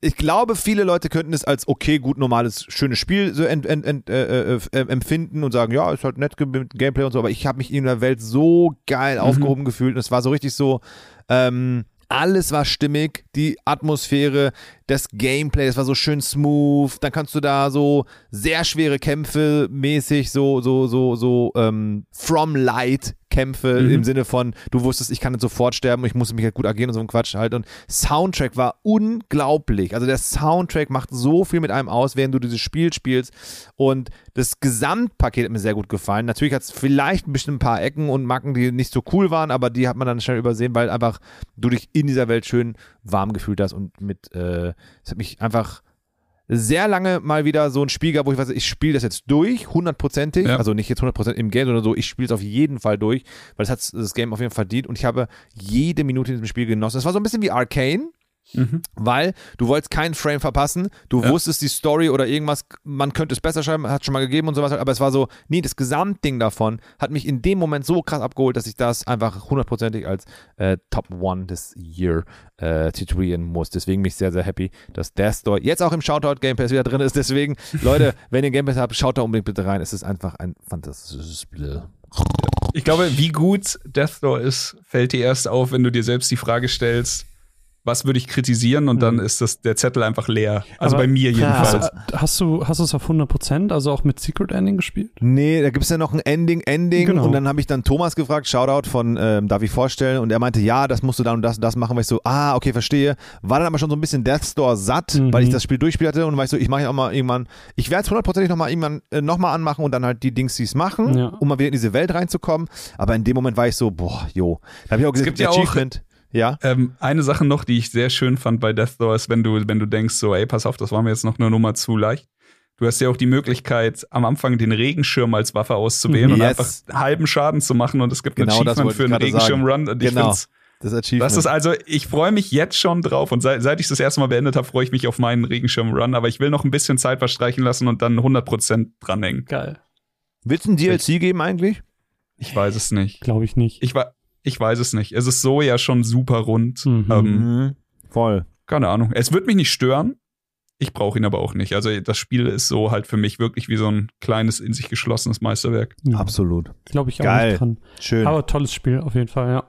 ich glaube, viele Leute könnten es als okay, gut, normales, schönes Spiel so ent, ent, ent, äh, äh, äh, empfinden und sagen, ja, ist halt nett mit Gameplay und so, aber ich habe mich in der Welt so geil aufgehoben gefühlt und es war so richtig so, ähm, alles war stimmig, die Atmosphäre, das Gameplay, das war so schön smooth. Dann kannst du da so sehr schwere Kämpfe mäßig, so, so, so, so, ähm, from light Kämpfe Mhm. im Sinne von, du wusstest, ich kann nicht sofort sterben, ich muss mich halt gut agieren und so ein Quatsch halt. Und Soundtrack war unglaublich. Also der Soundtrack macht so viel mit einem aus, während du dieses Spiel spielst. Und das Gesamtpaket hat mir sehr gut gefallen. Natürlich hat es vielleicht ein bisschen ein paar Ecken und Macken, die nicht so cool waren, aber die hat man dann schnell übersehen, weil einfach du dich in dieser Welt schön warm gefühlt hast und mit, äh, es hat mich einfach sehr lange mal wieder so ein Spiel gab, wo ich weiß, ich spiele das jetzt durch, hundertprozentig, Ja. also nicht jetzt hundertprozentig im Game, sondern so, ich spiele es auf jeden Fall durch, weil es hat das Game auf jeden Fall verdient und ich habe jede Minute in diesem Spiel genossen. Es war so ein bisschen wie Arcane, Mhm. weil du wolltest keinen Frame verpassen, du Ja. wusstest die Story oder irgendwas, man könnte es besser schreiben, hat schon mal gegeben und sowas, aber es war so, nee, das Gesamtding davon hat mich in dem Moment so krass abgeholt, dass ich das einfach hundertprozentig als äh, Top One des Year äh, titulieren muss. Deswegen bin ich sehr, sehr happy, dass der Store jetzt auch im Shoutout Game Pass wieder drin ist. Deswegen, Leute, wenn ihr Game Pass habt, schaut da unbedingt bitte rein. Es ist einfach ein fantastisches Spiel. Ich glaube, wie gut Death Door ist, fällt dir erst auf, wenn du dir selbst die Frage stellst, was würde ich kritisieren und dann ist das, der Zettel einfach leer. Also Aber- bei mir jedenfalls. Hast, du- hast du hast du es auf 100%, also auch mit Secret Ending gespielt? Nee, da gibt es ja noch ein Ending, Ending. Genau. Und dann habe ich dann Thomas gefragt, Shoutout von ähm, Darf ich vorstellen? Und er meinte, ja, das musst du dann und das und das machen, weil ich so, ah, okay, verstehe. War dann aber schon so ein bisschen Death Store satt, Mhm. weil ich das Spiel durchgespielt hatte und war ich so, ich mache ja auch mal irgendwann, ich werde es hundertprozentig nochmal irgendwann äh, nochmal anmachen und dann halt die Dings, die es machen, Ja. um mal wieder in diese Welt reinzukommen. Aber in dem Moment war ich so, boah, jo. Da habe ich auch gesehen, gibt ja auch- Achievement. Ja. Ähm, eine Sache noch, die ich sehr schön fand bei Death Door, ist, wenn du, wenn du denkst, so, ey, pass auf, das war mir jetzt noch eine Nummer zu leicht. Du hast ja auch die Möglichkeit, am Anfang den Regenschirm als Waffe auszuwählen und Yes. einfach halben Schaden zu machen und es gibt ein Genau das Achievement für einen. Regenschirm-Run und ich Genau. find's Das Achievement. Das ist also, ich freue mich jetzt schon drauf und seit, seit ich das erste Mal beendet habe, freue ich mich auf meinen Regenschirm-Run, aber ich will noch ein bisschen Zeit verstreichen lassen und dann 100% dranhängen. Geil. Willst du ein DLC geben eigentlich? Ich weiß es nicht. Glaube ich nicht. Ich, wa ich weiß es nicht. Es ist so ja schon super rund. Mhm. Ähm, Mhm. Voll. keine Ahnung. Es wird mich nicht stören. Ich brauche ihn aber auch nicht. Also das Spiel ist so halt für mich wirklich wie so ein kleines, in sich geschlossenes Meisterwerk. Ja, Absolut. Glaube ich auch Geil. nicht dran. Schön. Aber tolles Spiel, auf jeden Fall, ja.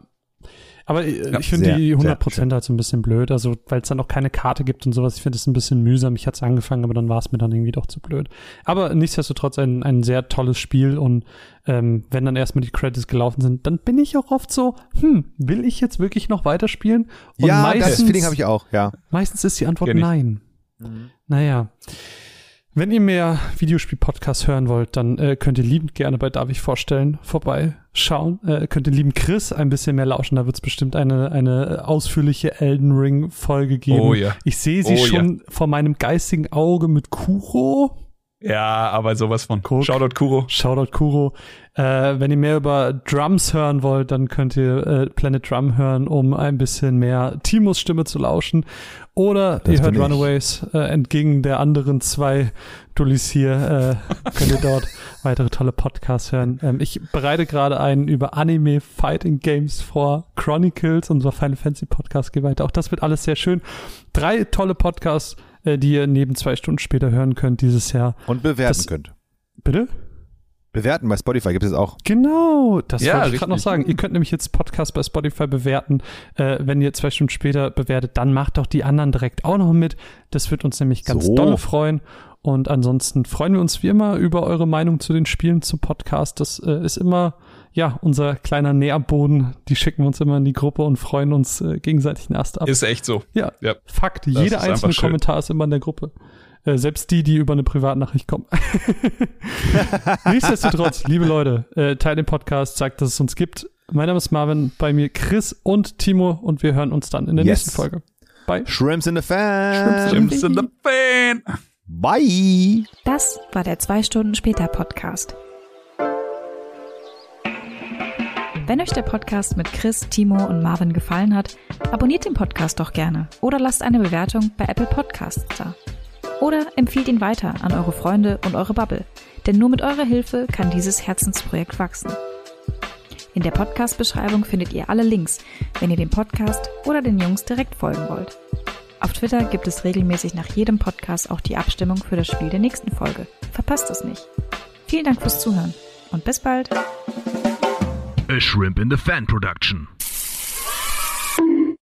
Aber äh, Ja, ich finde die sehr 100% halt so ein bisschen blöd, also weil es dann auch keine Karte gibt und sowas. Ich finde es ein bisschen mühsam. Ich hatte es angefangen, aber dann war es mir dann irgendwie doch zu blöd. Aber nichtsdestotrotz ein, ein sehr tolles Spiel und ähm, wenn dann erstmal die Credits gelaufen sind, dann bin ich auch oft so, hm, will ich jetzt wirklich noch weiterspielen? Und ja, das meistens, Feeling habe ich auch, ja. meistens ist die Antwort nein. Naja. Wenn ihr mehr Videospiel-Podcasts hören wollt, dann äh, könnt ihr liebend gerne bei Darf ich vorstellen vorbeischauen. Äh, könnt ihr lieben Chris ein bisschen mehr lauschen. Da wird es bestimmt eine, eine ausführliche Elden Ring-Folge geben. Oh ja. Ich sehe sie Oh schon vor meinem geistigen Auge mit Kuro. Ja, aber sowas von. Guck. Shoutout Kuro. Shoutout Kuro. Äh, wenn ihr mehr über Drums hören wollt, dann könnt ihr äh, Planet Drum hören, um ein bisschen mehr Timos Stimme zu lauschen. Oder Das ihr hört. Runaways äh, entgegen der anderen zwei Dullis hier. Äh, könnt ihr dort weitere tolle Podcasts hören. Ähm, ich bereite gerade einen über Anime Fighting Games vor. Chronicles, unser Final Fantasy Podcast geht weiter. Auch das wird alles sehr schön. Drei tolle Podcasts, äh, die ihr neben zwei Stunden später hören könnt dieses Jahr. Und bewerten Das- könnt. Bitte? Bewerten bei Spotify gibt es auch. Genau, das Ja, wollte ich gerade noch sagen. Ihr könnt nämlich jetzt Podcast bei Spotify bewerten. Äh, wenn ihr zwei Stunden später bewertet, dann macht doch die anderen direkt auch noch mit. Das wird uns nämlich ganz So. dolle freuen. Und ansonsten freuen wir uns wie immer über eure Meinung zu den Spielen zum Podcast. Das äh, ist immer, ja, unser kleiner Nährboden. Die schicken wir uns immer in die Gruppe und freuen uns äh, gegenseitig Ast ab. Ist echt so. ja, Ja. Fakt. Das Jeder einzelne. Kommentar ist immer in der Gruppe. Äh, selbst die, die über eine Privatnachricht kommen. Nichtsdestotrotz, liebe Leute, äh, teilt den Podcast, sagt, dass es uns gibt. Mein Name ist Marvin, bei mir Chris und Timo und wir hören uns dann in der Yes. nächsten Folge. Bye. Shrimps in the Fan. Jim's in the fan. Bye. Das war der 2 Stunden später Podcast. Wenn euch der Podcast mit Chris, Timo und Marvin gefallen hat, abonniert den Podcast doch gerne oder lasst eine Bewertung bei Apple Podcasts da. Oder empfiehlt ihn weiter an eure Freunde und eure Bubble, denn nur mit eurer Hilfe kann dieses Herzensprojekt wachsen. In der Podcast-Beschreibung findet ihr alle Links, wenn ihr dem Podcast oder den Jungs direkt folgen wollt. Auf Twitter gibt es regelmäßig nach jedem Podcast auch die Abstimmung für das Spiel der nächsten Folge. Verpasst es nicht. Vielen Dank fürs Zuhören und bis bald. A Shrimp in the Fan production.